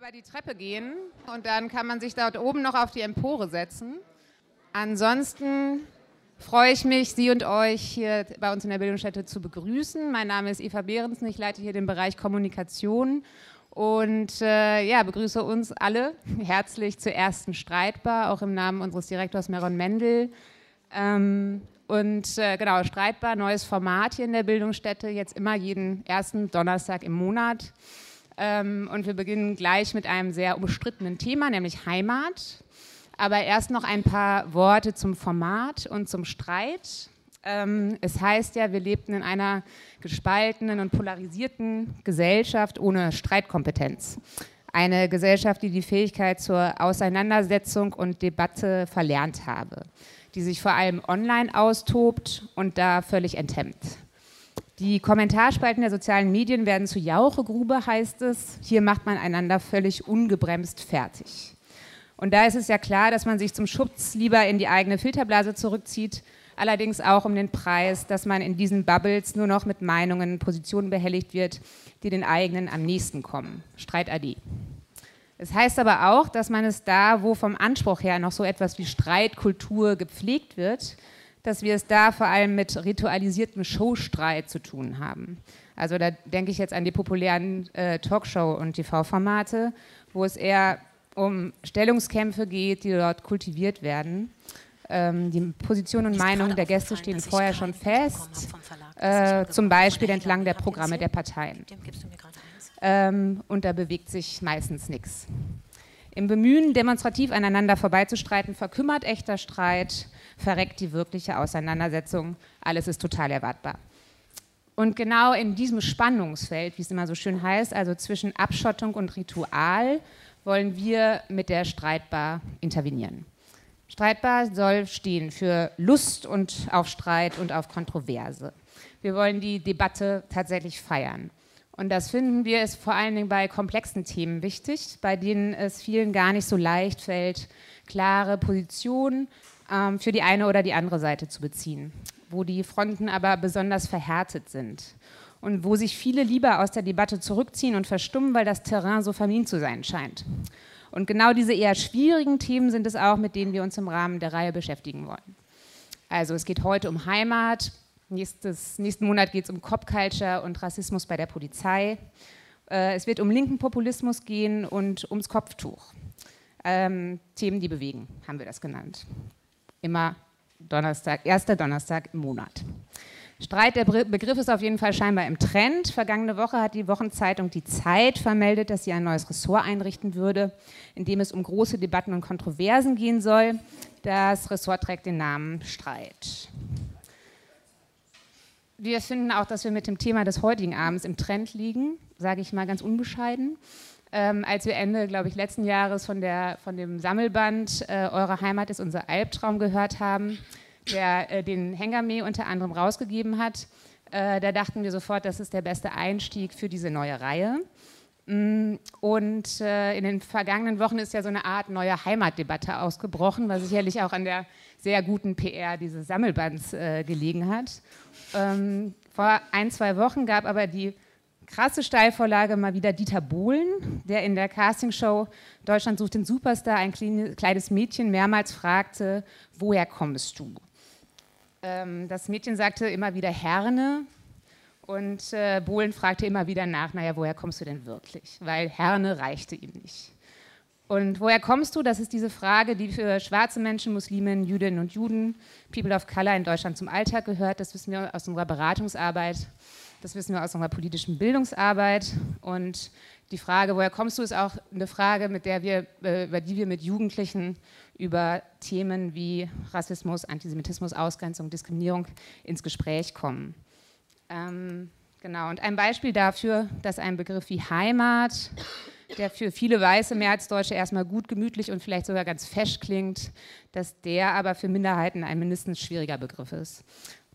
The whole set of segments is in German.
über die Treppe gehen und dann kann man sich dort oben noch auf die Empore setzen. Ansonsten freue ich mich, Sie und euch hier bei uns in der Bildungsstätte zu begrüßen. Mein Name ist Eva Behrensen, ich leite hier den Bereich Kommunikation und äh, ja, begrüße uns alle herzlich zur ersten Streitbar, auch im Namen unseres Direktors Meron Mendel. Ähm, und äh, genau, Streitbar, neues Format hier in der Bildungsstätte, jetzt immer jeden ersten Donnerstag im Monat. Ähm, und wir beginnen gleich mit einem sehr umstrittenen Thema, nämlich Heimat. Aber erst noch ein paar Worte zum Format und zum Streit. Ähm, es heißt ja, wir lebten in einer gespaltenen und polarisierten Gesellschaft ohne Streitkompetenz. Eine Gesellschaft, die die Fähigkeit zur Auseinandersetzung und Debatte verlernt habe, die sich vor allem online austobt und da völlig enthemmt. Die Kommentarspalten der sozialen Medien werden zu Jauchegrube, heißt es. Hier macht man einander völlig ungebremst fertig. Und da ist es ja klar, dass man sich zum Schutz lieber in die eigene Filterblase zurückzieht, allerdings auch um den Preis, dass man in diesen Bubbles nur noch mit Meinungen, Positionen behelligt wird, die den eigenen am nächsten kommen. Streit AD. Es heißt aber auch, dass man es da, wo vom Anspruch her noch so etwas wie Streitkultur gepflegt wird, dass wir es da vor allem mit ritualisiertem Showstreit zu tun haben. Also da denke ich jetzt an die populären äh, Talkshow- und TV-Formate, wo es eher um Stellungskämpfe geht, die dort kultiviert werden. Ähm, die Position und Meinung der Gäste stehen vorher schon fest, äh, zum Beispiel entlang der Programme der Parteien. Ähm, und da bewegt sich meistens nichts. Im Bemühen, demonstrativ aneinander vorbeizustreiten, verkümmert echter Streit, verreckt die wirkliche Auseinandersetzung. Alles ist total erwartbar. Und genau in diesem Spannungsfeld, wie es immer so schön heißt, also zwischen Abschottung und Ritual, wollen wir mit der Streitbar intervenieren. Streitbar soll stehen für Lust und auf Streit und auf Kontroverse. Wir wollen die Debatte tatsächlich feiern. Und das finden wir ist vor allen Dingen bei komplexen Themen wichtig, bei denen es vielen gar nicht so leicht fällt, klare Positionen ähm, für die eine oder die andere Seite zu beziehen, wo die Fronten aber besonders verhärtet sind und wo sich viele lieber aus der Debatte zurückziehen und verstummen, weil das Terrain so vermint zu sein scheint. Und genau diese eher schwierigen Themen sind es auch, mit denen wir uns im Rahmen der Reihe beschäftigen wollen. Also es geht heute um Heimat, nächstes, nächsten Monat geht es um Cop Culture und Rassismus bei der Polizei. Äh, es wird um linken Populismus gehen und ums Kopftuch. Ähm, Themen, die bewegen, haben wir das genannt immer Donnerstag, erster Donnerstag im Monat. Streit, der Begriff ist auf jeden Fall scheinbar im Trend. Vergangene Woche hat die Wochenzeitung Die Zeit vermeldet, dass sie ein neues Ressort einrichten würde, in dem es um große Debatten und Kontroversen gehen soll. Das Ressort trägt den Namen Streit. Wir finden auch, dass wir mit dem Thema des heutigen Abends im Trend liegen, sage ich mal ganz unbescheiden ähm, als wir Ende, glaube ich, letzten Jahres von, der, von dem Sammelband äh, Eure Heimat ist unser Albtraum gehört haben, der äh, den Hengame unter anderem rausgegeben hat. Äh, da dachten wir sofort, das ist der beste Einstieg für diese neue Reihe. Mm, und äh, in den vergangenen Wochen ist ja so eine Art neue Heimatdebatte ausgebrochen, was sicherlich auch an der sehr guten PR dieses Sammelbands äh, gelegen hat. Ähm, vor ein, zwei Wochen gab aber die krasse Steilvorlage mal wieder Dieter Bohlen, der in der Castingshow Deutschland sucht den Superstar ein kleines Mädchen mehrmals fragte, woher kommst du? Ähm, das Mädchen sagte immer wieder Herne und äh, Bohlen fragte immer wieder nach, naja, woher kommst du denn wirklich? Weil Herne reichte ihm nicht. Und woher kommst du? Das ist diese Frage, die für schwarze Menschen, Muslimen, Jüdinnen und Juden, People of Color in Deutschland zum Alltag gehört. Das wissen wir aus unserer Beratungsarbeit. Das wissen wir aus unserer politischen Bildungsarbeit. Und die Frage, woher kommst du, ist auch eine Frage, mit der wir, äh, über die wir mit Jugendlichen über Themen wie Rassismus, Antisemitismus, Ausgrenzung, Diskriminierung ins Gespräch kommen. Ähm, genau, und ein Beispiel dafür, dass ein Begriff wie Heimat, der für viele weiße Mehrheitsdeutsche erstmal gut, gemütlich und vielleicht sogar ganz fesch klingt, dass der aber für Minderheiten ein mindestens schwieriger Begriff ist.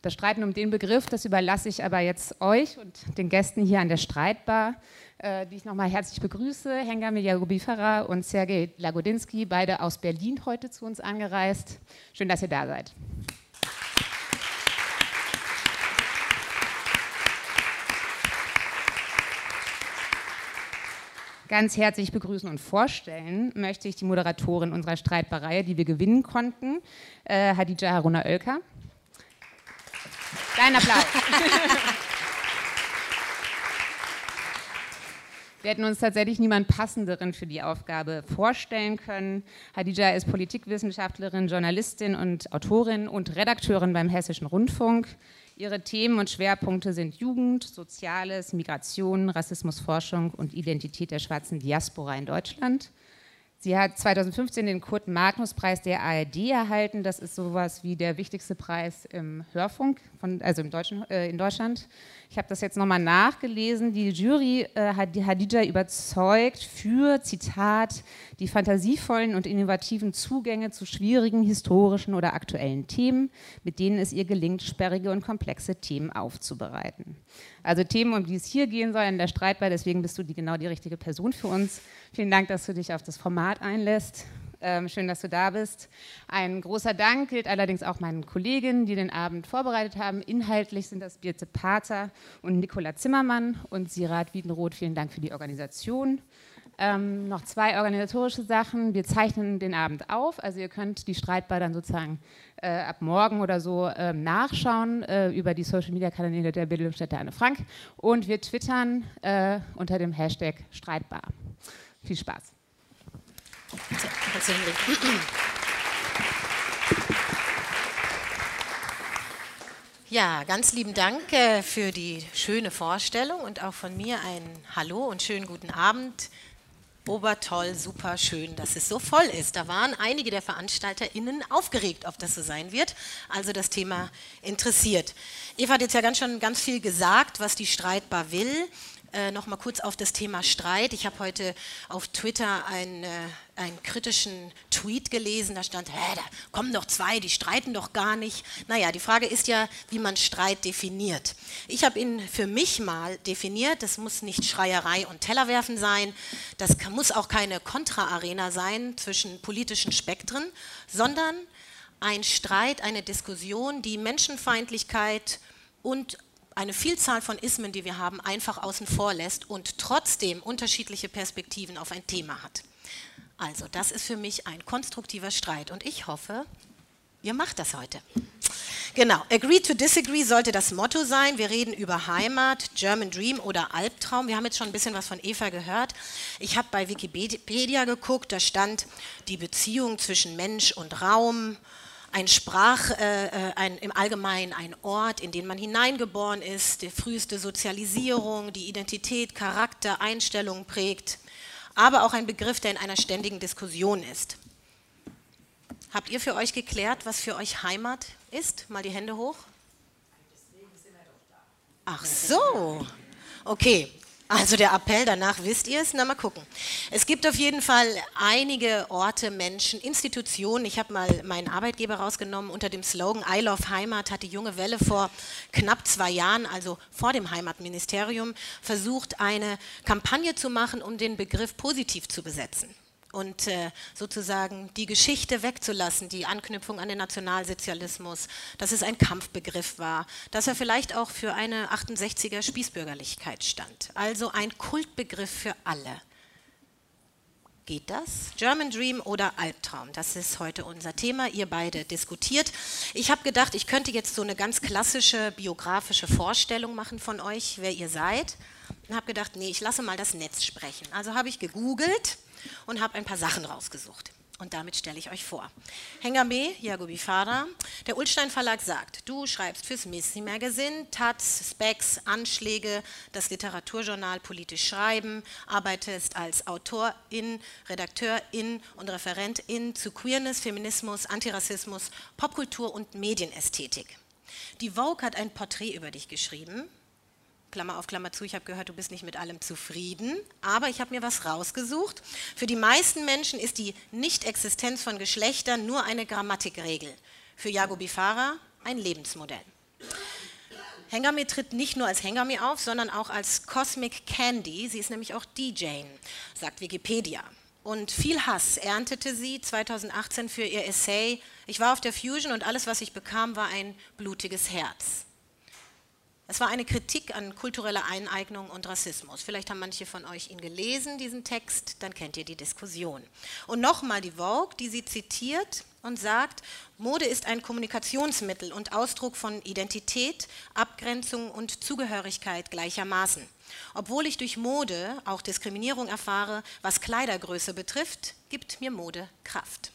Das Streiten um den Begriff, das überlasse ich aber jetzt euch und den Gästen hier an der Streitbar, äh, die ich nochmal herzlich begrüße. Hengame Jarubifara und Sergej Lagodinsky, beide aus Berlin heute zu uns angereist. Schön, dass ihr da seid. Ganz herzlich begrüßen und vorstellen möchte ich die Moderatorin unserer Streitbarreihe, die wir gewinnen konnten, äh, Hadija Haruna Oelker. Dein Applaus. Wir hätten uns tatsächlich niemand passenderen für die Aufgabe vorstellen können. Hadija ist Politikwissenschaftlerin, Journalistin und Autorin und Redakteurin beim Hessischen Rundfunk. Ihre Themen und Schwerpunkte sind Jugend, Soziales, Migration, Rassismusforschung und Identität der schwarzen Diaspora in Deutschland. Sie hat 2015 den Kurt Magnus Preis der ARD erhalten. Das ist sowas wie der wichtigste Preis im Hörfunk, von, also im Deutschen, äh, in Deutschland. Ich habe das jetzt nochmal nachgelesen. Die Jury äh, hat die Hadija überzeugt für, Zitat, die fantasievollen und innovativen Zugänge zu schwierigen historischen oder aktuellen Themen, mit denen es ihr gelingt, sperrige und komplexe Themen aufzubereiten. Also Themen, um die es hier gehen soll in der Streitwahl. Deswegen bist du die, genau die richtige Person für uns. Vielen Dank, dass du dich auf das Format einlässt. Ähm, schön, dass du da bist. Ein großer Dank gilt allerdings auch meinen Kolleginnen, die den Abend vorbereitet haben. Inhaltlich sind das Birte Pater und Nicola Zimmermann und Sirat Wiedenroth. Vielen Dank für die Organisation. Ähm, noch zwei organisatorische Sachen. Wir zeichnen den Abend auf, also ihr könnt die Streitbar dann sozusagen äh, ab morgen oder so äh, nachschauen äh, über die Social Media Kanäle der Bildungsstätte Anne Frank und wir twittern äh, unter dem Hashtag Streitbar. Viel Spaß. Ja, ganz lieben Dank äh, für die schöne Vorstellung und auch von mir ein Hallo und schönen guten Abend obertoll, super schön, dass es so voll ist. Da waren einige der VeranstalterInnen aufgeregt, ob das so sein wird, also das Thema interessiert. Eva hat jetzt ja ganz schon ganz viel gesagt, was die Streitbar will äh, noch mal kurz auf das Thema Streit. Ich habe heute auf Twitter einen, äh, einen kritischen Tweet gelesen, da stand, hä, da kommen doch zwei, die streiten doch gar nicht. Naja, die Frage ist ja, wie man Streit definiert. Ich habe ihn für mich mal definiert, das muss nicht Schreierei und Tellerwerfen sein, das kann, muss auch keine Kontraarena sein zwischen politischen Spektren, sondern ein Streit, eine Diskussion, die Menschenfeindlichkeit und eine Vielzahl von Ismen, die wir haben, einfach außen vor lässt und trotzdem unterschiedliche Perspektiven auf ein Thema hat. Also das ist für mich ein konstruktiver Streit und ich hoffe, ihr macht das heute. Genau, Agree to Disagree sollte das Motto sein. Wir reden über Heimat, German Dream oder Albtraum. Wir haben jetzt schon ein bisschen was von Eva gehört. Ich habe bei Wikipedia geguckt, da stand die Beziehung zwischen Mensch und Raum ein Sprach, äh, äh, ein, im Allgemeinen ein Ort, in den man hineingeboren ist, die früheste Sozialisierung, die Identität, Charakter, Einstellungen prägt, aber auch ein Begriff, der in einer ständigen Diskussion ist. Habt ihr für euch geklärt, was für euch Heimat ist? Mal die Hände hoch. Ach so. Okay, also der Appell, danach wisst ihr es, na mal gucken. Es gibt auf jeden Fall einige Orte, Menschen, Institutionen. Ich habe mal meinen Arbeitgeber rausgenommen unter dem Slogan I Love Heimat hat die junge Welle vor knapp zwei Jahren, also vor dem Heimatministerium, versucht, eine Kampagne zu machen, um den Begriff positiv zu besetzen und äh, sozusagen die Geschichte wegzulassen, die Anknüpfung an den Nationalsozialismus, dass es ein Kampfbegriff war, dass er vielleicht auch für eine 68er Spießbürgerlichkeit stand. Also ein Kultbegriff für alle. Geht das? German Dream oder Albtraum? Das ist heute unser Thema. Ihr beide diskutiert. Ich habe gedacht, ich könnte jetzt so eine ganz klassische biografische Vorstellung machen von euch, wer ihr seid. Und habe gedacht, nee, ich lasse mal das Netz sprechen. Also habe ich gegoogelt und habe ein paar Sachen rausgesucht. Und damit stelle ich euch vor. Hengame Yagobi Farah, der Ulstein Verlag sagt, du schreibst fürs Missy Magazine, Taz, Specs, Anschläge, das Literaturjournal Politisch Schreiben, arbeitest als Autorin, Redakteurin und Referentin zu Queerness, Feminismus, Antirassismus, Popkultur und Medienästhetik. Die Vogue hat ein Porträt über dich geschrieben, Klammer auf Klammer zu, ich habe gehört, du bist nicht mit allem zufrieden, aber ich habe mir was rausgesucht. Für die meisten Menschen ist die Nichtexistenz von Geschlechtern nur eine Grammatikregel. Für Jago Bifara ein Lebensmodell. Hengame tritt nicht nur als Hengame auf, sondern auch als Cosmic Candy. Sie ist nämlich auch DJ, sagt Wikipedia. Und viel Hass erntete sie 2018 für ihr Essay Ich war auf der Fusion und alles, was ich bekam, war ein blutiges Herz. Es war eine Kritik an kultureller Eineignung und Rassismus. Vielleicht haben manche von euch ihn gelesen, diesen Text, dann kennt ihr die Diskussion. Und nochmal die Vogue, die sie zitiert und sagt, Mode ist ein Kommunikationsmittel und Ausdruck von Identität, Abgrenzung und Zugehörigkeit gleichermaßen. Obwohl ich durch Mode auch Diskriminierung erfahre, was Kleidergröße betrifft, gibt mir Mode Kraft.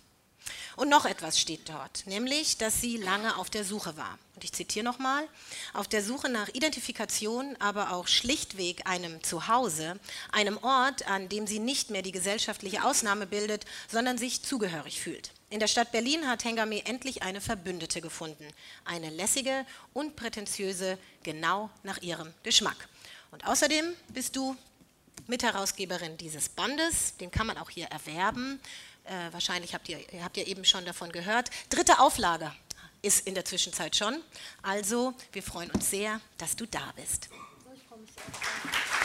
Und noch etwas steht dort, nämlich, dass sie lange auf der Suche war. Und ich zitiere nochmal, auf der Suche nach Identifikation, aber auch schlichtweg einem Zuhause, einem Ort, an dem sie nicht mehr die gesellschaftliche Ausnahme bildet, sondern sich zugehörig fühlt. In der Stadt Berlin hat Hengame endlich eine Verbündete gefunden. Eine lässige, unprätentiöse, genau nach ihrem Geschmack. Und außerdem bist du Mitherausgeberin dieses Bandes, den kann man auch hier erwerben. Äh, wahrscheinlich habt ihr, habt ihr eben schon davon gehört. Dritte Auflage ist in der Zwischenzeit schon. Also, wir freuen uns sehr, dass du da bist. Ich.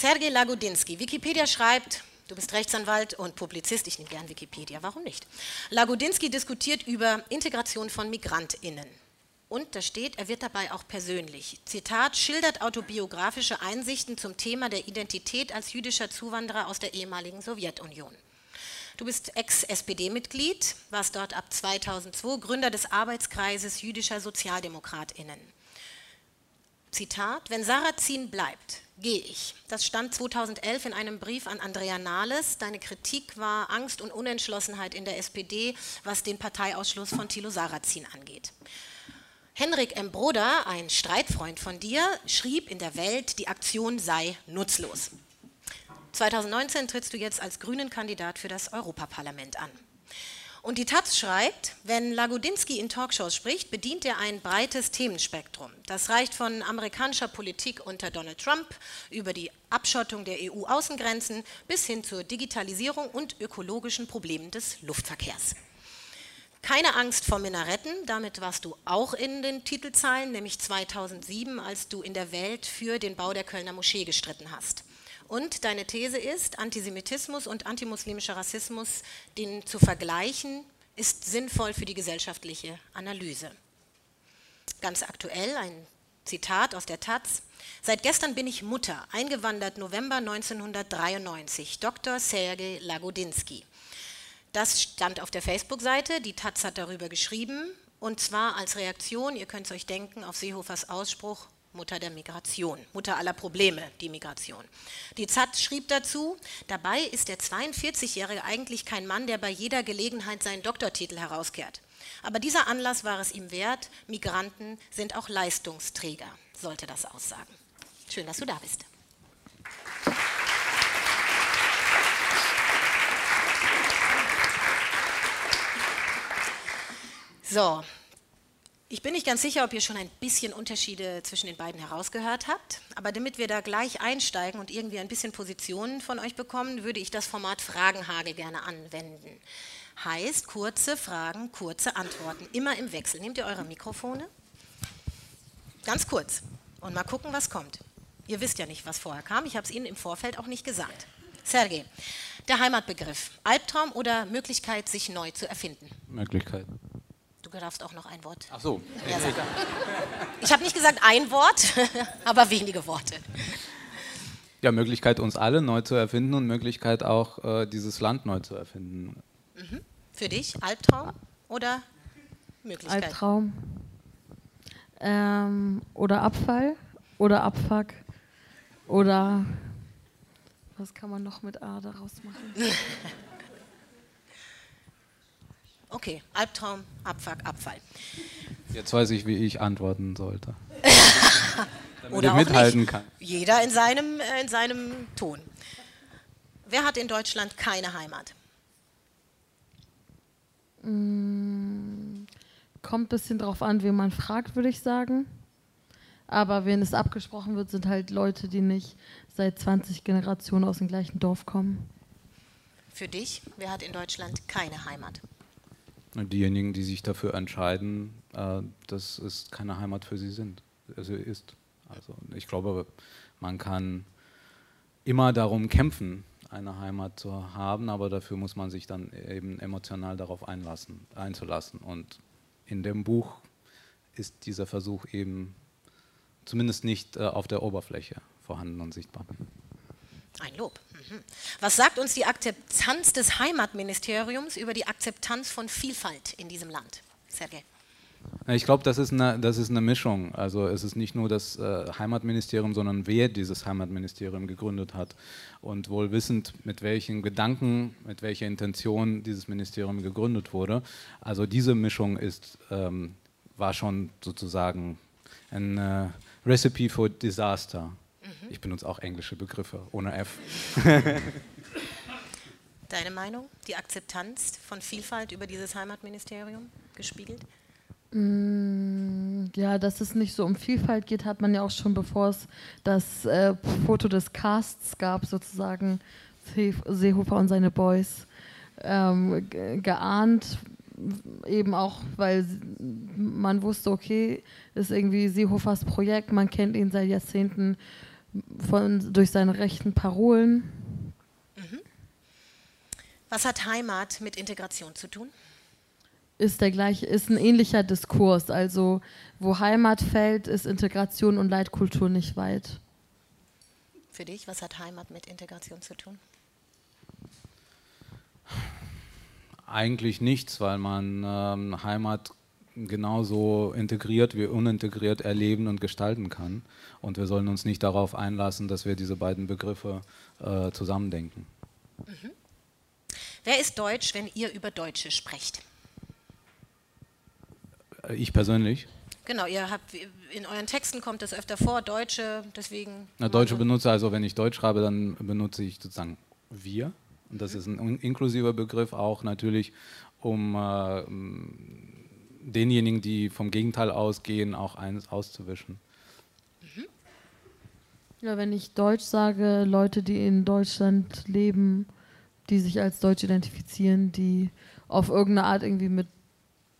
Sergei Lagodinsky. Wikipedia schreibt, du bist Rechtsanwalt und Publizist, ich nehme gern Wikipedia, warum nicht? Lagodinsky diskutiert über Integration von MigrantInnen. Und da steht, er wird dabei auch persönlich. Zitat, schildert autobiografische Einsichten zum Thema der Identität als jüdischer Zuwanderer aus der ehemaligen Sowjetunion. Du bist Ex-SPD-Mitglied, warst dort ab 2002 Gründer des Arbeitskreises jüdischer SozialdemokratInnen. Zitat, wenn Sarrazin bleibt, gehe ich. Das stand 2011 in einem Brief an Andrea Nahles. Deine Kritik war Angst und Unentschlossenheit in der SPD, was den Parteiausschluss von Thilo Sarrazin angeht. Henrik M. Broder, ein Streitfreund von dir, schrieb in der Welt, die Aktion sei nutzlos. 2019 trittst du jetzt als Grünen-Kandidat für das Europaparlament an. Und die Taz schreibt, wenn Lagodinsky in Talkshows spricht, bedient er ein breites Themenspektrum. Das reicht von amerikanischer Politik unter Donald Trump über die Abschottung der EU-Außengrenzen bis hin zur Digitalisierung und ökologischen Problemen des Luftverkehrs. Keine Angst vor Minaretten, damit warst du auch in den Titelzeilen, nämlich 2007, als du in der Welt für den Bau der Kölner Moschee gestritten hast. Und deine These ist, Antisemitismus und antimuslimischer Rassismus, den zu vergleichen, ist sinnvoll für die gesellschaftliche Analyse. Ganz aktuell ein Zitat aus der Taz. Seit gestern bin ich Mutter, eingewandert November 1993, Dr. Sergei Lagodinsky. Das stand auf der Facebook-Seite, die Taz hat darüber geschrieben, und zwar als Reaktion, ihr könnt es euch denken, auf Seehofers Ausspruch, Mutter der Migration, Mutter aller Probleme, die Migration. Die ZAT schrieb dazu, dabei ist der 42-Jährige eigentlich kein Mann, der bei jeder Gelegenheit seinen Doktortitel herauskehrt. Aber dieser Anlass war es ihm wert, Migranten sind auch Leistungsträger, sollte das aussagen. Schön, dass du da bist. So, ich bin nicht ganz sicher, ob ihr schon ein bisschen Unterschiede zwischen den beiden herausgehört habt, aber damit wir da gleich einsteigen und irgendwie ein bisschen Positionen von euch bekommen, würde ich das Format Fragenhagel gerne anwenden. Heißt kurze Fragen, kurze Antworten, immer im Wechsel. Nehmt ihr eure Mikrofone? Ganz kurz und mal gucken, was kommt. Ihr wisst ja nicht, was vorher kam. Ich habe es Ihnen im Vorfeld auch nicht gesagt. Sergej, der Heimatbegriff. Albtraum oder Möglichkeit, sich neu zu erfinden? Möglichkeit. Du darfst auch noch ein Wort. Ach so. Ja, ich habe nicht gesagt ein Wort, aber wenige Worte. Ja, Möglichkeit, uns alle neu zu erfinden und Möglichkeit auch, äh, dieses Land neu zu erfinden. Mhm. Für dich Albtraum oder Möglichkeit? Albtraum. Ähm, oder Abfall oder Abfuck oder was kann man noch mit A daraus machen? Okay, Albtraum, Abfuck, Abfall. Jetzt weiß ich, wie ich antworten sollte. damit Oder ich mithalten kann. Jeder in seinem, äh, in seinem Ton. Wer hat in Deutschland keine Heimat? Mm, kommt ein bisschen drauf an, wen man fragt, würde ich sagen. Aber wenn es abgesprochen wird, sind halt Leute, die nicht seit 20 Generationen aus dem gleichen Dorf kommen. Für dich, wer hat in Deutschland keine Heimat? Diejenigen, die sich dafür entscheiden, äh, dass es keine Heimat für sie sind, also ist. Also ich glaube, man kann immer darum kämpfen, eine Heimat zu haben, aber dafür muss man sich dann eben emotional darauf einlassen, einzulassen. Und in dem Buch ist dieser Versuch eben zumindest nicht äh, auf der Oberfläche vorhanden und sichtbar. Ein Lob. Mhm. Was sagt uns die Akzeptanz des Heimatministeriums über die Akzeptanz von Vielfalt in diesem Land? Sergej. Ich glaube, das, ist eine, das ist eine Mischung. Also es ist nicht nur das äh, Heimatministerium, sondern wer dieses Heimatministerium gegründet hat und wohl wissend, mit welchen Gedanken, mit welcher Intention dieses Ministerium gegründet wurde. Also diese Mischung ist, ähm, war schon sozusagen ein äh, Recipe for Disaster. Mhm. Ich benutze auch englische Begriffe ohne F. Deine Meinung? Die Akzeptanz von Vielfalt über dieses Heimatministerium gespiegelt? Mm, ja, dass es nicht so um Vielfalt geht, hat man ja auch schon, bevor es das äh, Foto des Casts gab, sozusagen Seehofer und seine Boys, ähm, geahnt. Eben auch, weil man wusste, okay, ist irgendwie Seehofers Projekt, man kennt ihn seit Jahrzehnten von, durch seine rechten Parolen. Mhm. Was hat Heimat mit Integration zu tun? ist der gleiche, ist ein ähnlicher Diskurs. Also wo Heimat fällt, ist Integration und Leitkultur nicht weit. Für dich, was hat Heimat mit Integration zu tun? Eigentlich nichts, weil man ähm, Heimat genauso integriert wie unintegriert erleben und gestalten kann. Und wir sollen uns nicht darauf einlassen, dass wir diese beiden Begriffe äh, zusammendenken. Mhm. Wer ist Deutsch, wenn ihr über Deutsche sprecht? Äh, ich persönlich. Genau, ihr habt in euren Texten kommt das öfter vor, Deutsche, deswegen. Na, Deutsche benutze, also wenn ich Deutsch schreibe, dann benutze ich sozusagen wir. Und das mhm. ist ein inklusiver Begriff auch natürlich, um äh, denjenigen, die vom Gegenteil ausgehen, auch eines auszuwischen. Mhm. Ja, wenn ich Deutsch sage, Leute, die in Deutschland leben, die sich als Deutsch identifizieren, die auf irgendeine Art irgendwie mit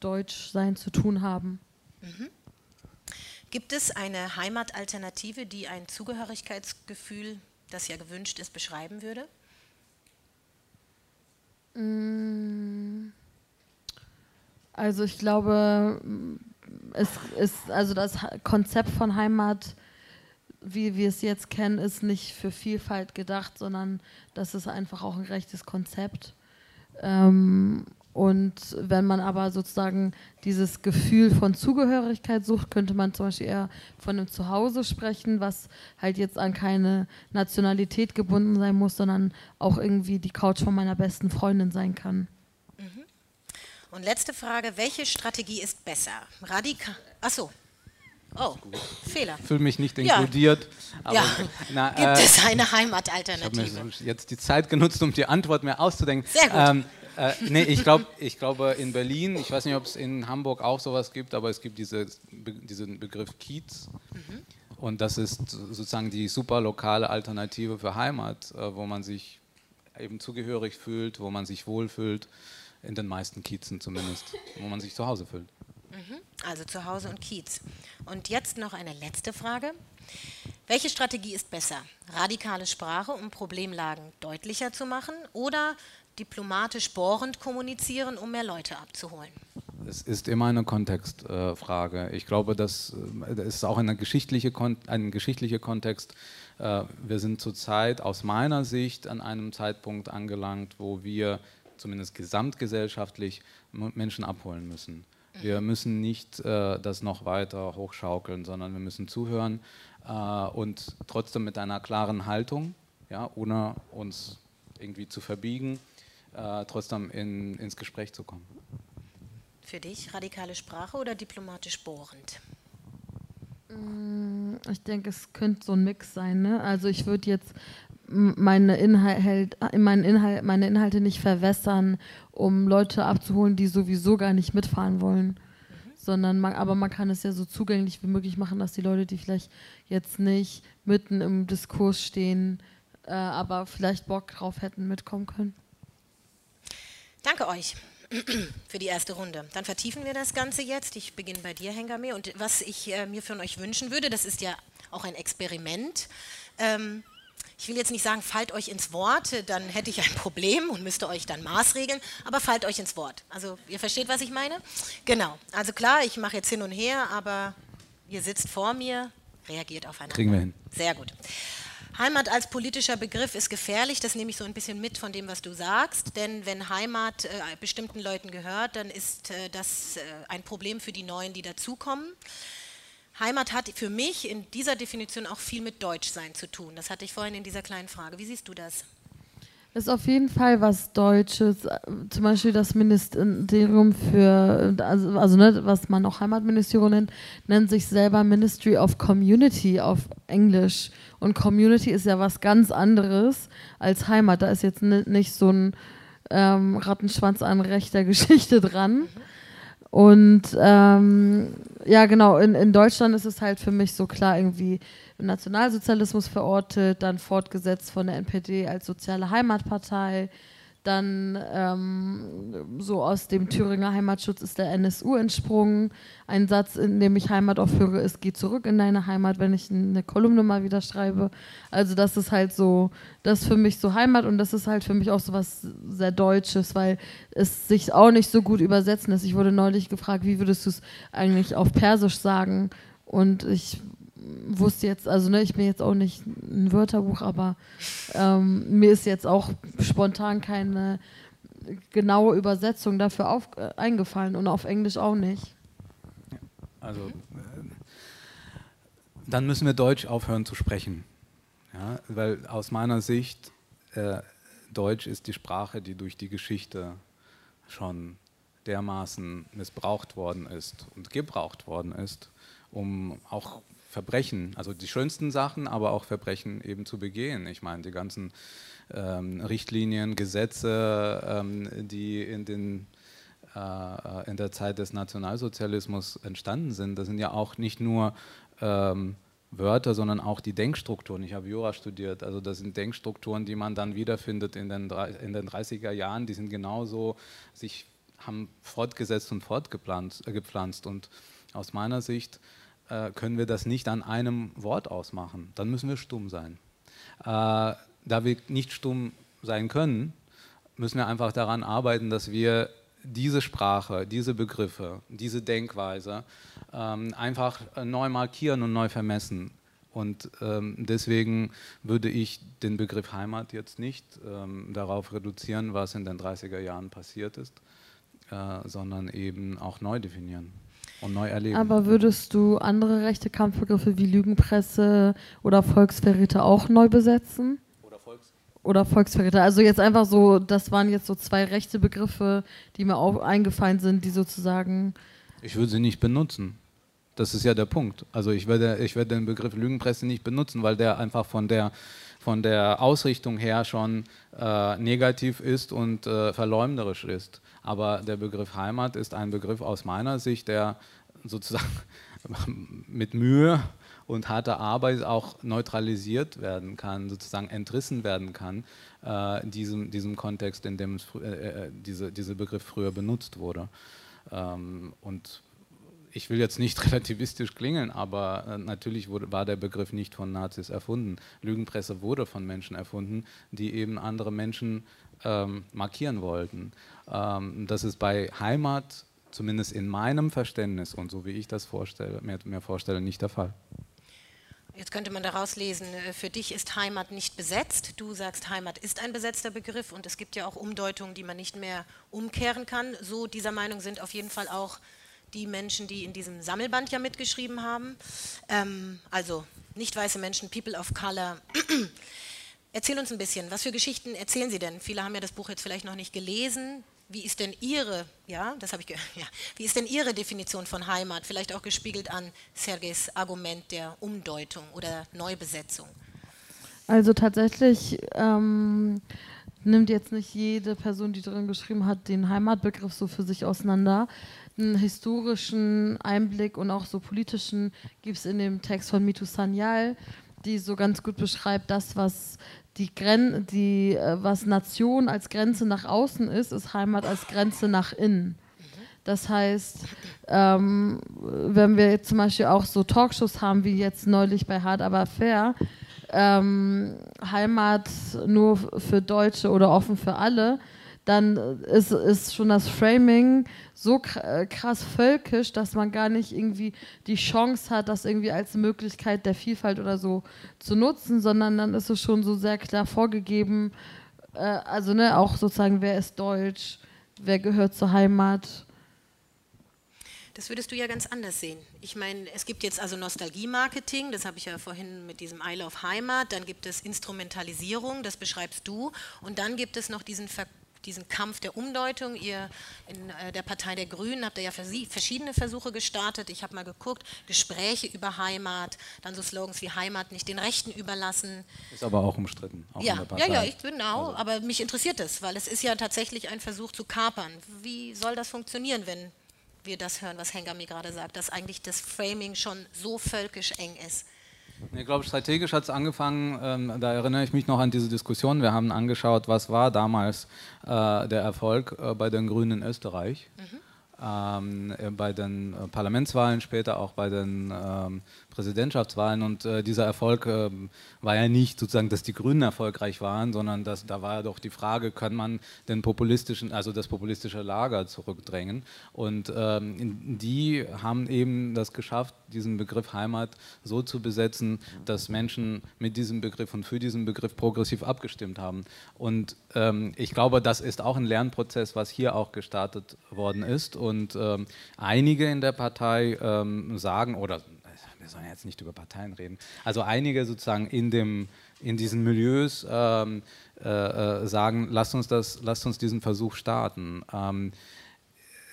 Deutschsein zu tun haben. Mhm. Gibt es eine Heimatalternative, die ein Zugehörigkeitsgefühl, das ja gewünscht ist, beschreiben würde? Mm. Also ich glaube, es ist also das Konzept von Heimat, wie wir es jetzt kennen, ist nicht für Vielfalt gedacht, sondern das ist einfach auch ein rechtes Konzept. Ähm, und wenn man aber sozusagen dieses Gefühl von Zugehörigkeit sucht, könnte man zum Beispiel eher von einem Zuhause sprechen, was halt jetzt an keine Nationalität gebunden sein muss, sondern auch irgendwie die Couch von meiner besten Freundin sein kann. Und letzte Frage: Welche Strategie ist besser? Radikal. Achso. Oh, Fehler. Ich fühle mich nicht inkludiert. Ja. ja. Na, Gibt äh, es eine Heimatalternative? Ich habe mir jetzt die Zeit genutzt, um die Antwort mir auszudenken. Sehr gut. Ähm, äh, nee, ich, glaub, ich glaube in Berlin, ich weiß nicht, ob es in Hamburg auch sowas gibt, aber es gibt diese, diesen Begriff Kiez. Mhm. Und das ist sozusagen die super lokale Alternative für Heimat, äh, wo man sich eben zugehörig fühlt, wo man sich wohlfühlt, in den meisten Kiezen zumindest, wo man sich zu Hause fühlt. Mhm. Also zu Hause und Kiez. Und jetzt noch eine letzte Frage. Welche Strategie ist besser? Radikale Sprache, um Problemlagen deutlicher zu machen oder diplomatisch bohrend kommunizieren, um mehr Leute abzuholen? Es ist immer eine Kontextfrage. Äh, ich glaube, das, äh, das, ist auch eine geschichtliche ein geschichtlicher Kontext. Äh, wir sind zurzeit aus meiner Sicht an einem Zeitpunkt angelangt, wo wir zumindest gesamtgesellschaftlich Menschen abholen müssen. Wir mhm. müssen nicht äh, das noch weiter hochschaukeln, sondern wir müssen zuhören äh, und trotzdem mit einer klaren Haltung, ja, ohne uns irgendwie zu verbiegen, äh, trotzdem in, ins Gespräch zu kommen. Für dich radikale Sprache oder diplomatisch bohrend? Mm, ich denke, es könnte so ein Mix sein. Ne? Also ich würde jetzt meine, Inhalt, meine, Inhalt, meine Inhalte nicht verwässern, um Leute abzuholen, die sowieso gar nicht mitfahren wollen. Mhm. Sondern man, aber man kann es ja so zugänglich wie möglich machen, dass die Leute, die vielleicht jetzt nicht mitten im Diskurs stehen, äh, aber vielleicht Bock drauf hätten, mitkommen können. Danke euch für die erste Runde. Dann vertiefen wir das Ganze jetzt. Ich beginne bei dir, Hengame. Und was ich äh, mir von euch wünschen würde, das ist ja auch ein Experiment. Ähm, ich will jetzt nicht sagen, fallt euch ins Wort, dann hätte ich ein Problem und müsste euch dann maßregeln, aber fallt euch ins Wort. Also ihr versteht, was ich meine? Genau. Also klar, ich mache jetzt hin und her, aber ihr sitzt vor mir, reagiert aufeinander. Kriegen wir hin. Sehr gut. Heimat als politischer Begriff ist gefährlich, das nehme ich so ein bisschen mit von dem, was du sagst, denn wenn Heimat äh, bestimmten Leuten gehört, dann ist äh, das äh, ein Problem für die Neuen, die dazukommen. Heimat hat für mich in dieser Definition auch viel mit Deutschsein zu tun. Das hatte ich vorhin in dieser kleinen Frage. Wie siehst du das? Ist auf jeden Fall was Deutsches. Zum Beispiel das Ministerium für, also, also ne, was man auch Heimatministerium nennt, nennt sich selber Ministry of Community auf Englisch. Und Community ist ja was ganz anderes als Heimat. Da ist jetzt nicht so ein ähm, Rattenschwanz an rechter Geschichte dran. Und ähm, ja, genau, in, in Deutschland ist es halt für mich so klar irgendwie Nationalsozialismus verortet, dann fortgesetzt von der NPD als soziale Heimatpartei, dann ähm, so aus dem Thüringer Heimatschutz ist der NSU entsprungen. Ein Satz, in dem ich Heimat aufhöre, ist, geh zurück in deine Heimat, wenn ich eine Kolumne mal wieder schreibe. Also das ist halt so, das ist für mich so Heimat und das ist halt für mich auch so was sehr Deutsches, weil es sich auch nicht so gut übersetzen lässt. Ich wurde neulich gefragt, wie würdest du es eigentlich auf Persisch sagen? Und ich wusste jetzt, also ne, ich bin jetzt auch nicht ein Wörterbuch, aber ähm, mir ist jetzt auch spontan keine genaue Übersetzung dafür auf, äh, eingefallen und auf Englisch auch nicht. Also äh, dann müssen wir Deutsch aufhören zu sprechen, ja, weil aus meiner Sicht äh, Deutsch ist die Sprache, die durch die Geschichte schon dermaßen missbraucht worden ist und gebraucht worden ist, um auch Verbrechen, also die schönsten Sachen, aber auch Verbrechen eben zu begehen. Ich meine, die ganzen ähm, Richtlinien, Gesetze, ähm, die in, den, äh, in der Zeit des Nationalsozialismus entstanden sind, das sind ja auch nicht nur ähm, Wörter, sondern auch die Denkstrukturen. Ich habe Jura studiert, also das sind Denkstrukturen, die man dann wiederfindet in den, in den 30er Jahren, die sind genauso, sich haben fortgesetzt und fortgepflanzt äh, und aus meiner Sicht äh, können wir das nicht an einem Wort ausmachen. Dann müssen wir stumm sein. Äh, da wir nicht stumm sein können, müssen wir einfach daran arbeiten, dass wir diese Sprache, diese Begriffe, diese Denkweise ähm, einfach neu markieren und neu vermessen. Und ähm, deswegen würde ich den Begriff Heimat jetzt nicht ähm, darauf reduzieren, was in den 30er Jahren passiert ist, äh, sondern eben auch neu definieren und neu erleben. Aber würdest du andere rechte Kampfbegriffe wie Lügenpresse oder Volksverräter auch neu besetzen? Oder, Volks oder Volksverräter. Also jetzt einfach so, das waren jetzt so zwei rechte Begriffe, die mir auch eingefallen sind, die sozusagen. Ich würde sie nicht benutzen. Das ist ja der Punkt. Also ich werde, ich werde den Begriff Lügenpresse nicht benutzen, weil der einfach von der, von der Ausrichtung her schon äh, negativ ist und äh, verleumderisch ist. Aber der Begriff Heimat ist ein Begriff aus meiner Sicht, der sozusagen mit Mühe und harter Arbeit auch neutralisiert werden kann, sozusagen entrissen werden kann, äh, diesem, diesem Kontext, in dem äh, äh, diese, dieser Begriff früher benutzt wurde. Ähm, und ich will jetzt nicht relativistisch klingen, aber äh, natürlich wurde, war der Begriff nicht von Nazis erfunden. Lügenpresse wurde von Menschen erfunden, die eben andere Menschen ähm, markieren wollten. Ähm, das ist bei Heimat, zumindest in meinem Verständnis und so wie ich das vorstelle, mir, mir vorstelle, nicht der Fall. Jetzt könnte man daraus lesen, äh, für dich ist Heimat nicht besetzt. Du sagst, Heimat ist ein besetzter Begriff und es gibt ja auch Umdeutungen, die man nicht mehr umkehren kann. So dieser Meinung sind auf jeden Fall auch die Menschen, die in diesem Sammelband ja mitgeschrieben haben. Ähm, also nicht weiße Menschen, People of Color. Erzähl uns ein bisschen, was für Geschichten erzählen Sie denn? Viele haben ja das Buch jetzt vielleicht noch nicht gelesen. Wie ist denn Ihre, ja, das habe ich ja, wie ist denn Ihre Definition von Heimat? Vielleicht auch gespiegelt an Sergejs Argument der Umdeutung oder Neubesetzung. Also tatsächlich ähm, nimmt jetzt nicht jede Person, die drin geschrieben hat, den Heimatbegriff so für sich auseinander. Einen historischen Einblick und auch so politischen gibt es in dem Text von Mitu Sanyal, die so ganz gut beschreibt, das, was die Gren die, äh, was Nation als Grenze nach außen ist, ist Heimat als Grenze nach innen. Das heißt, ähm, wenn wir jetzt zum Beispiel auch so Talkshows haben, wie jetzt neulich bei Hard Aber Fair, ähm, Heimat nur für Deutsche oder offen für alle, dann ist, ist schon das Framing so äh, krass völkisch, dass man gar nicht irgendwie die Chance hat, das irgendwie als Möglichkeit der Vielfalt oder so zu nutzen, sondern dann ist es schon so sehr klar vorgegeben, äh, also ne, auch sozusagen, wer ist deutsch, wer gehört zur Heimat. Das würdest du ja ganz anders sehen. Ich meine, es gibt jetzt also Nostalgie-Marketing, das habe ich ja vorhin mit diesem I Love Heimat, dann gibt es Instrumentalisierung, das beschreibst du, und dann gibt es noch diesen Ver diesen Kampf der Umdeutung. Ihr in äh, der Partei der Grünen habt ihr ja verschiedene Versuche gestartet. Ich habe mal geguckt, Gespräche über Heimat, dann so Slogans wie Heimat nicht den Rechten überlassen. Ist aber auch umstritten. Auch ja, ja, ja, ich genau. Also. Aber mich interessiert es, weil es ist ja tatsächlich ein Versuch zu kapern. Wie soll das funktionieren, wenn wir das hören, was Hengami gerade sagt, dass eigentlich das Framing schon so völkisch eng ist? Ich glaube, strategisch hat es angefangen, ähm, da erinnere ich mich noch an diese Diskussion. Wir haben angeschaut, was war damals äh, der Erfolg äh, bei den Grünen in Österreich. Mhm ähm, äh, bei den äh, Parlamentswahlen, später auch bei den ähm, Präsidentschaftswahlen. Und äh, dieser Erfolg äh, war ja nicht sozusagen, dass die Grünen erfolgreich waren, sondern dass, da war ja doch die Frage, kann man den populistischen, also das populistische Lager zurückdrängen. Und ähm, die haben eben das geschafft, diesen Begriff Heimat so zu besetzen, dass Menschen mit diesem Begriff und für diesen Begriff progressiv abgestimmt haben. Und ähm, ich glaube, das ist auch ein Lernprozess, was hier auch gestartet worden ist. Und und ähm, einige in der Partei ähm, sagen, oder wir sollen jetzt nicht über Parteien reden, also einige sozusagen in, dem, in diesen Milieus ähm, äh, äh, sagen, lasst uns, das, lasst uns diesen Versuch starten. Ähm,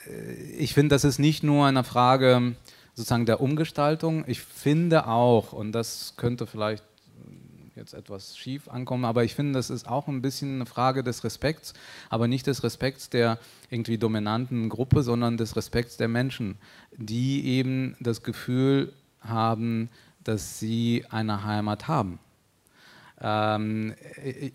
äh, ich finde, das ist nicht nur eine Frage sozusagen der Umgestaltung. Ich finde auch, und das könnte vielleicht jetzt etwas schief ankommen, aber ich finde, das ist auch ein bisschen eine Frage des Respekts, aber nicht des Respekts der irgendwie dominanten Gruppe, sondern des Respekts der Menschen, die eben das Gefühl haben, dass sie eine Heimat haben. Ähm,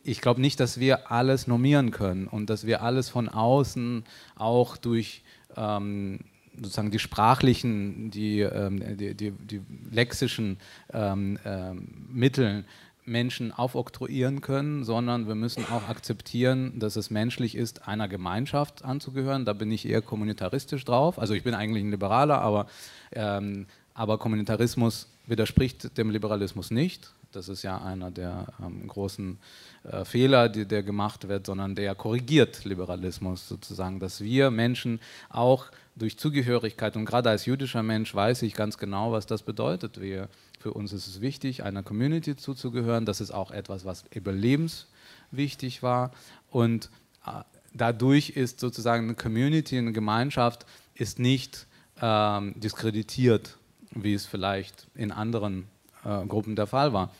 ich glaube nicht, dass wir alles normieren können und dass wir alles von außen auch durch ähm, sozusagen die sprachlichen, die, ähm, die, die, die lexischen ähm, ähm, Mittel Menschen aufoktroyieren können, sondern wir müssen auch akzeptieren, dass es menschlich ist, einer Gemeinschaft anzugehören. Da bin ich eher kommunitaristisch drauf. Also ich bin eigentlich ein Liberaler, aber, ähm, aber Kommunitarismus widerspricht dem Liberalismus nicht. Das ist ja einer der ähm, großen äh, Fehler, die, der gemacht wird, sondern der korrigiert Liberalismus sozusagen, dass wir Menschen auch durch Zugehörigkeit und gerade als jüdischer Mensch weiß ich ganz genau, was das bedeutet. Wir für uns ist es wichtig, einer Community zuzugehören. Das ist auch etwas, was überlebenswichtig war. Und äh, dadurch ist sozusagen eine Community, eine Gemeinschaft, ist nicht ähm, diskreditiert, wie es vielleicht in anderen äh, Gruppen der Fall war.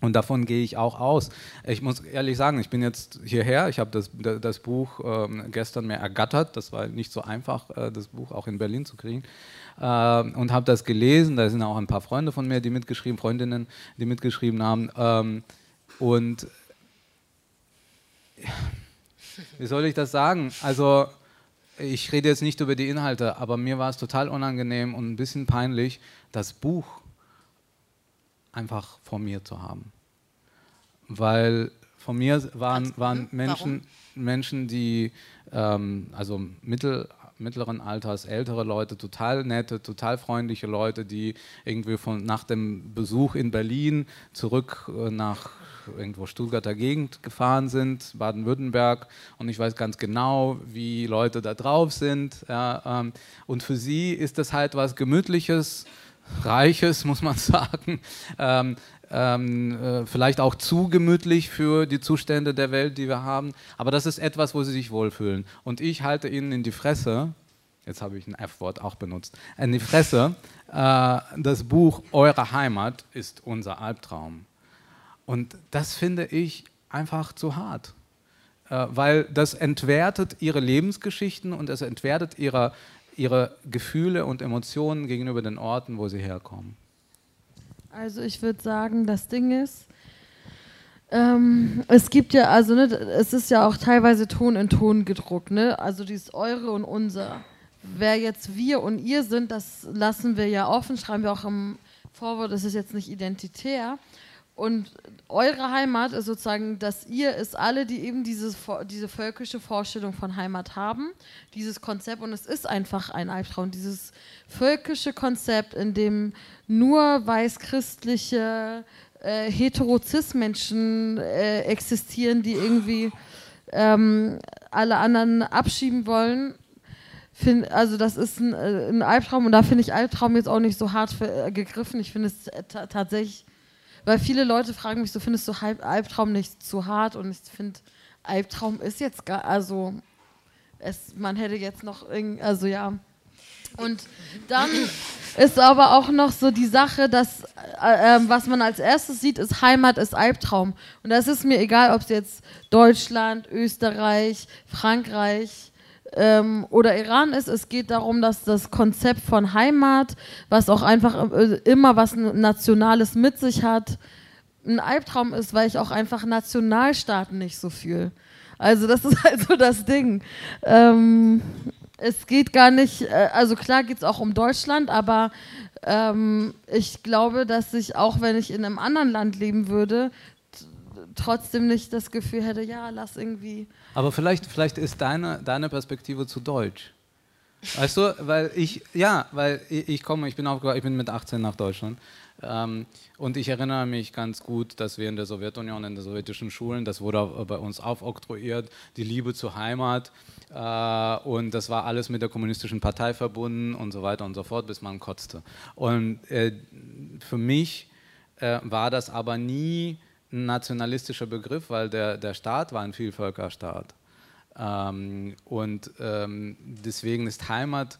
Und davon gehe ich auch aus. Ich muss ehrlich sagen, ich bin jetzt hierher, ich habe das, das Buch ähm, gestern mir ergattert, das war nicht so einfach, äh, das Buch auch in Berlin zu kriegen, äh, und habe das gelesen, da sind auch ein paar Freunde von mir, die mitgeschrieben, Freundinnen, die mitgeschrieben haben. Ähm, und wie soll ich das sagen? Also ich rede jetzt nicht über die Inhalte, aber mir war es total unangenehm und ein bisschen peinlich, das Buch einfach vor mir zu haben. Weil vor mir waren, waren Menschen, Menschen, die ähm, also mittel, mittleren Alters, ältere Leute, total nette, total freundliche Leute, die irgendwie von, nach dem Besuch in Berlin zurück äh, nach irgendwo Stuttgarter Gegend gefahren sind, Baden-Württemberg, und ich weiß ganz genau, wie Leute da drauf sind. Ja, ähm, und für sie ist das halt was Gemütliches, Reiches, muss man sagen. Ähm, ähm, äh, vielleicht auch zu gemütlich für die Zustände der Welt, die wir haben. Aber das ist etwas, wo sie sich wohlfühlen. Und ich halte ihnen in die Fresse, jetzt habe ich ein F-Wort auch benutzt, in die Fresse, äh, das Buch Eure Heimat ist unser Albtraum. Und das finde ich einfach zu hart. Äh, weil das entwertet ihre Lebensgeschichten und es entwertet ihre ihre Gefühle und Emotionen gegenüber den Orten, wo sie herkommen? Also ich würde sagen, das Ding ist, ähm, es gibt ja, also ne, es ist ja auch teilweise Ton in Ton gedruckt, ne? Also dieses Eure und Unser. wer jetzt wir und ihr sind, das lassen wir ja offen, schreiben wir auch im Vorwort, das ist jetzt nicht identitär. Und eure Heimat ist sozusagen, dass ihr ist alle, die eben diese, diese völkische Vorstellung von Heimat haben, dieses Konzept. Und es ist einfach ein Albtraum, dieses völkische Konzept, in dem nur weiß-christliche äh, Heterozis-Menschen äh, existieren, die irgendwie ähm, alle anderen abschieben wollen. Find, also das ist ein, äh, ein Albtraum und da finde ich Albtraum jetzt auch nicht so hart für, äh, gegriffen. Ich finde es tatsächlich weil viele Leute fragen mich so, findest du Albtraum nicht zu hart? Und ich finde, Albtraum ist jetzt gar, also es, man hätte jetzt noch irgendwie, also ja. Und dann ist aber auch noch so die Sache, dass äh, ähm, was man als erstes sieht, ist Heimat ist Albtraum. Und das ist mir egal, ob es jetzt Deutschland, Österreich, Frankreich, ähm, oder Iran ist. Es geht darum, dass das Konzept von Heimat, was auch einfach äh, immer was Nationales mit sich hat, ein Albtraum ist, weil ich auch einfach Nationalstaaten nicht so fühle. Also das ist halt so das Ding. Ähm, es geht gar nicht, äh, also klar geht es auch um Deutschland, aber ähm, ich glaube, dass ich auch, wenn ich in einem anderen Land leben würde, trotzdem nicht das Gefühl hätte, ja, lass irgendwie. Aber vielleicht, vielleicht ist deine, deine Perspektive zu deutsch. Weißt du, weil ich, ja, weil ich, komme, ich bin aufgewachsen, ich bin mit 18 nach Deutschland. Ähm, und ich erinnere mich ganz gut, dass wir in der Sowjetunion, in den sowjetischen Schulen, das wurde bei uns aufoktroyiert, die Liebe zur Heimat. Äh, und das war alles mit der kommunistischen Partei verbunden und so weiter und so fort, bis man kotzte. Und äh, für mich äh, war das aber nie ein nationalistischer Begriff, weil der, der Staat war ein Vielvölkerstaat. Ähm, und ähm, deswegen ist Heimat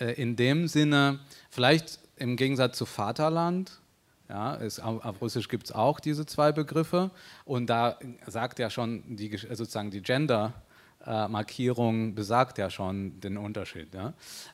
äh, in dem Sinne, vielleicht im Gegensatz zu Vaterland, ja, ist, auf Russisch gibt es auch diese zwei Begriffe und da sagt ja schon die, sozusagen die Gender- äh, Markierung besagt ja schon den Unterschied. Ja?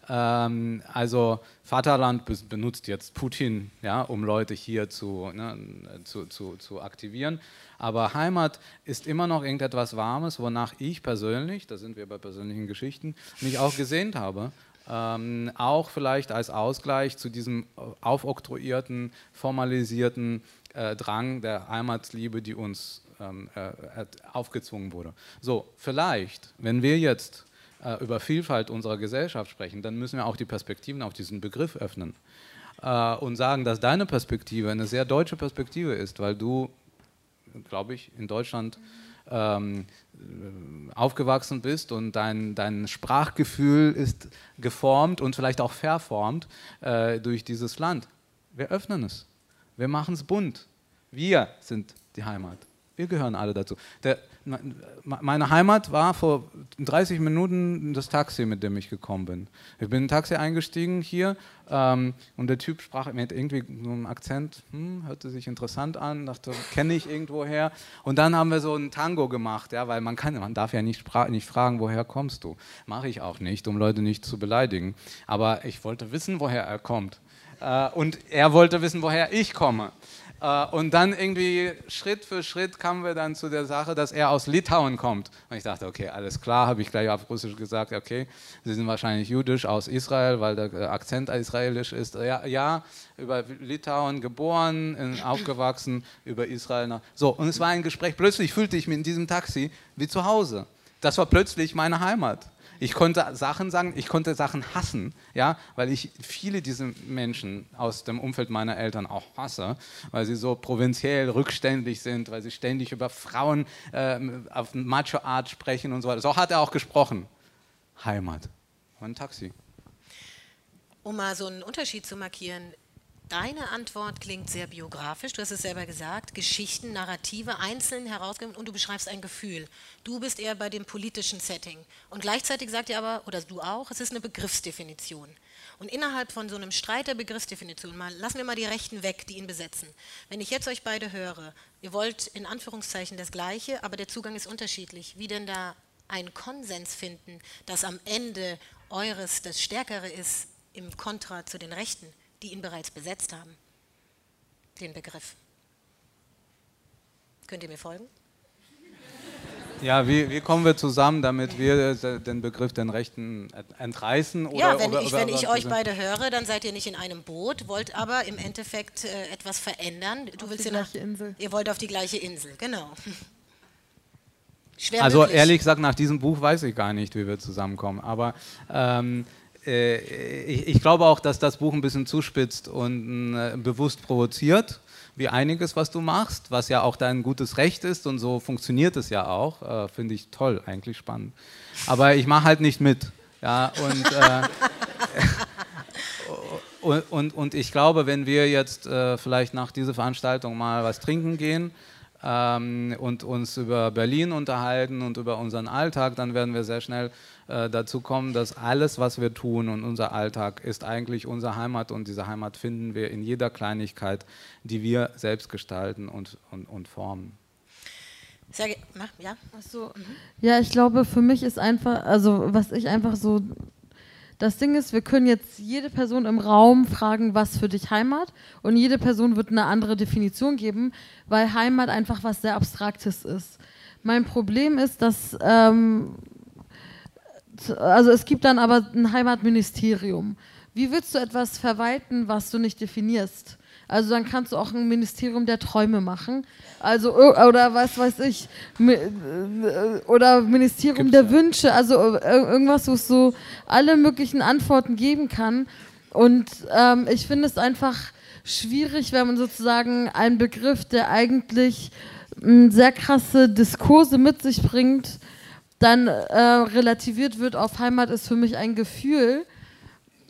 Ähm, also Vaterland be benutzt jetzt Putin, ja, um Leute hier zu, ne, zu, zu, zu aktivieren. Aber Heimat ist immer noch irgendetwas Warmes, wonach ich persönlich, da sind wir bei persönlichen Geschichten, mich auch gesehnt habe. Ähm, auch vielleicht als Ausgleich zu diesem aufoktroyierten, formalisierten äh, Drang der Heimatsliebe, die uns ähm, äh, aufgezwungen wurde. So, vielleicht, wenn wir jetzt äh, über Vielfalt unserer Gesellschaft sprechen, dann müssen wir auch die Perspektiven auf diesen Begriff öffnen äh, und sagen, dass deine Perspektive eine sehr deutsche Perspektive ist, weil du, glaube ich, in Deutschland ähm, aufgewachsen bist und dein, dein Sprachgefühl ist geformt und vielleicht auch verformt äh, durch dieses Land. Wir öffnen es. Wir machen es bunt. Wir sind die Heimat. Wir gehören alle dazu. Der, meine Heimat war vor 30 Minuten das Taxi, mit dem ich gekommen bin. Ich bin in ein Taxi eingestiegen hier ähm, und der Typ sprach mit irgendwie so einem Akzent, hm, hörte sich interessant an, dachte, kenne ich irgendwoher. Und dann haben wir so ein Tango gemacht, ja, weil man kann, man darf ja nicht, nicht fragen, woher kommst du. Mache ich auch nicht, um Leute nicht zu beleidigen. Aber ich wollte wissen, woher er kommt. Äh, und er wollte wissen, woher ich komme. Äh, und dann irgendwie Schritt für Schritt kamen wir dann zu der Sache, dass er aus Litauen kommt. Und ich dachte, okay, alles klar, habe ich gleich auf Russisch gesagt, okay, Sie sind wahrscheinlich jüdisch aus Israel, weil der Akzent israelisch ist. Ja, ja über Litauen geboren, aufgewachsen, über Israel. Nach. So, und es war ein Gespräch, plötzlich fühlte ich mich in diesem Taxi wie zu Hause. Das war plötzlich meine Heimat. Ich konnte Sachen sagen, ich konnte Sachen hassen, ja, weil ich viele dieser Menschen aus dem Umfeld meiner Eltern auch hasse, weil sie so provinziell rückständig sind, weil sie ständig über Frauen äh, auf Macho-Art sprechen und so weiter. So hat er auch gesprochen. Heimat. Ein Taxi. Um mal so einen Unterschied zu markieren, Deine Antwort klingt sehr biografisch. Du hast es selber gesagt. Geschichten, Narrative einzeln herausgegeben und du beschreibst ein Gefühl. Du bist eher bei dem politischen Setting. Und gleichzeitig sagt ihr aber, oder du auch, es ist eine Begriffsdefinition. Und innerhalb von so einem Streit der Begriffsdefinition, mal, lassen wir mal die Rechten weg, die ihn besetzen. Wenn ich jetzt euch beide höre, ihr wollt in Anführungszeichen das Gleiche, aber der Zugang ist unterschiedlich. Wie denn da einen Konsens finden, dass am Ende eures das Stärkere ist im Kontra zu den Rechten? Die ihn bereits besetzt haben, den Begriff. Könnt ihr mir folgen? Ja, wie, wie kommen wir zusammen, damit wir den Begriff den Rechten entreißen? Oder, ja, wenn oder, ich, oder, wenn ich euch beide höre, dann seid ihr nicht in einem Boot, wollt aber im Endeffekt äh, etwas verändern. Du auf willst die gleiche nach, Insel. Ihr wollt auf die gleiche Insel, genau. Schwer also möglich. ehrlich gesagt, nach diesem Buch weiß ich gar nicht, wie wir zusammenkommen. Aber ähm, äh, ich, ich, glaube auch, dass das Buch ein bisschen zuspitzt und äh, bewusst provoziert wie einiges, was du machst, was ja auch dein gutes Recht ist und so funktioniert es ja auch. Äh, Finde ich toll, eigentlich spannend. Aber ich mache halt nicht mit. Ja, und, äh, und, und, und, ich glaube, wenn wir jetzt äh, vielleicht nach dieser Veranstaltung mal was trinken gehen, ähm, und uns über Berlin unterhalten und über unseren Alltag, dann werden wir sehr schnell äh, dazu kommen, dass alles, was wir tun und unser Alltag ist eigentlich unsere Heimat und diese Heimat finden wir in jeder Kleinigkeit, die wir selbst gestalten und, und, und formen. Ja. So. Ja, ich glaube, für mich ist einfach, also was ich einfach so das Ding ist, wir können jetzt jede Person im Raum fragen, was für dich Heimat und jede Person wird eine andere Definition geben, weil Heimat einfach was sehr Abstraktes ist. Mein Problem ist, dass ähm, also es gibt dann aber ein Heimatministerium. Wie willst du etwas verwalten, was du nicht definierst? Also dann kannst du auch ein Ministerium der Träume machen. Also oder was weiß ich oder Ministerium Gibt's der ja. Wünsche. Also irgendwas, wo es so alle möglichen Antworten geben kann. Und ähm, ich finde es einfach schwierig, wenn man sozusagen einen Begriff, der eigentlich m, sehr krasse Diskurse mit sich bringt, dann äh, relativiert wird auf Heimat ist für mich ein Gefühl,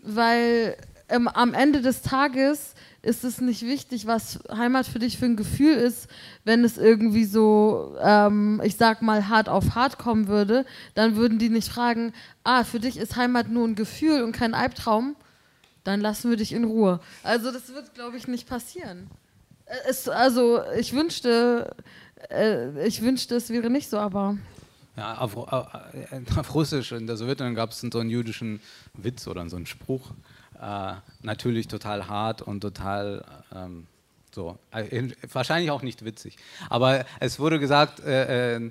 weil ähm, am Ende des Tages ist es nicht wichtig, was Heimat für dich für ein Gefühl ist, wenn es irgendwie so, ähm, ich sag mal, hart auf hart kommen würde, dann würden die nicht fragen, ah, für dich ist Heimat nur ein Gefühl und kein Albtraum, dann lassen wir dich in Ruhe. Also das wird, glaube ich, nicht passieren. Äh, es, also ich wünschte, äh, ich wünschte, es wäre nicht so, aber... Ja, auf, auf, äh, auf Russisch in der Sowjetunion gab es so einen jüdischen Witz oder so einen Spruch. Äh, natürlich total hart und total ähm, so, äh, wahrscheinlich auch nicht witzig. Aber es wurde gesagt, äh, äh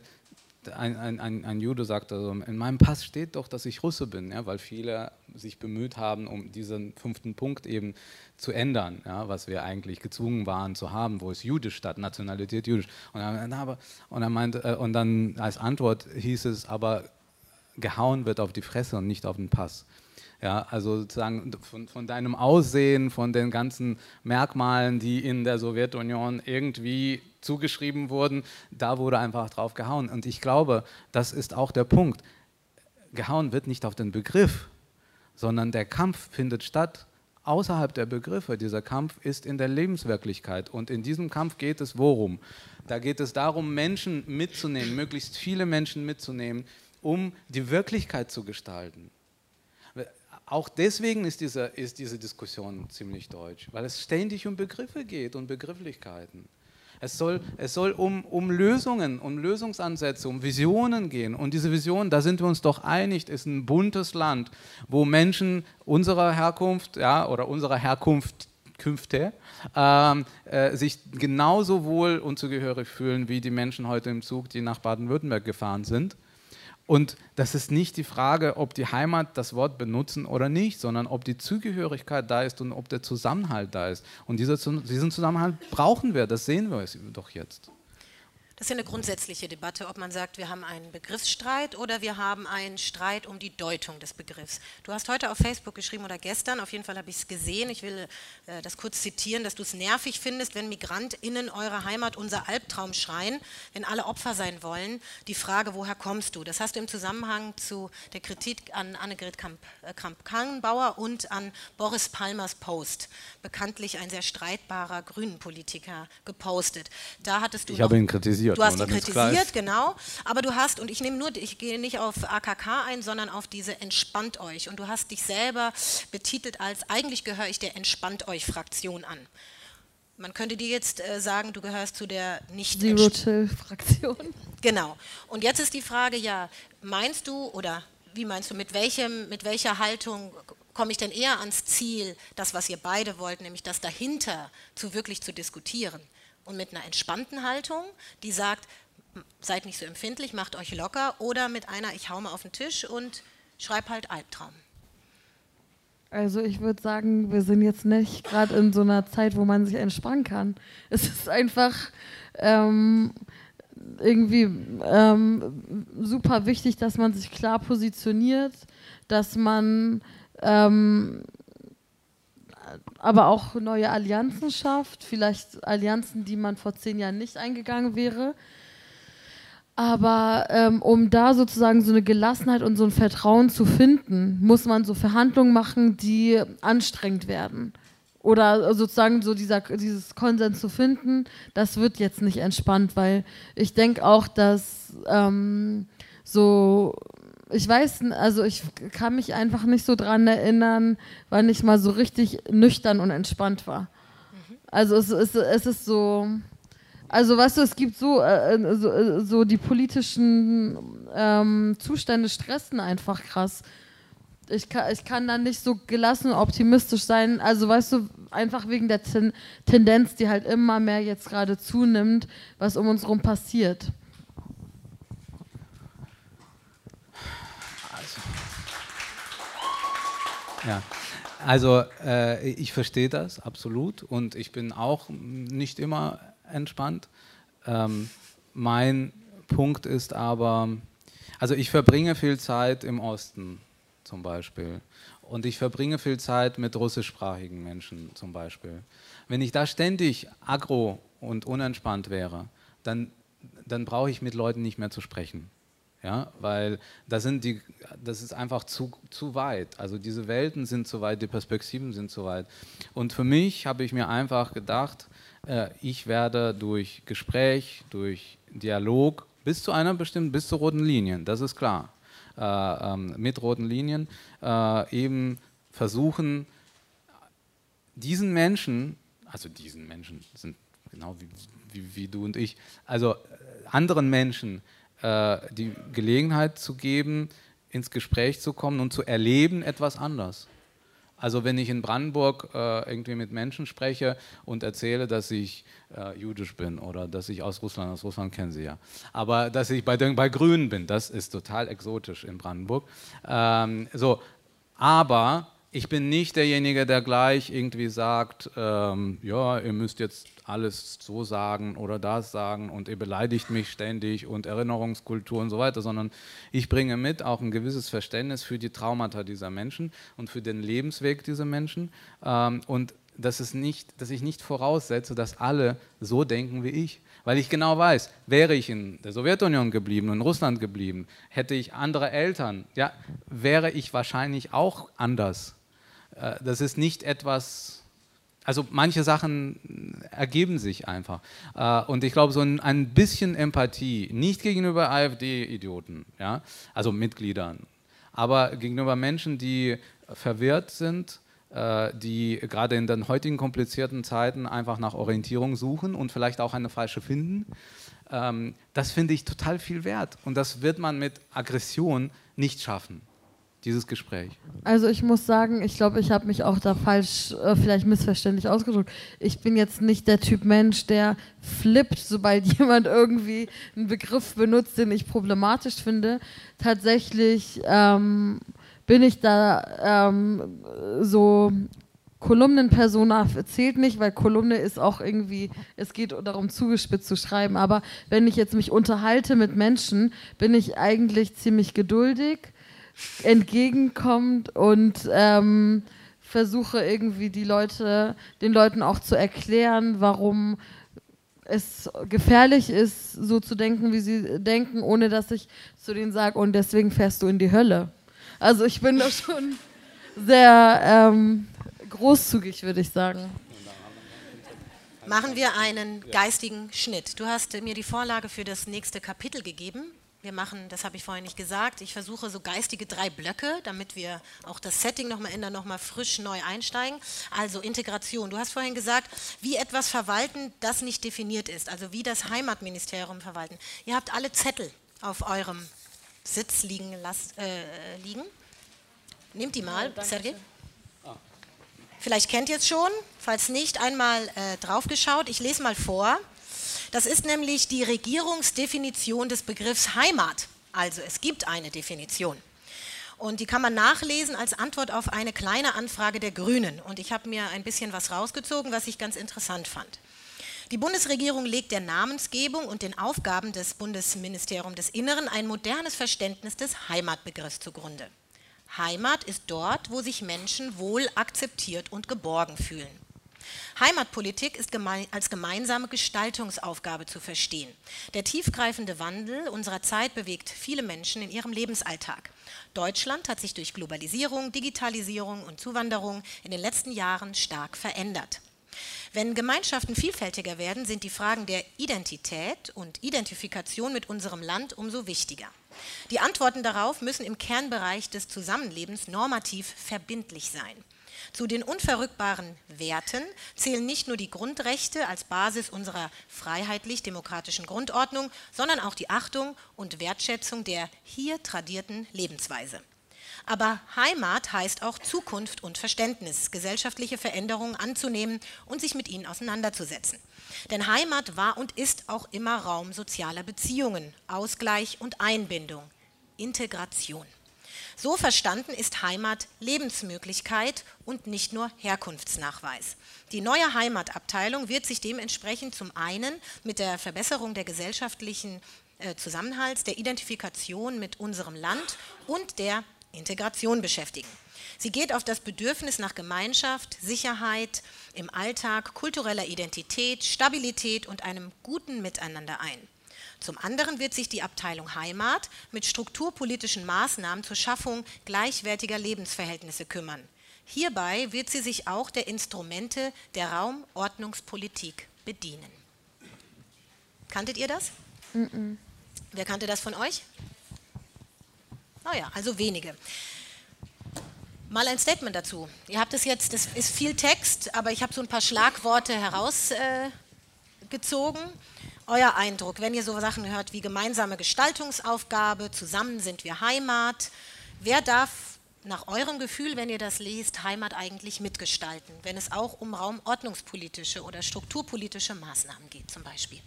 ein, ein, ein, ein, Jude sagte, also, in meinem Pass steht doch, dass ich Russe bin, ja, weil viele sich bemüht haben, um diesen fünften Punkt eben zu ändern, ja, was wir eigentlich gezwungen waren zu haben, wo es jüdisch statt Nationalität jüdisch. Und dann, aber, und, er meinte, und dann als Antwort hieß es, aber gehauen wird auf die Fresse und nicht auf den Pass. Ja, also sozusagen von, von, deinem Aussehen, von den ganzen Merkmalen, die in der Sowjetunion irgendwie zugeschrieben wurden, da wurde einfach drauf gehauen. Und ich glaube, das ist auch der Punkt. Gehauen wird nicht auf den Begriff, sondern der Kampf findet statt außerhalb der Begriffe. Dieser Kampf ist in der Lebenswirklichkeit. Und in diesem Kampf geht es worum? Da geht es darum, Menschen mitzunehmen, möglichst viele Menschen mitzunehmen, um die Wirklichkeit zu gestalten auch deswegen ist diese, ist diese Diskussion ziemlich deutsch, weil es ständig um Begriffe geht und Begrifflichkeiten. Es soll, es soll um, um Lösungen, um Lösungsansätze, um Visionen gehen. Und diese Vision, da sind wir uns doch einig, ist ein buntes Land, wo Menschen unserer Herkunft ja, oder unserer Herkunft Künfte, ähm, äh, sich genauso wohl und zugehörig fühlen wie die Menschen heute im Zug, die nach Baden-Württemberg gefahren sind. Und das ist nicht die Frage, ob die Heimat das Wort benutzen oder nicht, sondern ob die Zugehörigkeit da ist und ob der Zusammenhalt da ist. Und dieser, diesen Zusammenhalt brauchen wir, das sehen wir doch jetzt. Das ist ja eine grundsätzliche Debatte, ob man sagt, wir haben einen Begriffsstreit oder wir haben einen Streit um die Deutung des Begriffs. Du hast heute auf Facebook geschrieben oder gestern, auf jeden Fall habe ich es gesehen, ich will äh, das kurz zitieren, dass du es nervig findest, wenn MigrantInnen eure Heimat unser Albtraum schreien, wenn alle Opfer sein wollen. Die Frage, woher kommst du? Das hast du im Zusammenhang zu der Kritik an Annegret äh, Kramp-Karrenbauer und an Boris Palmers Post, bekanntlich ein sehr streitbarer Grünen-Politiker, gepostet. Da hattest du ich habe ihn kritisiert kritisiert. Du hast ihn kritisiert, genau. Aber du hast, und ich nehme nur, ich gehe nicht auf AKK ein, sondern auf diese Entspannt euch. Und du hast dich selber betitelt als, eigentlich gehöre ich der Entspannt euch Fraktion an. Man könnte dir jetzt äh, sagen, du gehörst zu der nicht Zero Chill Fraktion. Genau. Und jetzt ist die Frage, ja, meinst du oder wie meinst du, mit, welchem, mit welcher Haltung komme ich denn eher ans Ziel, das, was ihr beide wollt, nämlich das dahinter zu wirklich zu diskutieren? Und mit einer entspannten Haltung, die sagt, seid nicht so empfindlich, macht euch locker oder mit einer, ich hau mal auf den Tisch und schreib halt Albtraum. Also ich würde sagen, wir sind jetzt nicht gerade in so einer Zeit, wo man sich entspannen kann. Es ist einfach ähm, irgendwie ähm, super wichtig, dass man sich klar positioniert, dass man ähm, aber auch neue Allianzen schafft, vielleicht Allianzen, die man vor zehn Jahren nicht eingegangen wäre. Aber ähm, um da sozusagen so eine Gelassenheit und so ein Vertrauen zu finden, muss man so Verhandlungen machen, die anstrengend werden. Oder sozusagen so dieser, dieses Konsens zu finden, das wird jetzt nicht entspannt, weil ich denke auch, dass ähm, so ich weiß, also ich kann mich einfach nicht so dran erinnern, wann ich mal so richtig nüchtern und entspannt war. Also es, es, es ist so, also weißt du, es gibt so, äh, so, äh, so, die politischen ähm, Zustände stressen einfach krass. Ich kann, ich kann dann nicht so gelassen und optimistisch sein. Also weißt du, einfach wegen der Ten Tendenz, die halt immer mehr jetzt gerade zunimmt, was um uns herum passiert. Ja, also äh, ich verstehe das absolut und ich bin auch nicht immer entspannt. Ähm, mein Punkt ist aber, also ich verbringe viel Zeit im Osten zum Beispiel und ich verbringe viel Zeit mit russischsprachigen Menschen zum Beispiel. Wenn ich da ständig aggro und unentspannt wäre, dann, dann brauche ich mit Leuten nicht mehr zu sprechen. Ja, weil das, sind die, das ist einfach zu, zu weit. Also diese Welten sind zu weit, die Perspektiven sind zu weit. Und für mich habe ich mir einfach gedacht, äh, ich werde durch Gespräch, durch Dialog bis zu einer bestimmten, bis zu roten Linien, das ist klar, äh, ähm, mit roten Linien äh, eben versuchen, diesen Menschen, also diesen Menschen sind genau wie, wie, wie du und ich, also äh, anderen Menschen, äh, die Gelegenheit zu geben, ins Gespräch zu kommen und zu erleben etwas anders. Also wenn ich in Brandenburg äh, irgendwie mit Menschen spreche und erzähle, dass ich äh, jüdisch bin oder dass ich aus Russland, aus Russland kennen Sie ja, aber dass ich bei, bei Grünen bin, das ist total exotisch in Brandenburg. Ähm, so, aber ich bin nicht derjenige, der gleich irgendwie sagt, ähm, ja, ihr müsst jetzt alles so sagen oder das sagen und ihr beleidigt mich ständig und Erinnerungskultur und so weiter, sondern ich bringe mit auch ein gewisses Verständnis für die Traumata dieser Menschen und für den Lebensweg dieser Menschen ähm, und dass, es nicht, dass ich nicht voraussetze, dass alle so denken wie ich. Weil ich genau weiß, wäre ich in der Sowjetunion geblieben, in Russland geblieben, hätte ich andere Eltern, ja, wäre ich wahrscheinlich auch anders äh, das ist nicht etwas, also manche Sachen ergeben sich einfach. Äh, und ich glaube, so ein, bisschen Empathie, nicht gegenüber AfD-Idioten, ja, also Mitgliedern, aber gegenüber Menschen, die verwirrt sind, äh, die gerade in den heutigen komplizierten Zeiten einfach nach Orientierung suchen und vielleicht auch eine falsche finden. Ähm, das finde ich total viel wert. Und das wird man mit Aggression nicht schaffen dieses Gespräch? Also ich muss sagen, ich glaube, ich habe mich auch da falsch, äh, vielleicht missverständlich ausgedrückt. Ich bin jetzt nicht der Typ Mensch, der flippt, sobald jemand irgendwie einen Begriff benutzt, den ich problematisch finde. Tatsächlich ähm, bin ich da ähm, so Kolumnenpersona zählt nicht, weil Kolumne ist auch irgendwie, es geht darum, zugespitzt zu schreiben. Aber wenn ich jetzt mich unterhalte mit Menschen, bin ich eigentlich ziemlich geduldig entgegenkommt und ähm, versuche irgendwie die Leute, den Leuten auch zu erklären, warum es gefährlich ist, so zu denken, wie sie denken, ohne dass ich zu denen sage, und deswegen fährst du in die Hölle. Also ich bin da schon sehr ähm, großzügig, würde ich sagen. Machen wir einen geistigen Schnitt. Du hast mir die Vorlage für das nächste Kapitel gegeben. Wir machen, das habe ich vorhin nicht gesagt, ich versuche so geistige drei Blöcke, damit wir auch das Setting nochmal ändern, nochmal frisch neu einsteigen. Also Integration. Du hast vorhin gesagt, wie etwas verwalten, das nicht definiert ist. Also wie das Heimatministerium verwalten. Ihr habt alle Zettel auf eurem Sitz liegen. Lasst, äh, liegen. Nehmt die mal, ja, Sergej. Vielleicht kennt ihr es schon, falls nicht, einmal äh, draufgeschaut. Ich lese mal vor. Das ist nämlich die Regierungsdefinition des Begriffs Heimat. Also es gibt eine Definition. Und die kann man nachlesen als Antwort auf eine kleine Anfrage der Grünen. Und ich habe mir ein bisschen was rausgezogen, was ich ganz interessant fand. Die Bundesregierung legt der Namensgebung und den Aufgaben des Bundesministeriums des Inneren ein modernes Verständnis des Heimatbegriffs zugrunde. Heimat ist dort, wo sich Menschen wohl akzeptiert und geborgen fühlen. Heimatpolitik ist geme als gemeinsame Gestaltungsaufgabe zu verstehen. Der tiefgreifende Wandel unserer Zeit bewegt viele Menschen in ihrem Lebensalltag. Deutschland hat sich durch Globalisierung, Digitalisierung und Zuwanderung in den letzten Jahren stark verändert. Wenn Gemeinschaften vielfältiger werden, sind die Fragen der Identität und Identifikation mit unserem Land umso wichtiger. Die Antworten darauf müssen im Kernbereich des Zusammenlebens normativ verbindlich sein. Zu den unverrückbaren Werten zählen nicht nur die Grundrechte als Basis unserer freiheitlich-demokratischen Grundordnung, sondern auch die Achtung und Wertschätzung der hier tradierten Lebensweise. Aber Heimat heißt auch Zukunft und Verständnis, gesellschaftliche Veränderungen anzunehmen und sich mit ihnen auseinanderzusetzen. Denn Heimat war und ist auch immer Raum sozialer Beziehungen, Ausgleich und Einbindung, Integration. So verstanden ist Heimat Lebensmöglichkeit und nicht nur Herkunftsnachweis. Die neue Heimatabteilung wird sich dementsprechend zum einen mit der Verbesserung der gesellschaftlichen äh, Zusammenhalts, der Identifikation mit unserem Land und der Integration beschäftigen. Sie geht auf das Bedürfnis nach Gemeinschaft, Sicherheit im Alltag, kultureller Identität, Stabilität und einem guten Miteinander ein. Zum anderen wird sich die Abteilung Heimat mit strukturpolitischen Maßnahmen zur Schaffung gleichwertiger Lebensverhältnisse kümmern. Hierbei wird sie sich auch der Instrumente der Raumordnungspolitik bedienen. Kanntet ihr das? -mm. Wer kannte das von euch? Naja, also wenige. Mal ein Statement dazu. Ihr habt es jetzt, das ist viel Text, aber ich habe so ein paar Schlagworte herausgezogen. Äh, Euer Eindruck, wenn ihr so Sachen hört wie gemeinsame Gestaltungsaufgabe, zusammen sind wir Heimat, wer darf nach eurem Gefühl, wenn ihr das lest, Heimat eigentlich mitgestalten, wenn es auch um raumordnungspolitische oder strukturpolitische Maßnahmen geht zum Beispiel?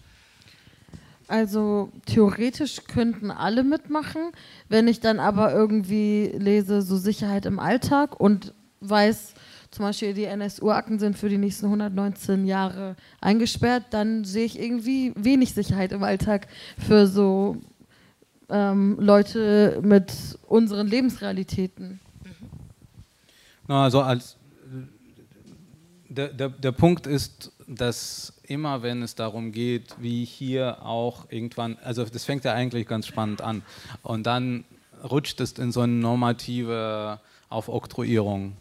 Also theoretisch könnten alle mitmachen. Wenn ich dann aber irgendwie lese, so Sicherheit im Alltag und weiß, zum Beispiel die NSU-Akten sind für die nächsten 119 Jahre eingesperrt, dann sehe ich irgendwie wenig Sicherheit im Alltag für so ähm, Leute mit unseren Lebensrealitäten. Also als der, der, der Punkt ist, dass immer, wenn es darum geht, wie hier auch irgendwann, also das fängt ja eigentlich ganz spannend an und dann rutscht es in so eine normative Aufoktroyierung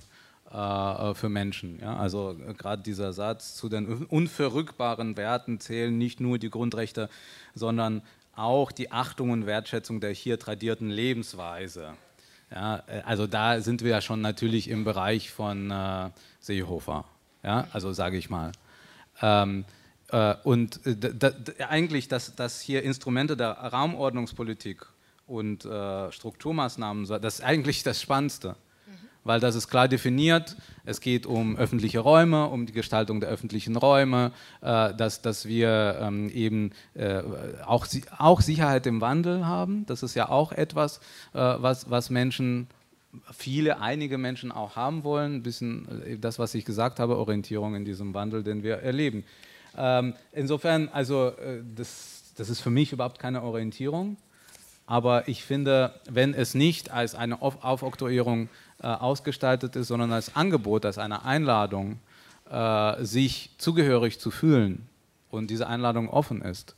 für Menschen. Ja? Also äh, gerade dieser Satz, zu den unverrückbaren Werten zählen nicht nur die Grundrechte, sondern auch die Achtung und Wertschätzung der hier tradierten Lebensweise. Ja, äh, also da sind wir ja schon natürlich im Bereich von äh, Seehofer, ja, also sage ich mal. Ähm, äh, und eigentlich, dass, dass hier Instrumente der Raumordnungspolitik und äh, Strukturmaßnahmen, das ist eigentlich das Spannendste weil das ist klar definiert. Es geht um öffentliche Räume, um die Gestaltung der öffentlichen Räume, äh, dass, dass wir ähm, eben äh, auch, auch Sicherheit im Wandel haben. Das ist ja auch etwas, äh, was, was Menschen viele, einige Menschen auch haben wollen. Ein bisschen äh, das, was ich gesagt habe, Orientierung in diesem Wandel, den wir erleben. Ähm, insofern, also äh, das, das ist für mich überhaupt keine Orientierung. Aber ich finde, wenn es nicht als eine Aufoktroyierung äh, ausgestaltet ist, sondern als Angebot, als eine Einladung, äh, sich zugehörig zu fühlen und diese Einladung offen ist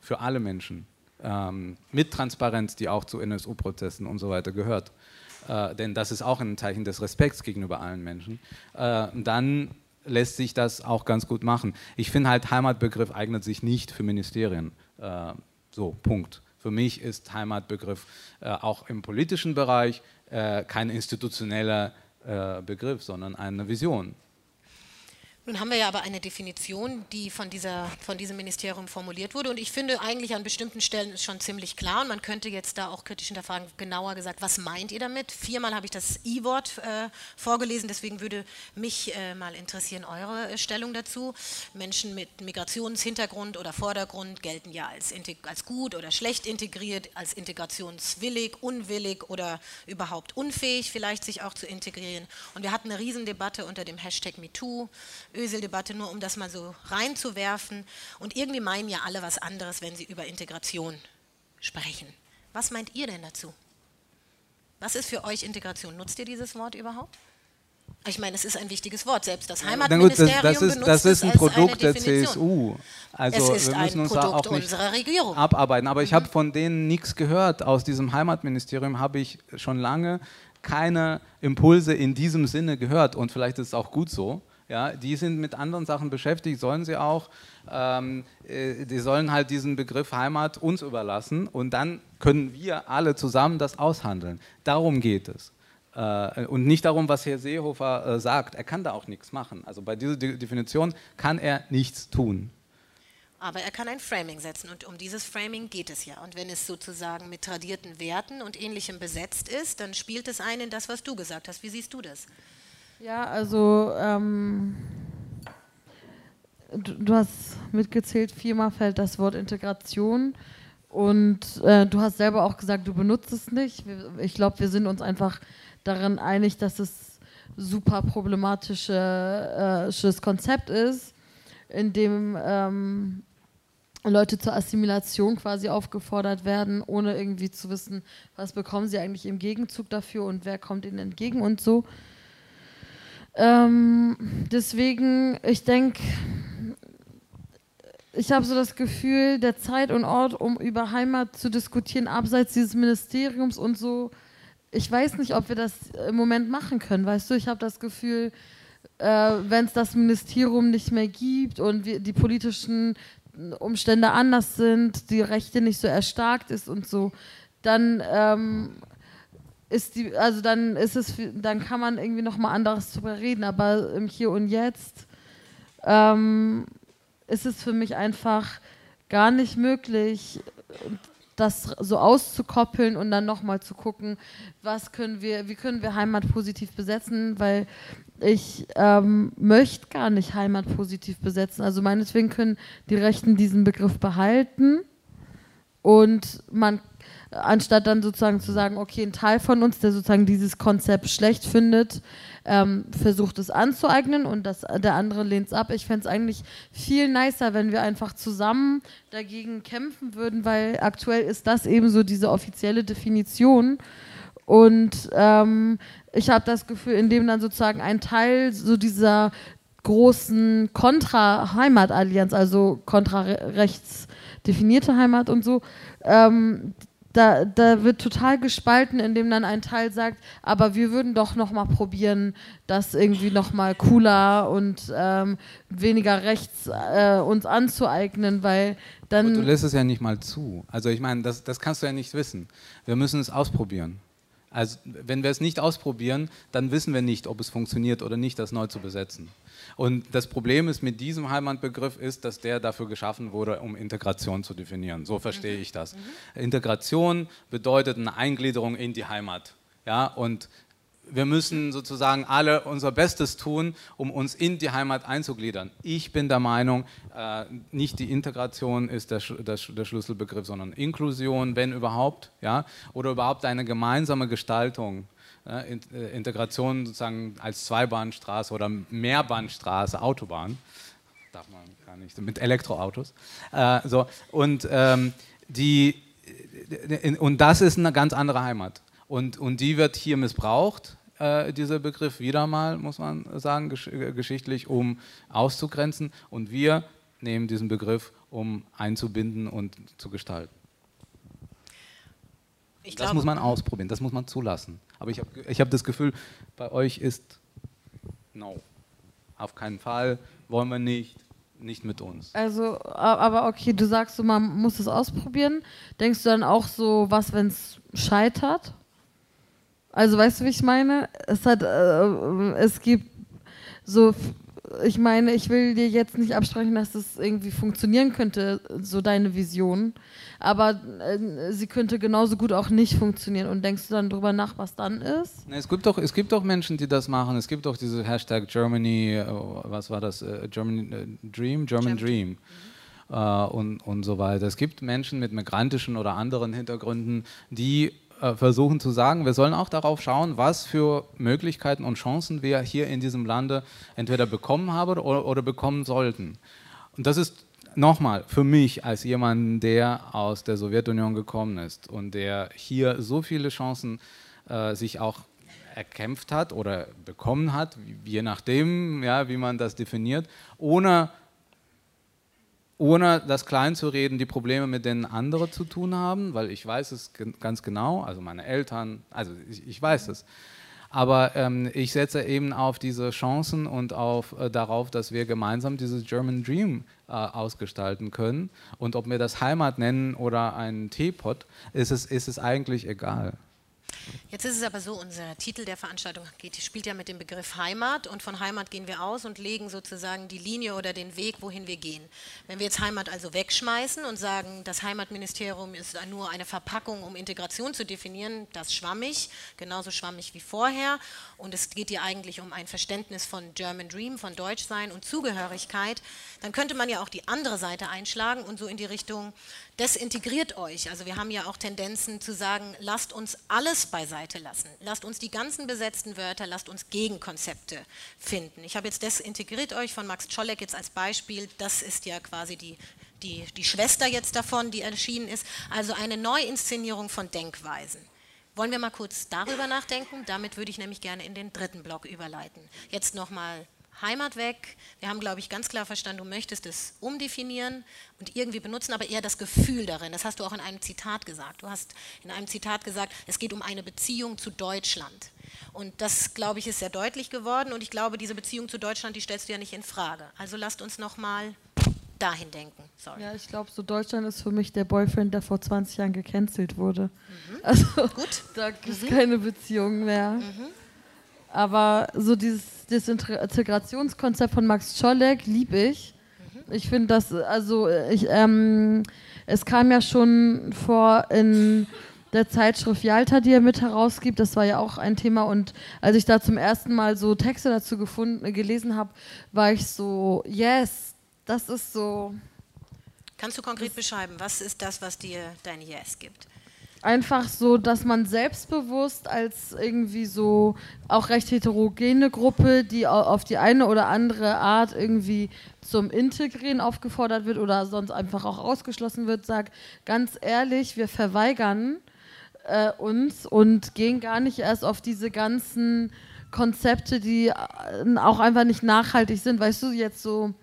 für alle Menschen, ähm, mit Transparenz, die auch zu NSU-Prozessen und so weiter gehört, äh, denn das ist auch ein Zeichen des Respekts gegenüber allen Menschen, äh, dann lässt sich das auch ganz gut machen. Ich finde halt, Heimatbegriff eignet sich nicht für Ministerien. Äh, so, Punkt. Für mich ist Heimatbegriff äh, auch im politischen Bereich äh, kein institutioneller äh, Begriff, sondern eine Vision. Nun haben wir ja aber eine Definition, die von, dieser, von diesem Ministerium formuliert wurde. Und ich finde eigentlich an bestimmten Stellen ist schon ziemlich klar. Und man könnte jetzt da auch kritisch hinterfragen, genauer gesagt, was meint ihr damit? Viermal habe ich das I-Wort äh, vorgelesen. Deswegen würde mich äh, mal interessieren, eure äh, Stellung dazu. Menschen mit Migrationshintergrund oder Vordergrund gelten ja als, als gut oder schlecht integriert, als integrationswillig, unwillig oder überhaupt unfähig, vielleicht sich auch zu integrieren. Und wir hatten eine Riesendebatte unter dem Hashtag MeToo Öseldebatte, nur um das mal so reinzuwerfen. Und irgendwie meinen ja alle was anderes, wenn sie über Integration sprechen. Was meint ihr denn dazu? Was ist für euch Integration? Nutzt ihr dieses Wort überhaupt? Ich meine, es ist ein wichtiges Wort. Selbst das Heimatministerium gut, das, das, ist, benutzt das ist ein Produkt der CSU. Also es ist wir müssen ein uns Produkt auch nicht unserer Regierung. abarbeiten. Aber ich Mhm. habe von denen nichts gehört. Aus diesem Heimatministerium habe ich schon lange keine Impulse in diesem Sinne gehört. Und vielleicht ist es auch gut so. Ja, die sind mit anderen Sachen beschäftigt, sollen sie auch. Ähm, äh, die sollen halt diesen Begriff Heimat uns überlassen und dann können wir alle zusammen das aushandeln. Darum geht es. Äh, und nicht darum, was Herr Seehofer äh, sagt. Er kann da auch nichts machen. Also bei dieser De Definition kann er nichts tun. Aber er kann ein Framing setzen und um dieses Framing geht es ja. Und wenn es sozusagen mit tradierten Werten und ähnlichem besetzt ist, dann spielt es ein in das, was du gesagt hast. Wie siehst du das? Ja, also ähm, du, du, hast mitgezählt, viermal fällt das Wort Integration und äh, du hast selber auch gesagt, du benutzt es nicht. Ich glaube, wir sind uns einfach darin einig, dass es super problematisches äh, Konzept ist, in dem ähm, Leute zur Assimilation quasi aufgefordert werden, ohne irgendwie zu wissen, was bekommen sie eigentlich im Gegenzug dafür und wer kommt ihnen entgegen und so. Ähm, deswegen, ich denke, ich habe so das Gefühl, der Zeit und Ort, um über Heimat zu diskutieren, abseits dieses Ministeriums und so, ich weiß nicht, ob wir das im Moment machen können. Weißt du, ich habe das Gefühl, äh, wenn es das Ministerium nicht mehr gibt und wir, die politischen Umstände anders sind, die Rechte nicht so erstarkt ist und so, dann ähm, ist die, also dann ist es, dann kann man irgendwie noch mal anderes drüber reden, aber im Hier und Jetzt ähm, ist es für mich einfach gar nicht möglich, das so auszukoppeln und dann noch mal zu gucken, was können wir, wie können wir Heimat positiv besetzen, weil ich ähm, möchte gar nicht Heimat positiv besetzen. Also meinetwegen können die Rechten diesen Begriff behalten und man anstatt dann sozusagen zu sagen, okay, ein Teil von uns, der sozusagen dieses Konzept schlecht findet, ähm, versucht es anzueignen und das, der andere lehnt es ab. Ich fände es eigentlich viel nicer, wenn wir einfach zusammen dagegen kämpfen würden, weil aktuell ist das eben so diese offizielle Definition. Und ähm, ich habe das Gefühl, indem dann sozusagen ein Teil so dieser großen Kontra-Heimatallianz, also kontra-rechts definierte Heimat und so, ähm, da, da, wird total gespalten, indem dann ein Teil sagt, aber wir würden doch noch mal probieren, das irgendwie noch mal cooler und ähm, weniger rechts äh, uns anzueignen, weil dann... Und du lässt es ja nicht mal zu. Also ich meine, das, das kannst du ja nicht wissen. Wir müssen es ausprobieren. Also wenn wir es nicht ausprobieren, dann wissen wir nicht, ob es funktioniert oder nicht, das neu zu besetzen. Und das Problem ist mit diesem Heimatbegriff ist, dass der dafür geschaffen wurde, um Integration zu definieren. So verstehe mhm. ich das. Mhm. Integration bedeutet eine Eingliederung in die Heimat. Ja, und wir müssen sozusagen alle unser Bestes tun, um uns in die Heimat einzugliedern. Ich bin der Meinung, äh, nicht die Integration ist der, der, der, Schlüsselbegriff, sondern Inklusion, wenn überhaupt, ja, oder überhaupt eine gemeinsame Gestaltung. Ja, äh, Integration sozusagen als Zweibahnstraße oder Mehrbahnstraße, Autobahn, darf man gar nicht, mit Elektroautos. Äh, so, und, ähm, die, und das ist eine ganz andere Heimat. Und, und die wird hier missbraucht äh, dieser Begriff wieder mal, muss man sagen, gesch äh, geschichtlich, um auszugrenzen. Und wir nehmen diesen Begriff, um einzubinden und zu gestalten. Ich das muss man ausprobieren, das muss man zulassen. Aber ich habe ich hab das Gefühl, bei euch ist no. Auf keinen Fall, wollen wir nicht, nicht mit uns. Also, aber okay, du sagst so, man muss es ausprobieren. Denkst du dann auch so, was, wenn es scheitert? Also weißt du, wie ich meine? Es hat, äh, es gibt so ich meine, ich will dir jetzt nicht absprechen, dass das irgendwie funktionieren könnte, so deine Vision. Aber äh, sie könnte genauso gut auch nicht funktionieren. Und denkst du dann drüber nach, was dann ist? Es gibt doch, es gibt doch Menschen, die das machen. Es gibt doch diese Hashtag Germany, oh, was war das? Uh, German uh, Dream, German Dream. Mhm. Und, und so weiter. Es gibt Menschen mit migrantischen oder anderen Hintergründen, die äh, versuchen zu sagen, wir sollen auch darauf schauen, was für Möglichkeiten und Chancen wir hier in diesem Lande entweder bekommen haben oder, oder bekommen sollten. Und das ist nochmal für mich als jemand, der aus der Sowjetunion gekommen ist und der hier so viele Chancen äh, sich auch erkämpft hat oder bekommen hat, je nachdem, ja, wie man das definiert, ohne ohne das klein zu reden, die Probleme, mit denen andere zu tun haben, weil ich weiß es ganz genau, also meine Eltern, also ich, ich weiß es. Aber ähm, ich setze eben auf diese Chancen und auf, äh, darauf, dass wir gemeinsam dieses German Dream äh, ausgestalten können. Und ob wir das Heimat nennen oder einen Teepot, ist es, ist es eigentlich egal. Jetzt ist es aber so, unser Titel der Veranstaltung geht, spielt ja mit dem Begriff Heimat und von Heimat gehen wir aus und legen sozusagen die Linie oder den Weg, wohin wir gehen. Wenn wir jetzt Heimat also wegschmeißen und sagen, das Heimatministerium ist nur eine Verpackung, um Integration zu definieren, das schwammig, genauso schwammig wie vorher und es geht hier eigentlich um ein Verständnis von German Dream, von Deutschsein und Zugehörigkeit, dann könnte man ja auch die andere Seite einschlagen und so in die Richtung, desintegriert euch. Also wir haben ja auch Tendenzen zu sagen, lasst uns alles beiseite lassen. Lasst uns die ganzen besetzten Wörter, lasst uns Gegenkonzepte finden. Ich habe jetzt desintegriert euch von Max Czolek jetzt als Beispiel. Das ist ja quasi die, die, die Schwester jetzt davon, die erschienen ist. Also eine Neuinszenierung von Denkweisen. Wollen wir mal kurz darüber nachdenken? Damit würde ich nämlich gerne in den dritten Block überleiten. Jetzt nochmal Heimat weg. Wir haben, glaube ich, ganz klar verstanden, du möchtest es umdefinieren und irgendwie benutzen, aber eher das Gefühl darin. Das hast du auch in einem Zitat gesagt. Du hast in einem Zitat gesagt, es geht um eine Beziehung zu Deutschland. Und das, glaube ich, ist sehr deutlich geworden. Und ich glaube, diese Beziehung zu Deutschland, die stellst du ja nicht in Frage. Also lasst uns nochmal dahin denken. Sorry. Ja, ich glaube, so Deutschland ist für mich der Boyfriend, der vor 20 Jahren gecancelt wurde. Mhm. Also Gut. da gibt es mhm. keine Beziehung mehr. Mhm. Aber so dieses, dieses Integrationskonzept von Max Czolek liebe ich. Ich finde das, also ich, ähm, es kam ja schon vor in der Zeitschrift Yalta, die er mit herausgibt, das war ja auch ein Thema und als ich da zum ersten Mal so Texte dazu gefunden, gelesen habe, war ich so, yes, das ist so. Kannst du konkret beschreiben, was ist das, was dir dein Yes gibt? Einfach so, dass man selbstbewusst als irgendwie so auch recht heterogene Gruppe, die auf die eine oder andere Art irgendwie zum Integrieren aufgefordert wird oder sonst einfach auch ausgeschlossen wird, sagt ganz ehrlich, wir verweigern äh, uns und gehen gar nicht erst auf diese ganzen Konzepte, die äh, auch einfach nicht nachhaltig sind. Weißt du, jetzt so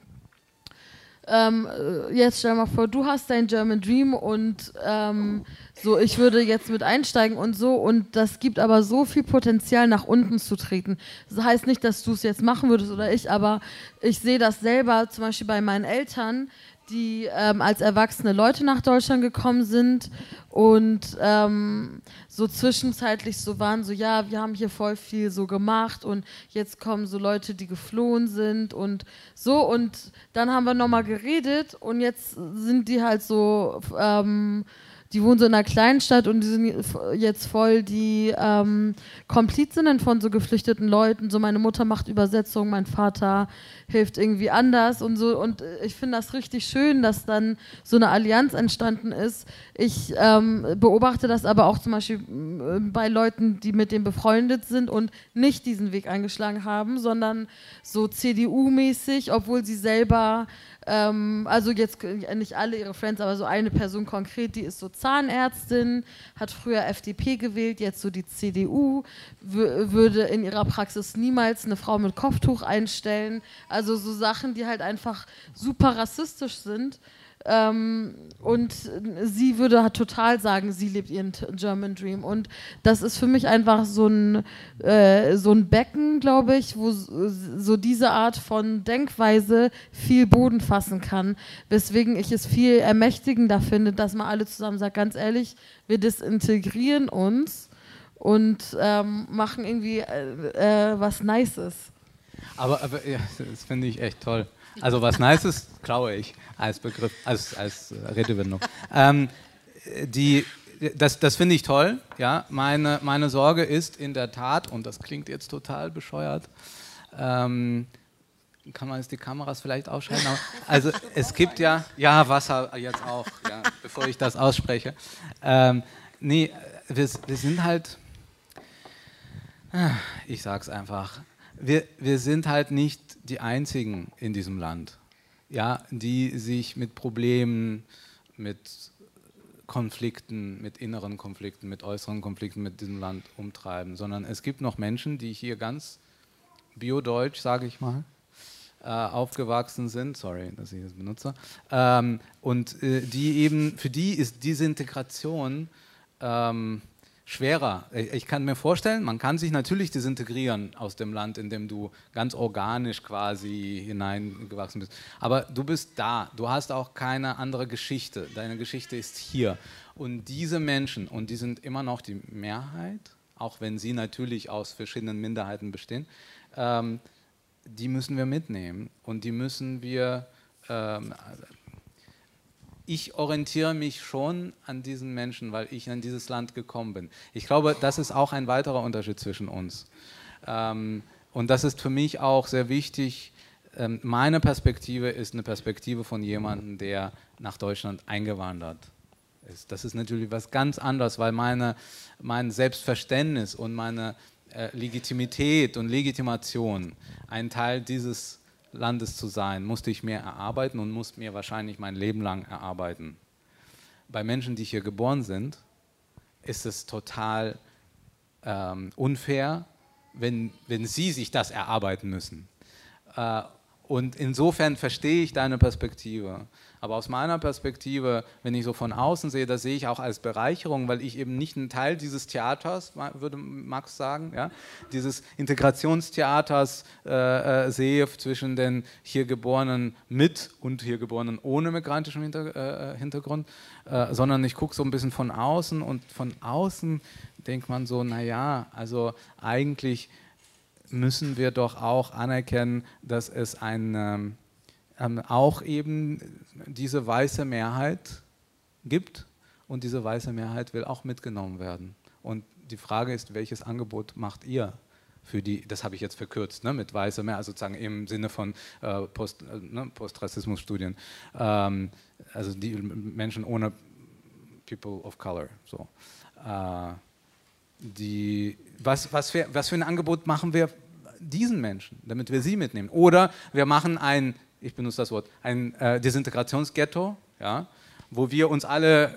ähm, äh, jetzt stell mal vor, du hast dein German Dream und ähm, so, ich würde jetzt mit einsteigen und so und das gibt aber so viel Potenzial, nach unten zu treten. Das heißt nicht, dass du es jetzt machen würdest oder ich, aber ich sehe das selber zum Beispiel bei meinen Eltern, die ähm, als erwachsene Leute nach Deutschland gekommen sind und ähm, so zwischenzeitlich so waren, so ja, wir haben hier voll viel so gemacht und jetzt kommen so Leute, die geflohen sind und so. Und dann haben wir nochmal geredet und jetzt sind die halt so ähm, die wohnen so in einer kleinen Stadt und die sind jetzt voll die ähm, Komplizinnen von so geflüchteten Leuten. So meine Mutter macht Übersetzungen, mein Vater hilft irgendwie anders und so. Und ich finde das richtig schön, dass dann so eine Allianz entstanden ist. Ich ähm, beobachte das aber auch zum Beispiel äh, bei Leuten, die mit dem befreundet sind und nicht diesen Weg eingeschlagen haben, sondern so CDU-mäßig, obwohl sie selber ähm, also jetzt nicht alle ihre Friends, aber so eine Person konkret, die ist so Zahnärztin, hat früher FDP gewählt, jetzt so die CDU, würde in ihrer Praxis niemals eine Frau mit Kopftuch einstellen. Also so Sachen, die halt einfach super rassistisch sind. Ähm, und sie würde halt total sagen, sie lebt ihren German Dream. Und das ist für mich einfach so ein, äh, so ein Becken, glaube ich, wo so diese Art von Denkweise viel Boden fassen kann. Weswegen ich es viel ermächtigender finde, dass man alle zusammen sagt, ganz ehrlich, wir desintegrieren uns und ähm, machen irgendwie äh, äh, was Nices. Aber, aber ja, das finde ich echt toll. Also was nice ist, klaue ich als Begriff, als, als Redewendung. Ähm, die, das das finde ich toll. Ja? Meine, meine Sorge ist in der Tat, und das klingt jetzt total bescheuert, ähm, kann man jetzt die Kameras vielleicht ausschalten? also es gibt ja, ja, Wasser jetzt auch, ja, bevor ich das ausspreche. Ähm, nee, wir, wir sind halt, ich sag's einfach, wir, wir sind halt nicht die Einzigen in diesem Land, ja, die sich mit Problemen, mit Konflikten, mit inneren Konflikten, mit äußeren Konflikten mit diesem Land umtreiben, sondern es gibt noch Menschen, die hier ganz biodeutsch, sage ich mal, äh, aufgewachsen sind, sorry, dass ich das benutze, ähm, und äh, die eben, für die ist diese Integration ähm, schwerer. Ich kann mir vorstellen, man kann sich natürlich desintegrieren aus dem Land, in dem du ganz organisch quasi hineingewachsen bist. Aber du bist da, du hast auch keine andere Geschichte. Deine Geschichte ist hier. Und diese Menschen, und die sind immer noch die Mehrheit, auch wenn sie natürlich aus verschiedenen Minderheiten bestehen, ähm, die müssen wir mitnehmen und die müssen wir ähm, ich orientiere mich schon an diesen Menschen, weil ich in dieses Land gekommen bin. Ich glaube, das ist auch ein weiterer Unterschied zwischen uns. Ähm, und das ist für mich auch sehr wichtig. Ähm, meine Perspektive ist eine Perspektive von jemandem, der nach Deutschland eingewandert ist. Das ist natürlich was ganz anderes, weil meine, mein Selbstverständnis und meine äh, Legitimität und Legitimation ein Teil dieses Landes zu sein, musste ich mir erarbeiten und muss mir wahrscheinlich mein Leben lang erarbeiten. Bei Menschen, die hier geboren sind, ist es total ähm, unfair, wenn, wenn sie sich das erarbeiten müssen. Äh, und insofern verstehe ich deine Perspektive. Aber aus meiner Perspektive, wenn ich so von außen sehe, das sehe ich auch als Bereicherung, weil ich eben nicht ein Teil dieses Theaters, würde Max sagen, ja, dieses Integrationstheaters äh, äh, sehe zwischen den hier Geborenen mit und hier Geborenen ohne migrantischem Hinter äh, Hintergrund, äh, sondern ich gucke so ein bisschen von außen und von außen denkt man so, naja, also eigentlich müssen wir doch auch anerkennen, dass es ein, ähm, ähm, auch eben diese weiße Mehrheit gibt und diese weiße Mehrheit will auch mitgenommen werden. Und die Frage ist, welches Angebot macht ihr für die, das habe ich jetzt verkürzt, ne, mit weißer Mehrheit, also sozusagen im Sinne von äh, Post, äh, ne, Postrassismusstudien, ähm, also die Menschen ohne People of Color. So. Äh, die, was, was, für, was für ein Angebot machen wir diesen Menschen, damit wir sie mitnehmen? Oder wir machen ein, ich benutze das Wort, ein äh, Desintegrationsghetto, ja, wo wir uns alle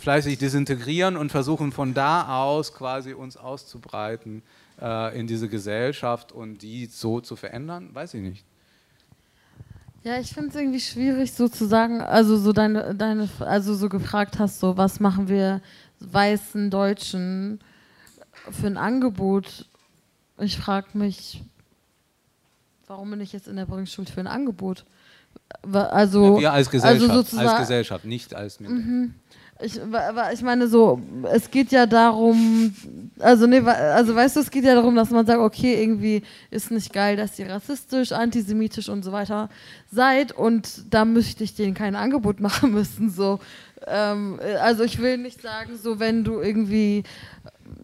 fleißig desintegrieren und versuchen von da aus quasi uns auszubreiten äh, in diese Gesellschaft und die so zu verändern, weiß ich nicht. Ja, ich finde es irgendwie schwierig sozusagen, also so deine, deine, also so gefragt hast, so was machen wir weißen Deutschen für ein Angebot? Ich frage mich, warum bin ich jetzt in der Bringschuld für ein Angebot? Also, ja, wir als Gesellschaft, also als Gesellschaft, nicht als. Mhm. Ich, ich meine so, es geht ja darum, also nee, also weißt du, es geht ja darum, dass man sagt, okay, irgendwie ist nicht geil, dass ihr rassistisch, antisemitisch und so weiter seid und da möchte ich denen kein Angebot machen müssen. So, ähm, also ich will nicht sagen, so wenn du irgendwie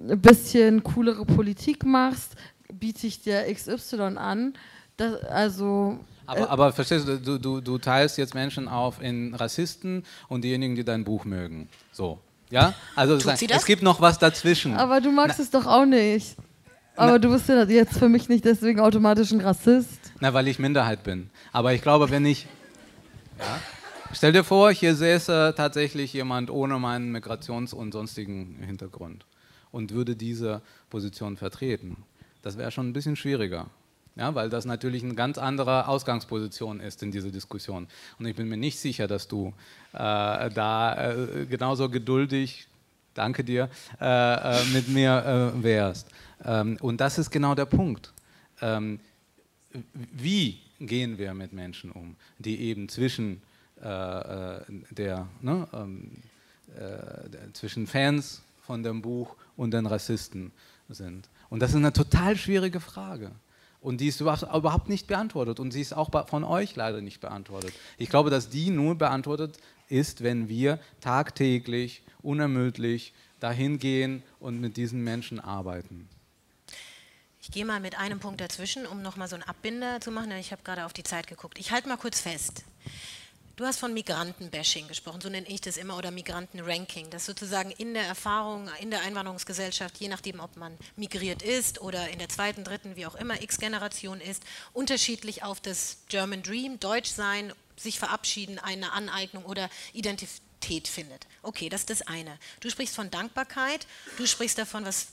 ein bisschen coolere Politik machst, biete ich dir XY an. Das, also aber, äh, aber verstehst du, du, du, du teilst jetzt Menschen auf in Rassisten und diejenigen, die dein Buch mögen. So. Ja? Also es gibt noch was dazwischen. Aber du magst Na, es doch auch nicht. Aber Na, du bist ja jetzt für mich nicht deswegen automatisch ein Rassist. Na, weil ich Minderheit bin. Aber ich glaube, wenn ich. Ja? Stell dir vor, hier säße tatsächlich jemand ohne meinen Migrations- und sonstigen Hintergrund und würde diese Position vertreten. Das wäre schon ein bisschen schwieriger. Ja, weil das natürlich eine ganz andere Ausgangsposition ist in dieser Diskussion. Und ich bin mir nicht sicher, dass du äh, da äh, genauso geduldig, danke dir, äh, äh mit mir äh, wärst. Ähm, und das ist genau der Punkt. Ähm, wie gehen wir mit Menschen um, die eben zwischen äh, der, ne, ähm, zwischen Fans von dem Buch und den Rassisten sind? Und das ist eine total schwierige Frage. Und die ist überhaupt nicht beantwortet und sie ist auch von euch leider nicht beantwortet. Ich glaube, dass die nur beantwortet ist, wenn wir tagtäglich, unermüdlich dahin gehen und mit diesen Menschen arbeiten. Ich gehe mal mit einem Punkt dazwischen, um nochmal so einen Abbinder zu machen. Ich habe gerade auf die Zeit geguckt. Ich halte mal kurz fest. Du hast von Migrantenbashing gesprochen, so nenne ich das immer, oder Migrantenranking, dass sozusagen in der Erfahrung, in der Einwanderungsgesellschaft, je nachdem, ob man migriert ist oder in der zweiten, dritten, wie auch immer, X-Generation ist, unterschiedlich auf das German Dream, Deutsch sein, sich verabschieden, eine Aneignung oder Identität findet. Okay, das ist das eine. Du sprichst von Dankbarkeit, du sprichst davon, was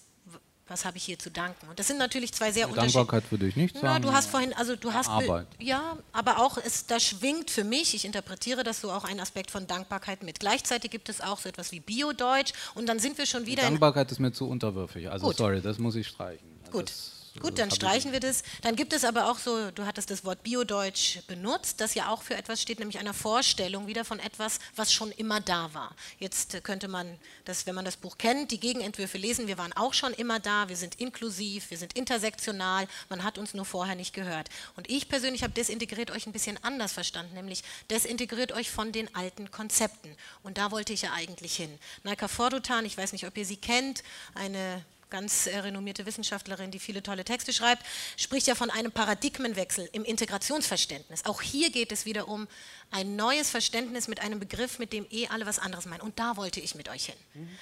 was habe ich hier zu danken? Und das sind natürlich zwei sehr unterschiedliche. Dankbarkeit würde ich nicht sagen. Na, du hast vorhin, also du hast Arbeit. Ja, aber auch es, da schwingt für mich, ich interpretiere das so auch ein Aspekt von Dankbarkeit mit. Gleichzeitig gibt es auch so etwas wie Bio-Deutsch und dann sind wir schon wieder. Die Dankbarkeit ist mir zu unterwürfig. Also Gut. sorry, das muss ich streichen. Also Gut. Gut, dann streichen wir das. Dann gibt es aber auch so, du hattest das Wort Biodeutsch benutzt, das ja auch für etwas steht, nämlich einer Vorstellung wieder von etwas, was schon immer da war. Jetzt könnte man das, wenn man das Buch kennt, die Gegenentwürfe lesen. Wir waren auch schon immer da, wir sind inklusiv, wir sind intersektional, man hat uns nur vorher nicht gehört. Und ich persönlich habe desintegriert euch ein bisschen anders verstanden, nämlich desintegriert euch von den alten Konzepten. Und da wollte ich ja eigentlich hin. Naika Fordutan, ich weiß nicht, ob ihr sie kennt, eine ganz renommierte Wissenschaftlerin, die viele tolle Texte schreibt, spricht ja von einem Paradigmenwechsel im Integrationsverständnis. Auch hier geht es wieder um ein neues Verständnis mit einem Begriff, mit dem eh alle was anderes meinen. Und da wollte ich mit euch hin.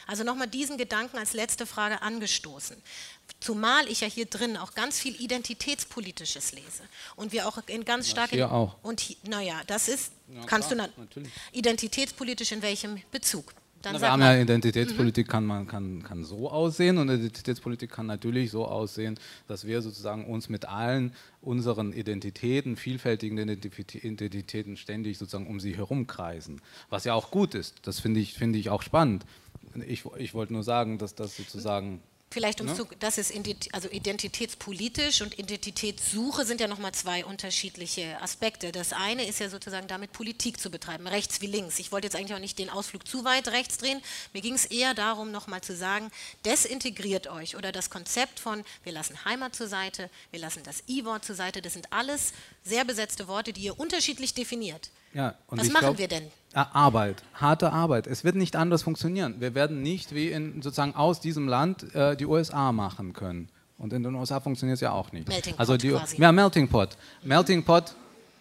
Also nochmal diesen Gedanken als letzte Frage angestoßen. Zumal ich ja hier drin auch ganz viel Identitätspolitisches lese. Und wir auch in ganz stark... Hier auch. Und naja, das ist, ja, kannst klar, du... Natürlich. Identitätspolitisch in welchem Bezug? Dann wir haben ja Identitätspolitik kann, man, kann, kann so aussehen und Identitätspolitik kann natürlich so aussehen, dass wir sozusagen uns mit allen unseren Identitäten, vielfältigen Identitäten ständig sozusagen um sie herumkreisen. Was ja auch gut ist, das finde ich, find ich auch spannend. Ich, ich wollte nur sagen, dass das sozusagen Vielleicht um ne? zu, das ist also identitätspolitisch und Identitätssuche sind ja nochmal zwei unterschiedliche Aspekte. Das eine ist ja sozusagen damit Politik zu betreiben, rechts wie links. Ich wollte jetzt eigentlich auch nicht den Ausflug zu weit rechts drehen. Mir ging es eher darum, nochmal zu sagen, desintegriert euch oder das Konzept von wir lassen Heimat zur Seite, wir lassen das I-Wort zur Seite, das sind alles sehr besetzte Worte, die ihr unterschiedlich definiert. Ja, Was machen glaub, wir denn? Arbeit, harte Arbeit. Es wird nicht anders funktionieren. Wir werden nicht wie in sozusagen aus diesem Land äh, die USA machen können. Und in den USA funktioniert es ja auch nicht. Melting also die, quasi. Ja, Melting Pot. Melting Pot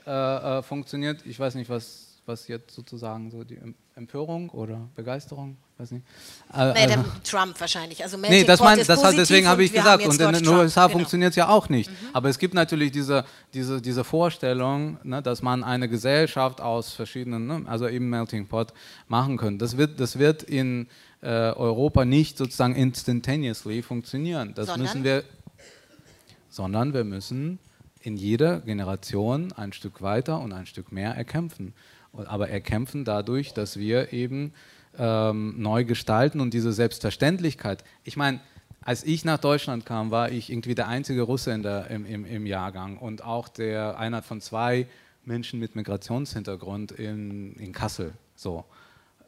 äh, äh, funktioniert, ich weiß nicht, was, was jetzt sozusagen so die Empörung oder Begeisterung weiß nicht. Äh, nee, also, Trump wahrscheinlich. Also nee, das, mein, das hat, deswegen habe ich gesagt. Und in den USA genau. funktioniert es ja auch nicht. Mhm. Aber es gibt natürlich diese, diese, diese Vorstellung, ne, dass man eine Gesellschaft aus verschiedenen, ne, also eben Melting Pot machen könnte. Das wird, das wird in äh, Europa nicht sozusagen instantaneously funktionieren. Das sondern? müssen wir, sondern wir müssen in jeder Generation ein Stück weiter und ein Stück mehr erkämpfen. Aber erkämpfen dadurch, dass wir eben ähm, neu gestalten und diese Selbstverständlichkeit. Ich meine, als ich nach Deutschland kam, war ich irgendwie der einzige Russe in der, im, im, im Jahrgang und auch der einer von zwei Menschen mit Migrationshintergrund in, in Kassel. So.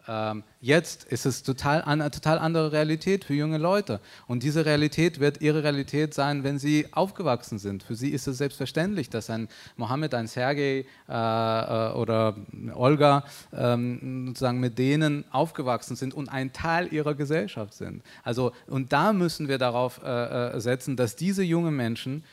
Ähm, jetzt ist es total eine total andere Realität für junge Leute. Und diese Realität wird ihre Realität sein, wenn sie aufgewachsen sind. Für sie ist es selbstverständlich, dass ein Mohammed, ein Sergei äh, äh, oder Olga ähm, sozusagen mit denen aufgewachsen sind und ein Teil ihrer Gesellschaft sind. Also, und da müssen wir darauf äh, äh setzen, dass diese jungen Menschen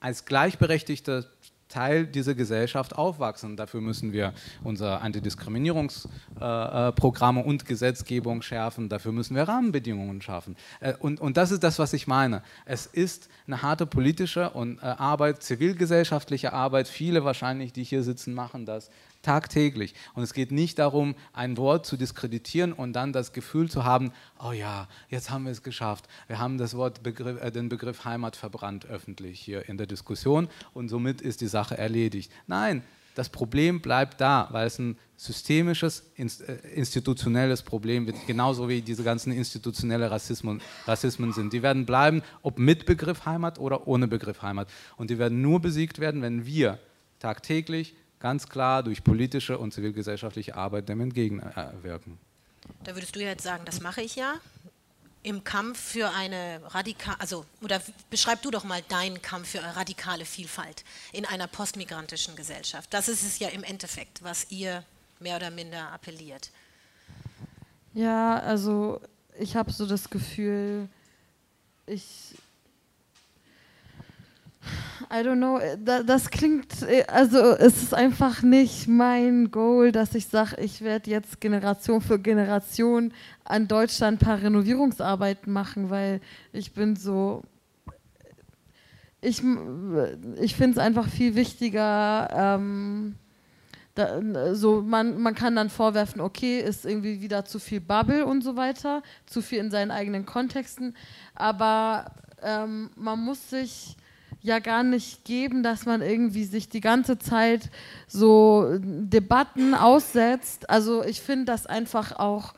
als gleichberechtigte Teil dieser Gesellschaft aufwachsen. Dafür müssen wir unsere Antidiskriminierungsprogramme und Gesetzgebung schärfen. Dafür müssen wir Rahmenbedingungen schaffen. Äh, und, und das ist das, was ich meine. Es ist eine harte politische und äh, Arbeit, zivilgesellschaftliche Arbeit. Viele wahrscheinlich, die hier sitzen, machen das tagtäglich. Und es geht nicht darum, ein Wort zu diskreditieren und dann das Gefühl zu haben, oh ja, jetzt haben wir es geschafft. Wir haben das Wort Begriff, äh, den Begriff Heimat verbrannt öffentlich hier in der Diskussion und somit ist die Sache erledigt. Nein, das Problem bleibt da, weil es ein systemisches, äh, institutionelles Problem wird, genauso wie diese ganzen institutionelle Rassismen, Rassismen sind. Die werden bleiben, ob mit Begriff Heimat oder ohne Begriff Heimat. Und die werden nur besiegt werden, wenn wir tagtäglich ganz klar durch politische und zivilgesellschaftliche Arbeit dem entgegenwirken. Da würdest du jetzt sagen, das mache ich ja. im Kampf für eine radikale, also, oder beschreib du doch mal deinen Kampf für eine radikale Vielfalt in einer postmigrantischen Gesellschaft. Das ist es ja im Endeffekt, was ihr mehr oder minder appelliert. Ja, also ich habe so das Gefühl, ich I don't know, äh, das klingt, äh, also es ist einfach nicht mein Goal, dass ich sage, ich werde jetzt Generation für Generation an Deutschland ein paar Renovierungsarbeiten machen, weil ich bin so, ich, ich finde es einfach viel wichtiger, ähm, da, so man, man kann dann vorwerfen, okay, ist irgendwie wieder zu viel Bubble und so weiter, zu viel in seinen eigenen Kontexten, aber ähm, man muss sich ja gar nicht geben, dass man irgendwie sich die ganze Zeit so Debatten aussetzt. Also ich finde das einfach auch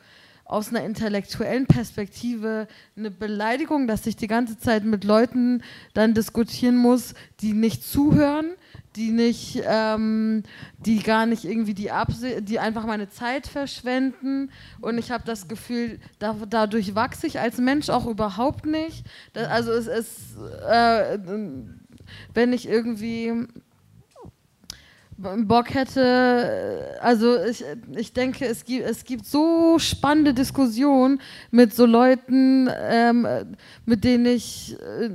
aus einer intellektuellen Perspektive eine Beleidigung, dass ich die ganze Zeit mit Leuten dann diskutieren muss, die nicht zuhören, die nicht, ähm, die gar nicht irgendwie die Abse die einfach meine Zeit verschwenden. Und ich habe das Gefühl, da, dadurch wachse ich als Mensch auch überhaupt nicht. Das, also es ist, äh, wenn ich irgendwie Bock hätte, also ich, ich denke, es gibt, es gibt so spannende Diskussionen mit so Leuten, ähm, mit denen ich äh,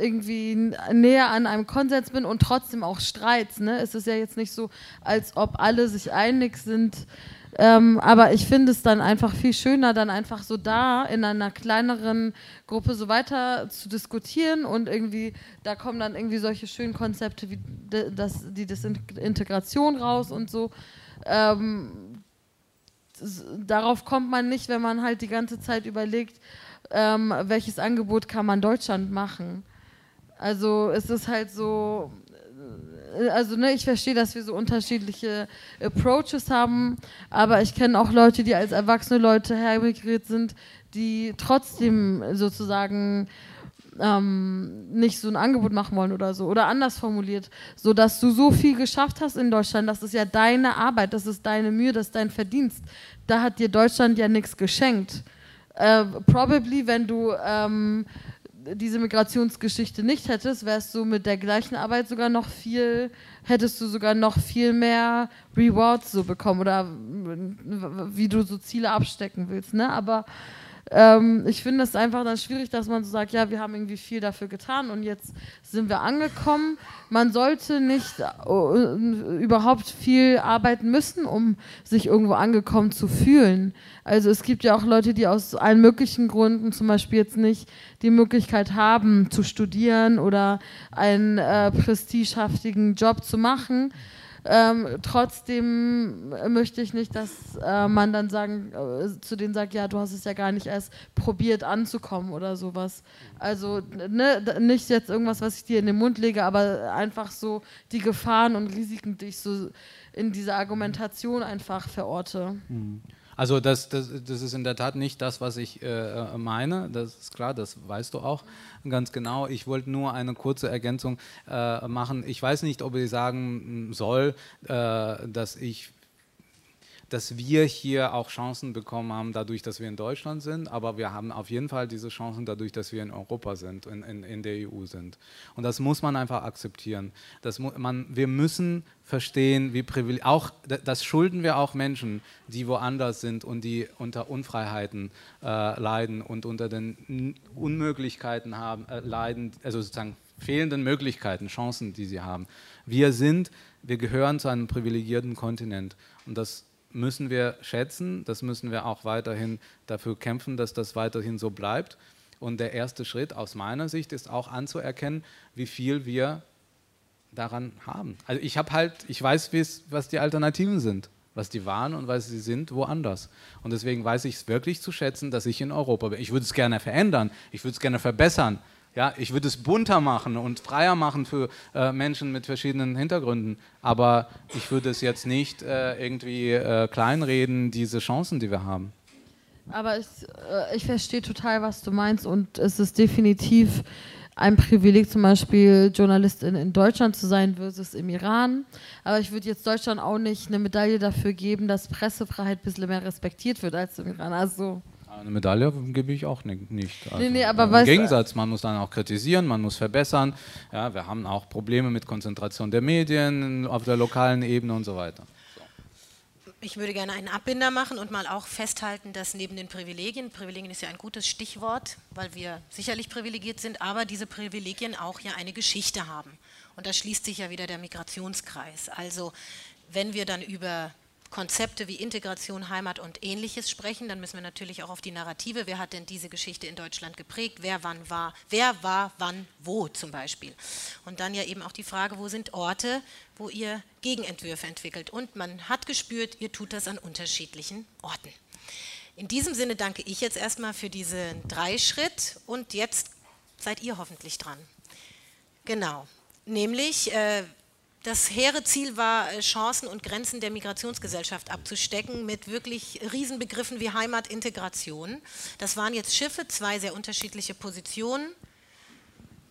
irgendwie näher an einem Konsens bin und trotzdem auch Streits. Ne? Es ist ja jetzt nicht so, als ob alle sich einig sind. Ähm, aber ich finde es dann einfach viel schöner, dann einfach so da in einer kleineren Gruppe so weiter zu diskutieren und irgendwie, da kommen dann irgendwie solche schönen Konzepte wie das, die Desintegration raus und so. Ähm, darauf kommt man nicht, wenn man halt die ganze Zeit überlegt, ähm, welches Angebot kann man Deutschland machen. Also es ist halt so, also ne, ich verstehe, dass wir so unterschiedliche Approaches haben, aber ich kenne auch Leute, die als erwachsene Leute hermigriert sind, die trotzdem sozusagen ähm, nicht so ein Angebot machen wollen oder so. Oder anders formuliert, so dass du so viel geschafft hast in Deutschland, das ist ja deine Arbeit, das ist deine Mühe, das ist dein Verdienst. Da hat dir Deutschland ja nichts geschenkt. Äh, probably, wenn du ähm, diese Migrationsgeschichte nicht hättest, wärst du mit der gleichen Arbeit sogar noch viel, hättest du sogar noch viel mehr Rewards so bekommen oder wie du so Ziele abstecken willst. Ne? Aber ähm, ich finde es einfach dann schwierig, dass man so sagt, ja, wir haben irgendwie viel dafür getan und jetzt sind wir angekommen. Man sollte nicht uh, überhaupt viel arbeiten müssen, um sich irgendwo angekommen zu fühlen. Also es gibt ja auch Leute, die aus allen möglichen Gründen zum Beispiel jetzt nicht die Möglichkeit haben zu studieren oder einen äh, prestigehaftigen Job zu machen ähm, trotzdem möchte ich nicht, dass äh, man dann sagen, äh, zu denen sagt, ja, du hast es ja gar nicht erst probiert anzukommen oder sowas. Also ne, nicht jetzt irgendwas, was ich dir in den Mund lege, aber einfach so die Gefahren und Risiken, die ich so in dieser Argumentation einfach verorte. Mhm. Also das, das, das ist in der Tat nicht das, was ich äh, meine, das ist klar, das weißt du auch ganz genau. Ich wollte nur eine kurze Ergänzung äh, machen. Ich weiß nicht, ob ich sagen soll, äh, dass ich dass wir hier auch Chancen bekommen haben, dadurch, dass wir in Deutschland sind, aber wir haben auf jeden Fall diese Chancen dadurch, dass wir in Europa sind, in, in, in der EU sind. Und das muss man einfach akzeptieren. Das man, wir müssen verstehen, wie auch das schulden wir auch Menschen, die woanders sind und die unter Unfreiheiten äh, leiden und unter den Unmöglichkeiten haben, äh, leiden, also sozusagen fehlenden Möglichkeiten, Chancen, die sie haben. Wir sind, wir gehören zu einem privilegierten Kontinent und das müssen wir schätzen, das müssen wir auch weiterhin dafür kämpfen, dass das weiterhin so bleibt. Und der erste Schritt aus meiner Sicht ist auch anzuerkennen, wie viel wir daran haben. Also ich habe halt, ich weiß, was die Alternativen sind, was die waren und was sie sind woanders. Und deswegen weiß ich es wirklich zu schätzen, dass ich in Europa bin. Ich würde es gerne verändern, ich würde es gerne verbessern, ja, ich würde es bunter machen und freier machen für äh, Menschen mit verschiedenen Hintergründen, aber ich würde es jetzt nicht äh, irgendwie äh, kleinreden, diese Chancen, die wir haben. Aber ich, äh, ich verstehe total, was du meinst und es ist definitiv ein Privileg, zum Beispiel Journalistin in Deutschland zu sein versus im Iran. Aber ich würde jetzt Deutschland auch nicht eine Medaille dafür geben, dass Pressefreiheit ein bisschen mehr respektiert wird als im Iran. Also Eine Medaille gebe ich auch nicht. Also nee, nee, aber Im Gegensatz, man muss dann auch kritisieren, man muss verbessern. Ja, wir haben auch Probleme mit Konzentration der Medien auf der lokalen Ebene und so weiter. Ich würde gerne einen Abbinder machen und mal auch festhalten, dass neben den Privilegien, Privilegien ist ja ein gutes Stichwort, weil wir sicherlich privilegiert sind, aber diese Privilegien auch ja eine Geschichte haben. Und da schließt sich ja wieder der Migrationskreis. Also wenn wir dann über Konzepte wie Integration, Heimat und ähnliches sprechen, dann müssen wir natürlich auch auf die Narrative, wer hat denn diese Geschichte in Deutschland geprägt, wer wann war, wer war wann wo zum Beispiel. Und dann ja eben auch die Frage, wo sind Orte, wo ihr Gegenentwürfe entwickelt. Und man hat gespürt, ihr tut das an unterschiedlichen Orten. In diesem Sinne danke ich jetzt erstmal für diesen Dreischritt und jetzt seid ihr hoffentlich dran. Genau, nämlich äh, das hehre Ziel war, äh, Chancen und Grenzen der Migrationsgesellschaft abzustecken mit wirklich Riesenbegriffen wie Heimatintegration. Das waren jetzt Schiffe, zwei sehr unterschiedliche Positionen.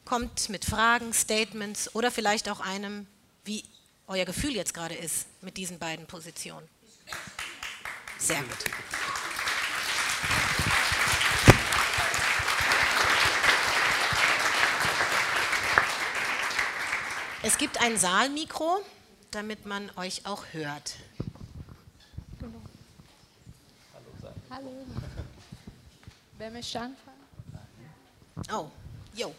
Kommt mit Fragen, Statements oder vielleicht auch einem, wie euer Gefühl jetzt gerade ist mit diesen beiden Positionen. Sehr gut. Es gibt ein Saalmikro, damit man euch auch hört. Hallo. Wer möchte anfangen? Oh, jo.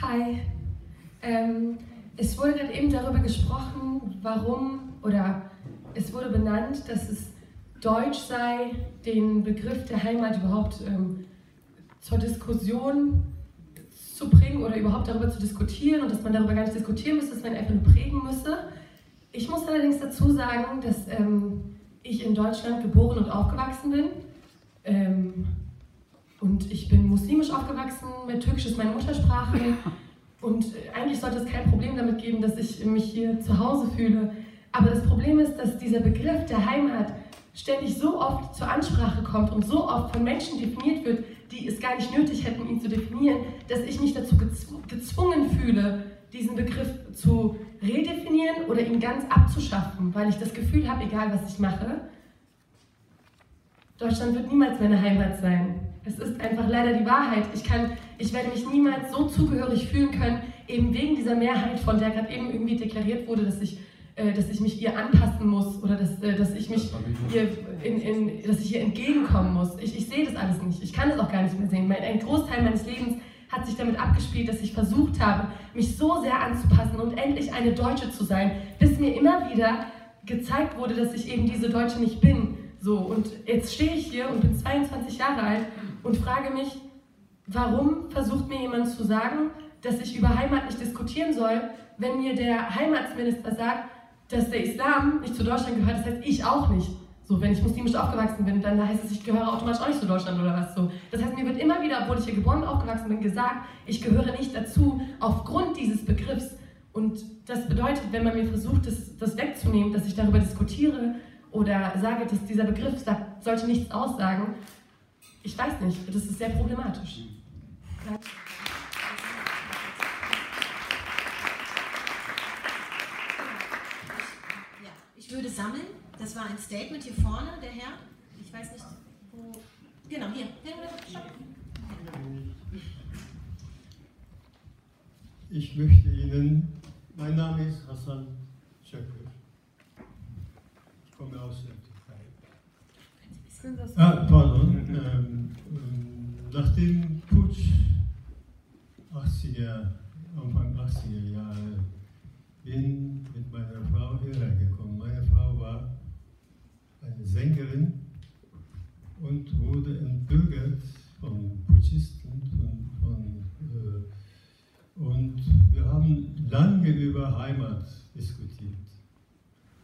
Hi. Ähm, es wurde dann eben darüber gesprochen, warum oder es wurde benannt, dass es deutsch sei, den Begriff der Heimat überhaupt ähm, zur Diskussion zu bringen oder überhaupt darüber zu diskutieren und dass man darüber gar nicht diskutieren müsste, dass man einfach nur prägen müsste. Ich muss allerdings dazu sagen, dass ähm, ich in Deutschland geboren und aufgewachsen bin. Ähm, und ich bin muslimisch aufgewachsen, mit Türkisch ist meine Muttersprache. Und eigentlich sollte es kein Problem damit geben, dass ich mich hier zu Hause fühle. Aber das Problem ist, dass dieser Begriff der Heimat ständig so oft zur Ansprache kommt und so oft von Menschen definiert wird, die es gar nicht nötig hätten, ihn zu definieren, dass ich mich dazu gezwungen fühle, diesen Begriff zu redefinieren oder ihn ganz abzuschaffen, weil ich das Gefühl habe, egal was ich mache, Deutschland wird niemals meine Heimat sein. Es ist einfach leider die Wahrheit. Ich, kann, ich werde mich niemals so zugehörig fühlen können, eben wegen dieser Mehrheit, von der gerade eben irgendwie deklariert wurde, dass ich, äh, dass ich mich ihr anpassen muss oder dass, äh, dass, ich, mich ihr in, in, dass ich ihr entgegenkommen muss. Ich, ich sehe das alles nicht. Ich kann es auch gar nicht mehr sehen. Ein Großteil meines Lebens hat sich damit abgespielt, dass ich versucht habe, mich so sehr anzupassen und endlich eine Deutsche zu sein, bis mir immer wieder gezeigt wurde, dass ich eben diese Deutsche nicht bin so, und jetzt stehe ich hier und bin 22 Jahre alt und frage mich, warum versucht mir jemand zu sagen, dass ich über Heimat nicht diskutieren soll, wenn mir der Heimatsminister sagt, dass der Islam nicht zu Deutschland gehört, das heißt ich auch nicht. So, wenn ich muslimisch aufgewachsen bin, dann heißt es, ich gehöre automatisch auch nicht zu Deutschland oder was so. Das heißt, mir wird immer wieder, obwohl ich hier geboren und aufgewachsen bin, gesagt, ich gehöre nicht dazu aufgrund dieses Begriffs. Und das bedeutet, wenn man mir versucht, das, das wegzunehmen, dass ich darüber diskutiere, oder sage, dass dieser Begriff sollte nichts aussagen, ich weiß nicht, das ist sehr problematisch. Ja. Ich würde sammeln. Das war ein Statement hier vorne, der Herr. Ich weiß nicht, wo. Genau, hier. Ich möchte Ihnen, mein Name ist Hassan Schöpfer komme aus der Türkei. Ah, pardon. Ähm, nach dem Putsch 80er, Anfang 80er Jahre bin mit meiner Frau hierher gekommen. Meine Frau war eine Sängerin und wurde entbürgert von Putschisten. Von, von, äh, und wir haben lange über Heimat diskutiert.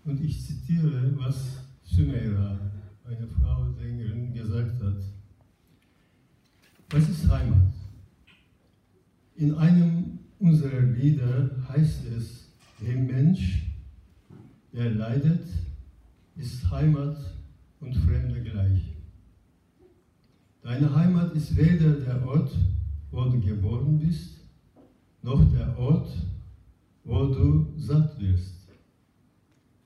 Und ich zitiere, was Sumeira, eine Frau Sängerin, gesagt hat. Was ist Heimat? In einem unserer Lieder heißt es, dem Mensch, der leidet, ist Heimat und Fremde gleich. Deine Heimat ist weder der Ort, wo du geboren bist, noch der Ort, wo du satt wirst.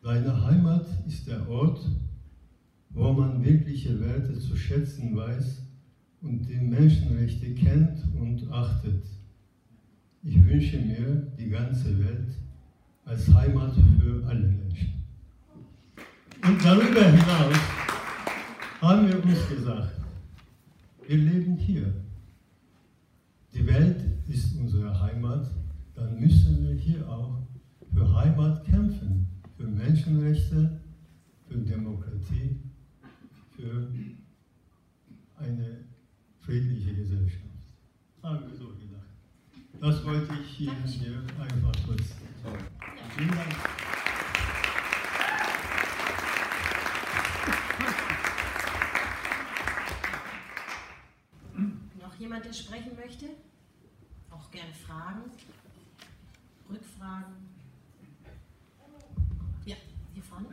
Deine Heimat ist der Ort, wo man wirkliche Werte zu schätzen weiß und die Menschenrechte kennt und achtet. Ich wünsche mir die ganze Welt als Heimat für alle Menschen. Und darüber hinaus haben wir uns gesagt, wir leben hier. Die Welt ist unsere Heimat, dann müssen wir hier auch für Heimat kämpfen, für Menschenrechte, für Demokratie, für eine friedliche Gesellschaft. Haben wir so gedacht. Das wollte ich hier, hier einfach kurz sagen. Vielen Dank. Noch jemand, der sprechen möchte? Auch gerne Fragen, Rückfragen. Ja, hier vorne.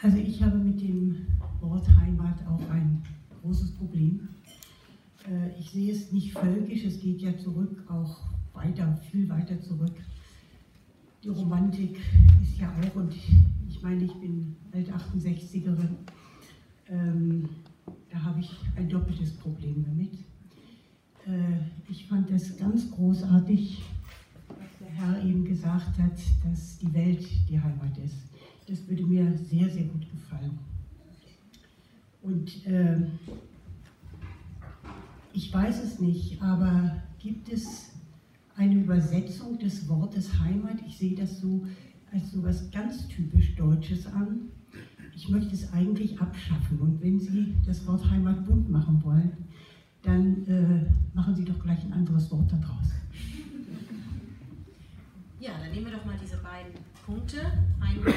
Also ich habe mit dem Wort Heimat auch ein großes Problem. Äh, Ich sehe es nicht völkisch, es geht ja zurück, auch weiter, viel weiter zurück. Die Romantik ist ja auch, und ich meine, ich bin alt 68erin, ähm, da habe ich ein doppeltes Problem damit. Äh, Ich fand das ganz großartig, was der Herr eben gesagt hat, dass die Welt die Heimat ist. Das würde mir sehr, sehr gut gefallen. Und ähm, ich weiß es nicht, aber gibt es eine Übersetzung des Wortes Heimat? Ich sehe das so als so was ganz typisch Deutsches an. Ich möchte es eigentlich abschaffen. Und wenn Sie das Wort Heimat bunt machen wollen, dann äh, machen Sie doch gleich ein anderes Wort daraus. Ja, dann nehmen wir doch mal diese beiden Punkte. Einmal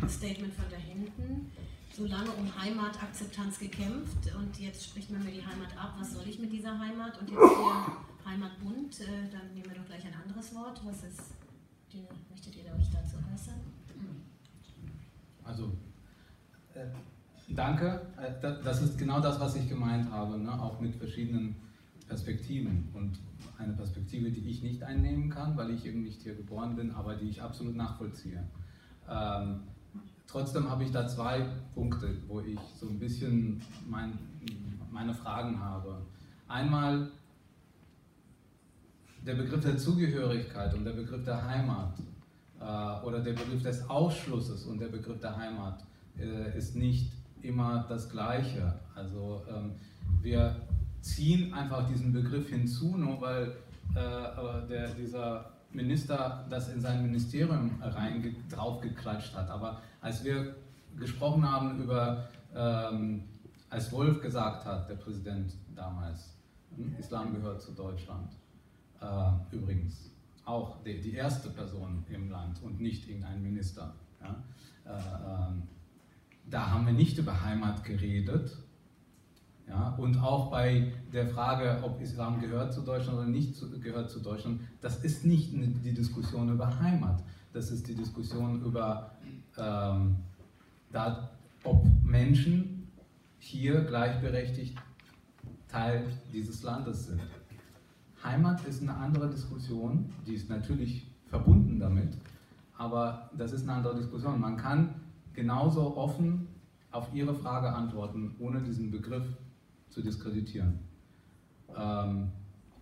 das Statement von da hinten. So lange um Heimatakzeptanz gekämpft und jetzt spricht man mir die Heimat ab. Was soll ich mit dieser Heimat? Und jetzt hier Heimatbund. Äh, dann nehmen wir doch gleich ein anderes Wort. Was ist, die, möchtet ihr euch dazu äußern? Also, danke. Äh, da- das ist genau das, was ich gemeint habe, ne? auch mit verschiedenen Perspektiven. Und eine Perspektive, die ich nicht einnehmen kann, weil ich eben nicht hier geboren bin, aber die ich absolut nachvollziehe. Ähm, trotzdem habe ich da zwei Punkte, wo ich so ein bisschen mein, meine Fragen habe. Einmal der Begriff der Zugehörigkeit und der Begriff der Heimat äh, oder der Begriff des Ausschlusses und der Begriff der Heimat ist nicht immer das Gleiche. Also ähm, wir ziehen einfach diesen Begriff hinzu, nur weil äh, der, dieser Minister das in sein Ministerium rein draufgeklatscht hat. Aber als wir gesprochen haben über, ähm, als Wolf gesagt hat, der Präsident damals, hm, Islam gehört zu Deutschland, äh, übrigens auch die, die erste Person im Land und nicht irgendein Minister. Ja? Äh, ähm, da haben wir nicht über Heimat geredet. Ja? Und auch bei der Frage, ob Islam gehört zu Deutschland oder nicht zu, gehört zu Deutschland, das ist nicht die Diskussion über Heimat. Das ist die Diskussion über, ähm, da, ob Menschen hier gleichberechtigt Teil dieses Landes sind. Heimat ist eine andere Diskussion, die ist natürlich verbunden damit, aber das ist eine andere Diskussion. Man kann genauso offen auf Ihre Frage antworten, ohne diesen Begriff zu diskreditieren. Ähm,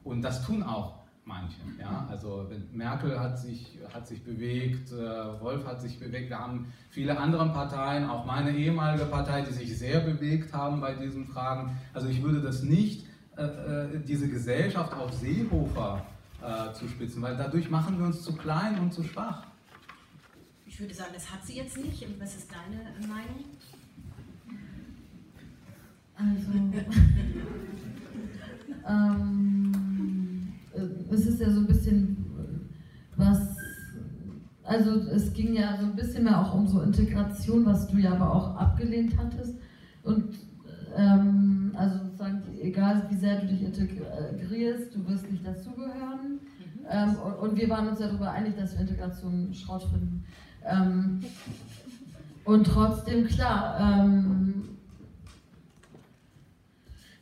und das tun auch manche. Ja? Also Merkel hat sich, hat sich bewegt, äh, Wolf hat sich bewegt, wir haben viele andere Parteien, auch meine ehemalige Partei, die sich sehr bewegt haben bei diesen Fragen. Also ich würde das nicht, äh, äh, diese Gesellschaft auf Seehofer äh, zu spitzen, weil dadurch machen wir uns zu klein und zu schwach. Ich würde sagen, das hat sie jetzt nicht. Und was ist deine Meinung? Also, ähm, äh, es ist ja so ein bisschen äh, was, also es ging ja so ein bisschen mehr auch um so Integration, was du ja aber auch abgelehnt hattest. Und ähm, also sozusagen, egal wie sehr du dich integrierst, du wirst nicht dazugehören. Mhm. Ähm, und, und, wir waren uns darüber einig, dass wir Integration Schrott finden. Ähm, und trotzdem, klar, ähm,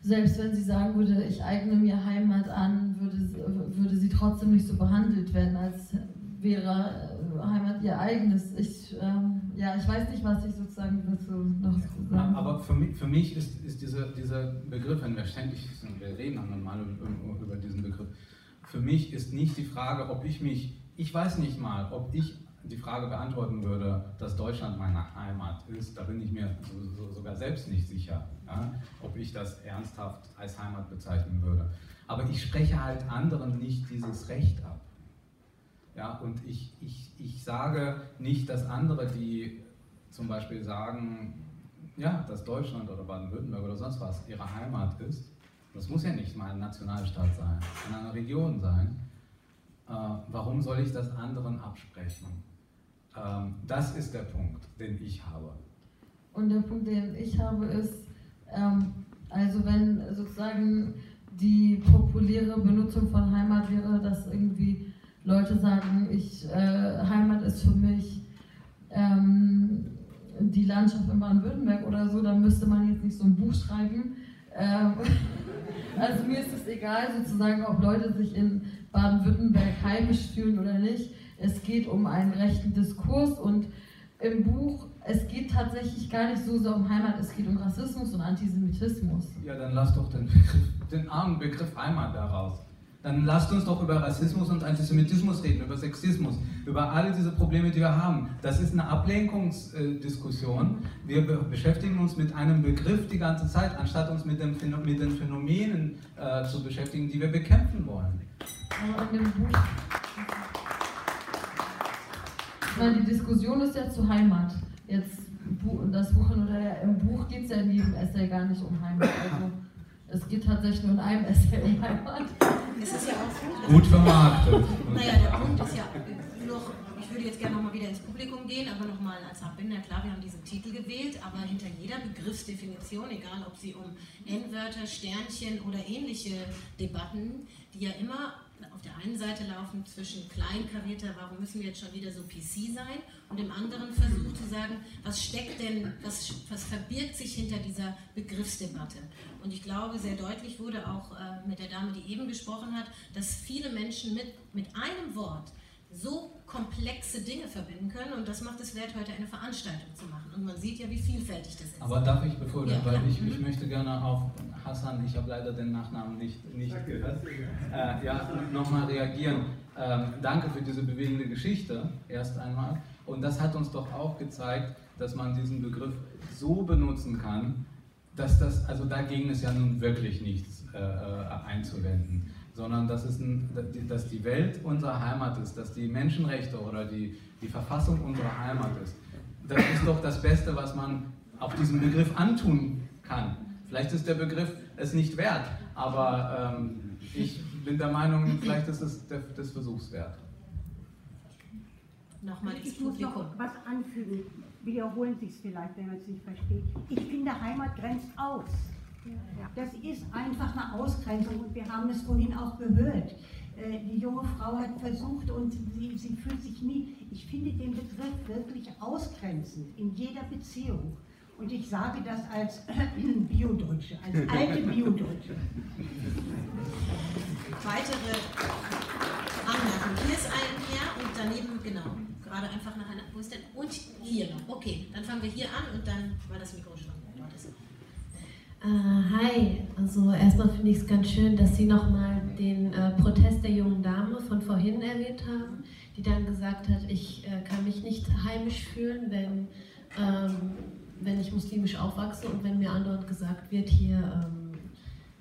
selbst wenn sie sagen würde, ich eigne mir Heimat an, würde, würde sie trotzdem nicht so behandelt werden, als wäre äh, Heimat ihr eigenes. Ich, ähm, ja, ich weiß nicht, was ich sozusagen dazu noch sagen Aber für mich, für mich ist, ist dieser, dieser Begriff, wenn wir ständig wir reden mal über diesen Begriff, für mich ist nicht die Frage, ob ich mich, ich weiß nicht mal, ob ich die Frage beantworten würde, dass Deutschland meine Heimat ist, da bin ich mir so, so, sogar selbst nicht sicher, ja, ob ich das ernsthaft als Heimat bezeichnen würde. Aber ich spreche halt anderen nicht dieses Recht ab. Ja, und ich, ich, ich sage nicht, dass andere, die zum Beispiel sagen, ja, dass Deutschland oder Baden-Württemberg oder sonst was ihre Heimat ist, das muss ja nicht mal ein Nationalstaat sein, kann eine Region sein, äh, warum soll ich das anderen absprechen? Ähm, das ist der Punkt, den ich habe. Und der Punkt, den ich habe, ist, ähm, also wenn sozusagen die populäre Benutzung von Heimat wäre, dass irgendwie Leute sagen, ich, äh, Heimat ist für mich ähm, die Landschaft in Baden-Württemberg oder so, dann müsste man jetzt nicht so ein Buch schreiben. Ähm, also mir ist es egal sozusagen, ob Leute sich in Baden-Württemberg heimisch fühlen oder nicht. Es geht um einen rechten Diskurs und im Buch, es geht tatsächlich gar nicht so sehr um Heimat, es geht um Rassismus und Antisemitismus. Ja, dann lass doch den, den armen Begriff Heimat daraus. Dann lasst uns doch über Rassismus und Antisemitismus reden, über Sexismus, über alle diese Probleme, die wir haben. Das ist eine Ablenkungsdiskussion. Wir beschäftigen uns mit einem Begriff die ganze Zeit, anstatt uns mit, dem, mit den Phänomenen äh, zu beschäftigen, die wir bekämpfen wollen. Aber in dem Buch meine, die Diskussion ist ja zu Heimat. Jetzt das Buch oder der, im Buch geht es ja in jedem Essay gar nicht um Heimat. Also es geht tatsächlich nur in einem Essay um Heimat. Es ist ja auch gut vermarktet. Naja, der Punkt ist ja noch, ich würde jetzt gerne nochmal wieder ins Publikum gehen, aber nochmal als Abbinder, klar, wir haben diesen Titel gewählt, aber hinter jeder Begriffsdefinition, egal ob sie um N-Wörter, Sternchen oder ähnliche Debatten, die ja immer der einen Seite laufen zwischen kleinkarierter, warum müssen wir jetzt schon wieder so PC sein, und dem anderen Versuch zu sagen, was steckt denn, was, was verbirgt sich hinter dieser Begriffsdebatte. Und ich glaube, sehr deutlich wurde auch äh, mit der Dame, die eben gesprochen hat, dass viele Menschen mit, mit einem Wort so komplexe Dinge verbinden können und das macht es wert, heute eine Veranstaltung zu machen. Und man sieht ja, wie vielfältig das ist. Aber darf ich, bevor ja, weil ich, ich möchte gerne auf Hassan, ich habe leider den Nachnamen nicht, nicht gehört, äh, ja, nochmal reagieren. Ähm, danke für diese bewegende Geschichte, erst einmal. Und das hat uns doch auch gezeigt, dass man diesen Begriff so benutzen kann, dass das, also dagegen ist ja nun wirklich nichts äh, äh einzuwenden sondern dass, es ein, dass die Welt unsere Heimat ist, dass die Menschenrechte oder die, die Verfassung unsere Heimat ist. Das ist doch das Beste, was man auf diesem Begriff antun kann. Vielleicht ist der Begriff es nicht wert, aber ähm, ich bin der Meinung, vielleicht ist es des Versuchs wert. Nochmal ich muss noch was anfügen. Wiederholen sich es vielleicht, wenn man es nicht versteht. Ich finde, Heimat grenzt aus. Das ist einfach eine Ausgrenzung und wir haben es vorhin auch gehört. Äh, die junge Frau hat versucht und sie, sie fühlt sich nie, ich finde den Begriff wirklich ausgrenzend in jeder Beziehung. Und ich sage das als Biodeutsche, als alte Biodeutsche. Weitere Anmerkungen. Hier ist ein Herr und daneben, genau, gerade einfach nach einer, wo ist denn? Und hier noch. Okay, dann fangen wir hier an und dann war das Mikro. Uh, hi, also erstmal finde ich es ganz schön, dass Sie nochmal den äh, Protest der jungen Dame von vorhin erwähnt haben, die dann gesagt hat, ich äh, kann mich nicht heimisch fühlen, wenn, ähm, wenn ich muslimisch aufwachse und wenn mir andauernd gesagt wird, hier, ähm,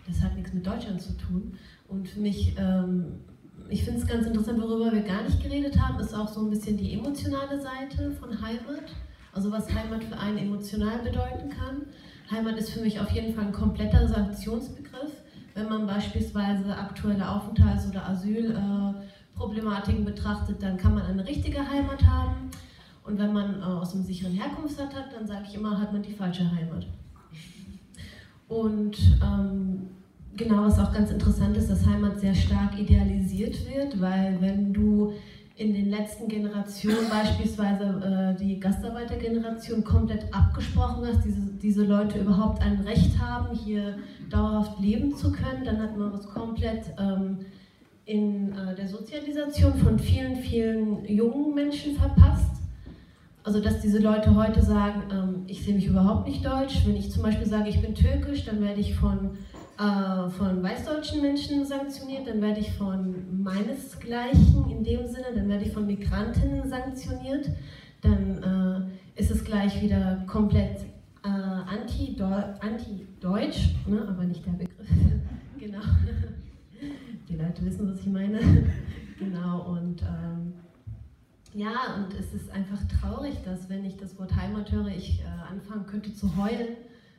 das hat nichts mit Deutschland zu tun. Und für mich, ähm, ich finde es ganz interessant, worüber wir gar nicht geredet haben, ist auch so ein bisschen die emotionale Seite von Heimat, also was Heimat für einen emotional bedeuten kann. Heimat ist für mich auf jeden Fall ein kompletter Sanktionsbegriff. Wenn man beispielsweise aktuelle Aufenthalts- oder Asylproblematiken betrachtet, dann kann man eine richtige Heimat haben. Und wenn man äh, aus einem sicheren Herkunftsland hat, dann sage ich immer, hat man die falsche Heimat. Und ähm, genau, was auch ganz interessant ist, dass Heimat sehr stark idealisiert wird, weil wenn du in den letzten Generationen beispielsweise äh, die Gastarbeitergeneration komplett abgesprochen hast, diese, diese Leute überhaupt ein Recht haben, hier dauerhaft leben zu können, dann hat man was komplett ähm, in äh, der Sozialisation von vielen, vielen jungen Menschen verpasst. Also dass diese Leute heute sagen, ähm, ich sehe mich überhaupt nicht deutsch. Wenn ich zum Beispiel sage, ich bin türkisch, dann werde ich von äh, von weißdeutschen Menschen sanktioniert, dann werde ich von meinesgleichen in dem Sinne, dann werde ich von Migrantinnen sanktioniert, dann äh, ist es gleich wieder komplett äh, anti-deutsch, anti ne? aber nicht der Begriff. genau. Die Leute wissen, was ich meine. genau, und ähm, ja, und es ist einfach traurig, dass wenn ich das Wort Heimat höre, ich äh, anfangen könnte zu heulen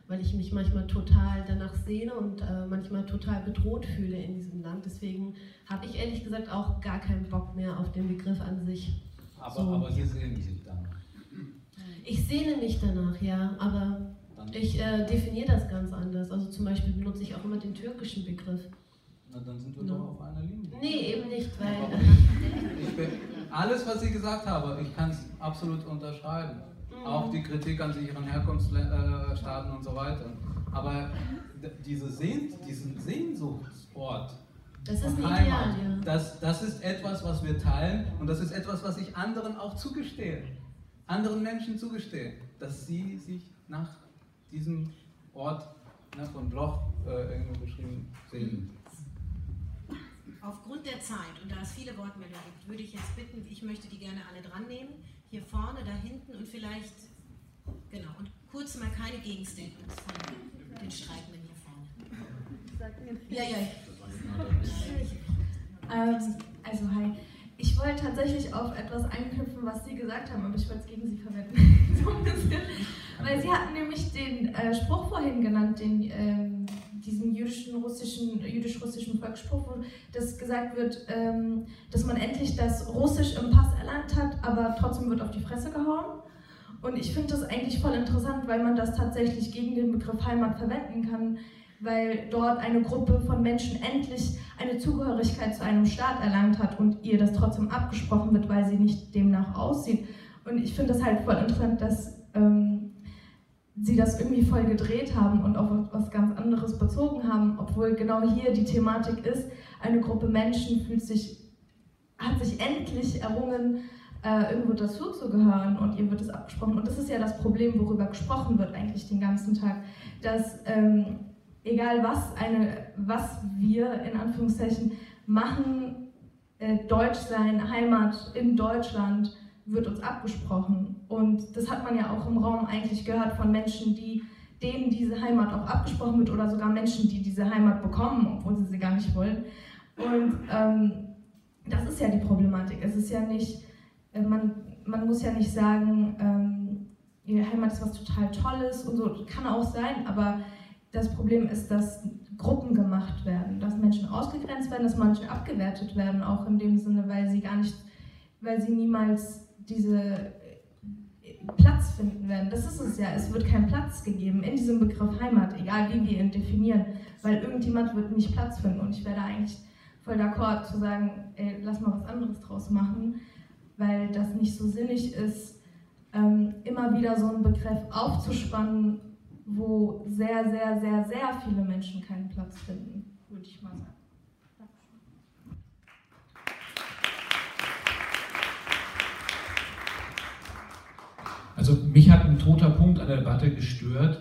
weil ich mich manchmal total danach sehne und äh, manchmal total bedroht fühle in diesem Land. Deswegen habe ich ehrlich gesagt auch gar keinen Bock mehr auf den Begriff an sich. Aber, so. aber Sie sehnen sich danach. Ich sehne mich danach, ja, aber ich äh, definiere das ganz anders. Also zum Beispiel benutze ich auch immer den türkischen Begriff. Na, dann sind wir no. doch auf einer Linie. Nee, eben nicht, weil. bin, alles, was ich gesagt habe, ich kann es absolut unterschreiben auch die Kritik an ihren Herkunftsstaaten und so weiter. Aber diese Sehn, diesen Sehnsuchtsort, das ist Heimat, Ideal, ja. das, das ist etwas, was wir teilen und das ist etwas, was ich anderen auch zugestehe, anderen Menschen zugestehe, dass sie sich nach diesem Ort ne, von Bloch äh, irgendwo beschrieben sehen. Aufgrund der Zeit und da es viele Wortmeldungen gibt, würde ich jetzt bitten, ich möchte die gerne alle dran nehmen hier vorne, da hinten und vielleicht, genau, und kurz mal keine Gegenstatements von den Streitenden hier vorne. Ja, ja. Ähm, also, hi. Ich wollte tatsächlich auf etwas anknüpfen, was Sie gesagt haben, aber ich wollte es gegen Sie verwenden. so ein bisschen. Weil Sie hatten nämlich den äh, Spruch vorhin genannt, den, ähm, diesen jüdischen, russischen, jüdisch-russischen Volksspruch, wo das gesagt wird, ähm, dass man endlich das Russisch im Pass erlangt hat, aber trotzdem wird auf die Fresse gehauen. Und ich finde das eigentlich voll interessant, weil man das tatsächlich gegen den Begriff Heimat verwenden kann, weil dort eine Gruppe von Menschen endlich eine Zugehörigkeit zu einem Staat erlangt hat und ihr das trotzdem abgesprochen wird, weil sie nicht demnach aussieht. Und ich finde das halt voll interessant, dass ähm, sie das irgendwie voll gedreht haben und auf was ganz anderes bezogen haben, obwohl genau hier die Thematik ist, eine Gruppe Menschen fühlt sich, hat sich endlich errungen, äh, irgendwo dazuzugehören und ihr wird es abgesprochen. Und das ist ja das Problem, worüber gesprochen wird eigentlich den ganzen Tag, dass ähm, egal was, eine, was wir in Anführungszeichen machen, äh, Deutsch sein, Heimat in Deutschland, wird uns abgesprochen. Und das hat man ja auch im Raum eigentlich gehört von Menschen, die denen diese Heimat auch abgesprochen wird oder sogar Menschen, die diese Heimat bekommen, obwohl sie sie gar nicht wollen. Und ähm, das ist ja die Problematik. Es ist ja nicht, äh, man, man muss ja nicht sagen, ähm, ihre Heimat ist was total Tolles und so, kann auch sein, aber das Problem ist, dass Gruppen gemacht werden, dass Menschen ausgegrenzt werden, dass manche abgewertet werden, auch in dem Sinne, weil sie gar nicht, weil sie niemals diese Platz finden werden. Das ist es ja. Es wird kein Platz gegeben in diesem Begriff Heimat, egal wie wir ihn definieren, weil irgendjemand wird nicht Platz finden. Und ich wäre da eigentlich voll d'accord zu sagen, ey, lass mal was anderes draus machen, weil das nicht so sinnig ist, ähm, immer wieder so einen Begriff aufzuspannen, wo sehr, sehr, sehr, sehr viele Menschen keinen Platz finden, würde ich mal sagen. Also mich hat ein toter Punkt an der Debatte gestört.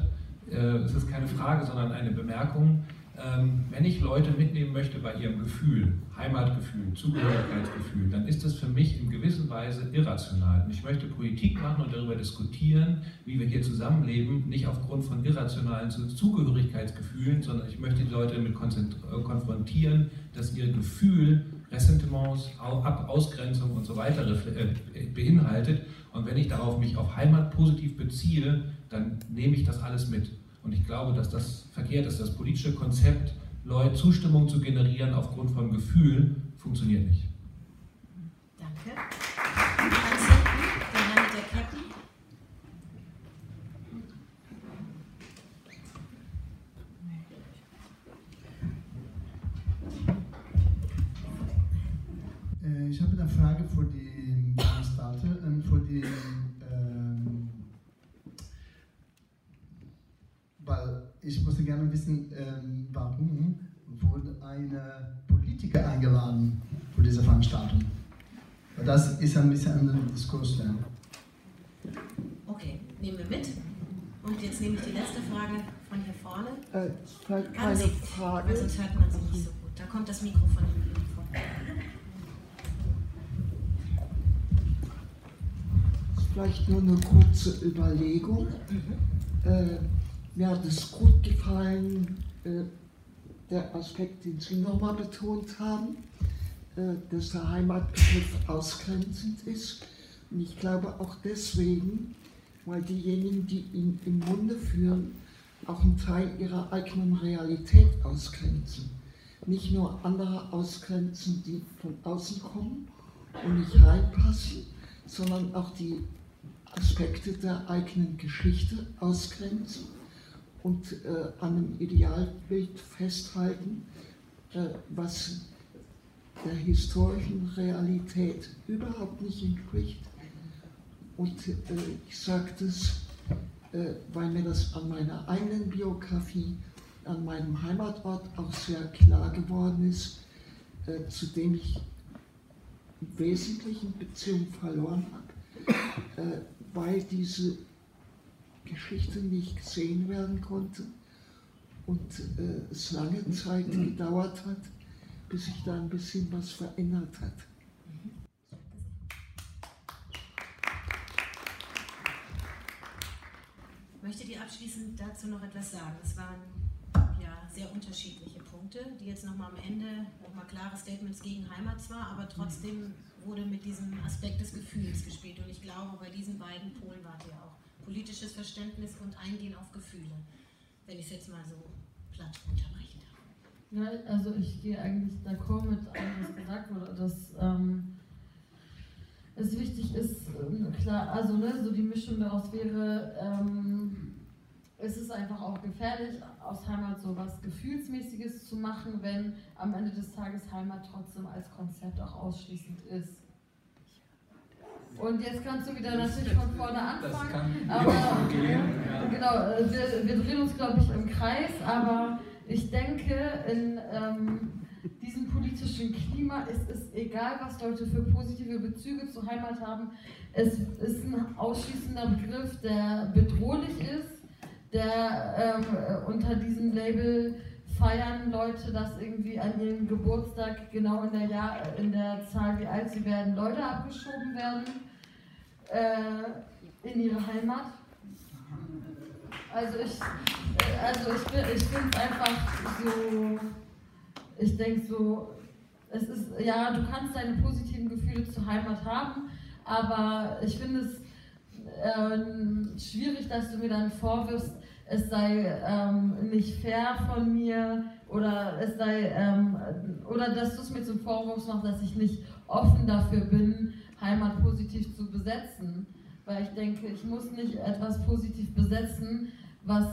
Äh, es ist keine Frage, sondern eine Bemerkung. Ähm, wenn ich Leute mitnehmen möchte bei ihrem Gefühl, Heimatgefühl, Zugehörigkeitsgefühl, dann ist das für mich in gewisser Weise irrational. Ich möchte Politik machen und darüber diskutieren, wie wir hier zusammenleben, nicht aufgrund von irrationalen Zugehörigkeitsgefühlen, sondern ich möchte die Leute damit konfrontieren, dass ihr Gefühl Ressentiments, Ausgrenzung und so weiter äh, beinhaltet und wenn ich darauf mich auf Heimat positiv beziehe, dann nehme ich das alles mit. Und ich glaube, dass das verkehrt ist. Das politische Konzept, Leute Zustimmung zu generieren aufgrund von Gefühl, funktioniert nicht. Wissen, ähm, warum wurde ein Politiker eingeladen für diese Veranstaltung? Das ist ein bisschen ein anderer Diskurs. Ja. Okay, nehmen wir mit. Und jetzt nehme ich die letzte Frage von hier vorne. Äh, vielleicht Kann eine sie, Frage. weil sonst hört man sie nicht so gut. Da kommt das Mikro von hinten vor. Vielleicht nur eine kurze Überlegung. Äh, mir hat es gut gefallen, äh, der Aspekt, den Sie nochmal betont haben, äh, dass der Heimatbegriff ausgrenzend ist. Und ich glaube auch deswegen, weil diejenigen, die ihn im Munde führen, auch einen Teil ihrer eigenen Realität ausgrenzen. Nicht nur andere ausgrenzen, die von außen kommen und nicht reinpassen, sondern auch die Aspekte der eigenen Geschichte ausgrenzen und äh, an einem Idealbild festhalten, äh, was der historischen Realität überhaupt nicht entspricht. Und äh, ich sage das, äh, weil mir das an meiner eigenen Biografie, an meinem Heimatort auch sehr klar geworden ist, äh, zu dem ich im Wesentlichen Beziehung verloren habe, äh, weil diese Geschichte nicht gesehen werden konnte und äh, es lange Zeit gedauert hat, bis sich da ein bisschen was verändert hat. Möchtet ihr abschließend dazu noch etwas sagen? Es waren ja sehr unterschiedliche Punkte, die jetzt nochmal am Ende nochmal klare Statements gegen Heimat zwar, aber trotzdem wurde mit diesem Aspekt des Gefühls gespielt. Und ich glaube, bei diesen beiden Polen wart ihr auch. Politisches Verständnis und Eingehen auf Gefühle. Wenn ich es jetzt mal so platt unterbrechen darf. Ja, also ich gehe eigentlich d'accord mit allem, was gesagt wurde, dass ähm, es wichtig ist, ähm, klar, also ne, so die Mischung daraus wäre, ähm, es ist einfach auch gefährlich, aus Heimat so was Gefühlsmäßiges zu machen, wenn am Ende des Tages Heimat trotzdem als Konzept auch ausschließend ist. Und jetzt kannst du wieder natürlich von vorne anfangen. aber genau, äh, wir, wir drehen uns, glaube ich, im Kreis, aber ich denke, in ähm, diesem politischen Klima ist es egal, was Leute für positive Bezüge zur Heimat haben. Es ist ein ausschließender Begriff, der bedrohlich ist, der ähm, unter diesem Label feiern Leute, dass irgendwie an ihrem Geburtstag genau in der, Jahr, in der Zahl, wie alt sie werden, Leute abgeschoben werden äh, in ihre Heimat. Also ich, also ich, ich finde es einfach so, ich denke so, es ist, ja, du kannst deine positiven Gefühle zur Heimat haben, aber ich finde es äh, schwierig, dass du mir dann vorwirfst, es sei ähm, nicht fair von mir oder es sei ähm, oder dass du es mir zum Vorwurf machst, dass ich nicht offen dafür bin, Heimat positiv zu besetzen. Weil ich denke, ich muss nicht etwas positiv besetzen, was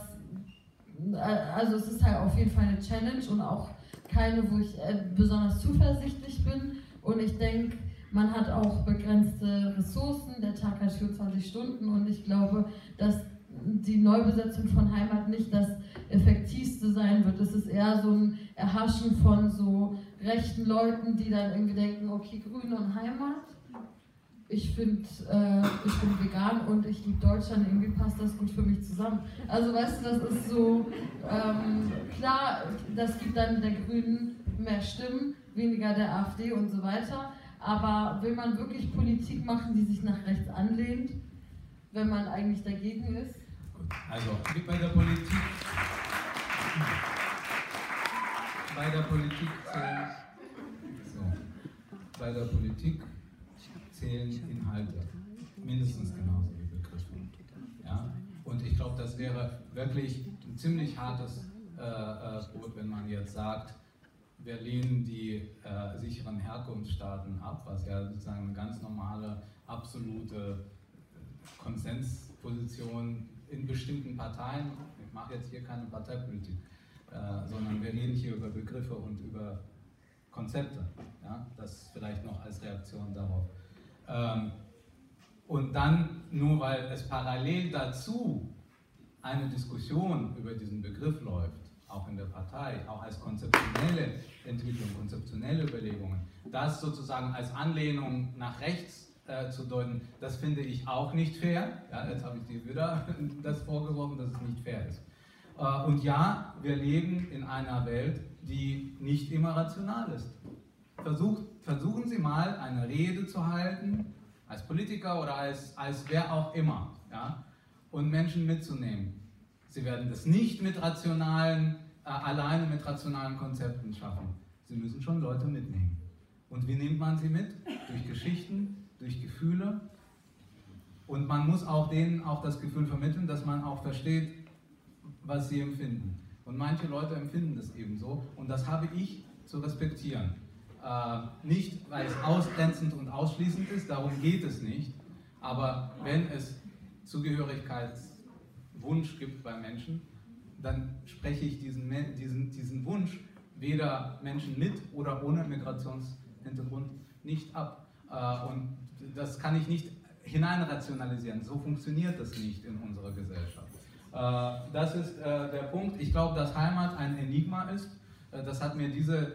äh, also es ist halt auf jeden Fall eine Challenge und auch keine, wo ich äh, besonders zuversichtlich bin. Und ich denke, man hat auch begrenzte Ressourcen, der Tag hat 24 Stunden und ich glaube, dass die Neubesetzung von Heimat nicht das effektivste sein wird. Es ist eher so ein Erhaschen von so rechten Leuten, die dann irgendwie denken, okay, Grüne und Heimat. Ich finde, äh, ich bin vegan und ich liebe Deutschland, irgendwie passt das gut für mich zusammen. Also weißt du, das ist so, ähm, klar, das gibt dann der Grünen mehr Stimmen, weniger der AfD und so weiter. Aber will man wirklich Politik machen, die sich nach rechts anlehnt, wenn man eigentlich dagegen ist? Also, wie bei der Politik. Bei der Politik zählen, so, bei der Politik zählen Inhalte. Mindestens genauso wie Begriffe. Ja? Und ich glaube, das wäre wirklich ein ziemlich hartes äh, äh, Brot, wenn man jetzt sagt, wir lehnen die äh, sicheren Herkunftsstaaten ab, was ja sozusagen eine ganz normale, absolute Konsensposition in bestimmten Parteien, ich mache jetzt hier keine Parteipolitik, äh, sondern wir reden hier über Begriffe und über Konzepte. Ja? Das vielleicht noch als Reaktion darauf. Ähm, und dann, nur weil es parallel dazu eine Diskussion über diesen Begriff läuft, auch in der Partei, auch als konzeptionelle Entwicklung, konzeptionelle Überlegungen, das sozusagen als Anlehnung nach rechts äh, zu deuten, das finde ich auch nicht fair. Ja, jetzt habe ich dir wieder das vorgeworfen, dass es nicht fair ist. Äh, und ja, wir leben in einer Welt, die nicht immer rational ist. Versucht, versuchen Sie mal eine Rede zu halten, als Politiker oder als, als wer auch immer, ja, und Menschen mitzunehmen. Sie werden das nicht mit rationalen, äh, alleine mit rationalen Konzepten schaffen. Sie müssen schon Leute mitnehmen. Und wie nimmt man sie mit? Durch Geschichten, durch Gefühle. Und man muss auch denen auch das Gefühl vermitteln, dass man auch versteht, was sie empfinden. Und manche Leute empfinden das ebenso. Und das habe ich zu respektieren. Äh, nicht, weil es ausgrenzend und ausschließend ist, darum geht es nicht. Aber wenn es Zugehörigkeitswunsch gibt bei Menschen, dann spreche ich diesen, diesen, diesen Wunsch weder Menschen mit oder ohne Migrationshintergrund nicht ab. Äh, und das kann ich nicht hineinrationalisieren. So funktioniert das nicht in unserer Gesellschaft. Äh, das ist äh, der Punkt. Ich glaube, dass Heimat ein Enigma ist. Das hat mir diese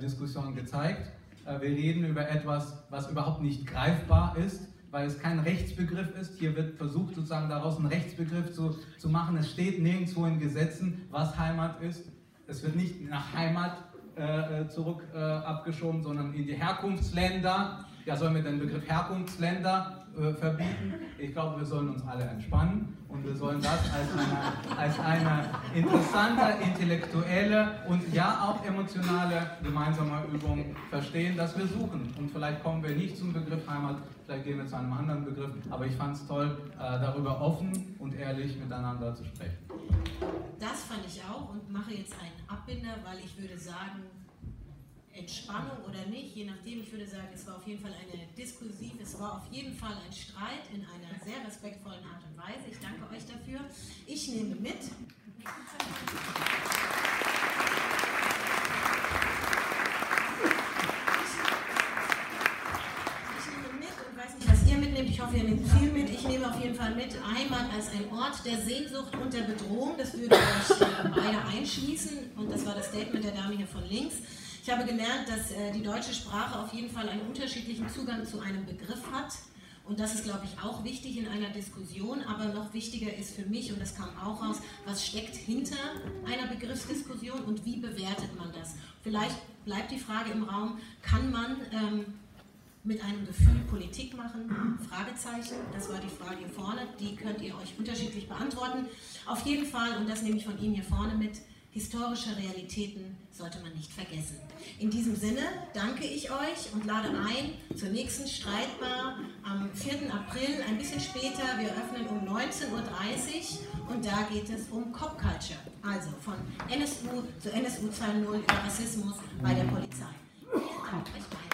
Diskussion gezeigt. Wir reden über etwas, was überhaupt nicht greifbar ist, weil es kein Rechtsbegriff ist. Hier wird versucht, sozusagen daraus einen Rechtsbegriff zu, zu machen. Es steht nirgendwo in Gesetzen, was Heimat ist. Es wird nicht nach Heimat äh, zurück äh, abgeschoben, sondern in die Herkunftsländer. Ja, sollen wir den Begriff Herkunftsländer äh, verbieten? Ich glaube, wir sollen uns alle entspannen und wir sollen das als eine, als eine interessante, intellektuelle und ja auch emotionale gemeinsame Übung verstehen, dass wir suchen. Und vielleicht kommen wir nicht zum Begriff Heimat, vielleicht gehen wir zu einem anderen Begriff, aber ich fand es toll, äh, darüber offen und ehrlich miteinander zu sprechen. Das fand ich auch und mache jetzt einen Abbinder, weil ich würde sagen, Entspannung oder nicht, je nachdem, ich würde sagen, es war auf jeden Fall eine diskursiv, es war auf jeden Fall ein Streit in einer sehr respektvollen Art und Weise. Ich danke euch dafür. Ich nehme mit. Ich hoffe, ihr nehmt viel mit. Ich nehme auf jeden Fall mit Heimat als ein Ort der Sehnsucht und der Bedrohung. Das würde euch beide einschließen. Und das war das Statement der Dame hier von links. Ich habe gelernt, dass äh, die deutsche Sprache auf jeden Fall einen unterschiedlichen Zugang zu einem Begriff hat. Und das ist, glaube ich, auch wichtig in einer Diskussion. Aber noch wichtiger ist für mich, und das kam auch raus, was steckt hinter einer Begriffsdiskussion und wie bewertet man das? Vielleicht bleibt die Frage im Raum, kann man ähm, mit einem Gefühl Politik machen? Fragezeichen. Das war die Frage hier vorne. Die könnt ihr euch unterschiedlich beantworten. Auf jeden Fall, und das nehme ich von Ihnen hier vorne mit, historische Realitäten sollte man nicht vergessen. In diesem Sinne danke ich euch und lade ein zur nächsten Streitbar am 4. April, ein bisschen später. Wir öffnen um 19.30 Uhr und da geht es um Cop Culture, also von NSU zu NSU 2.0 über Rassismus bei der Polizei. Vielen Dank euch beiden.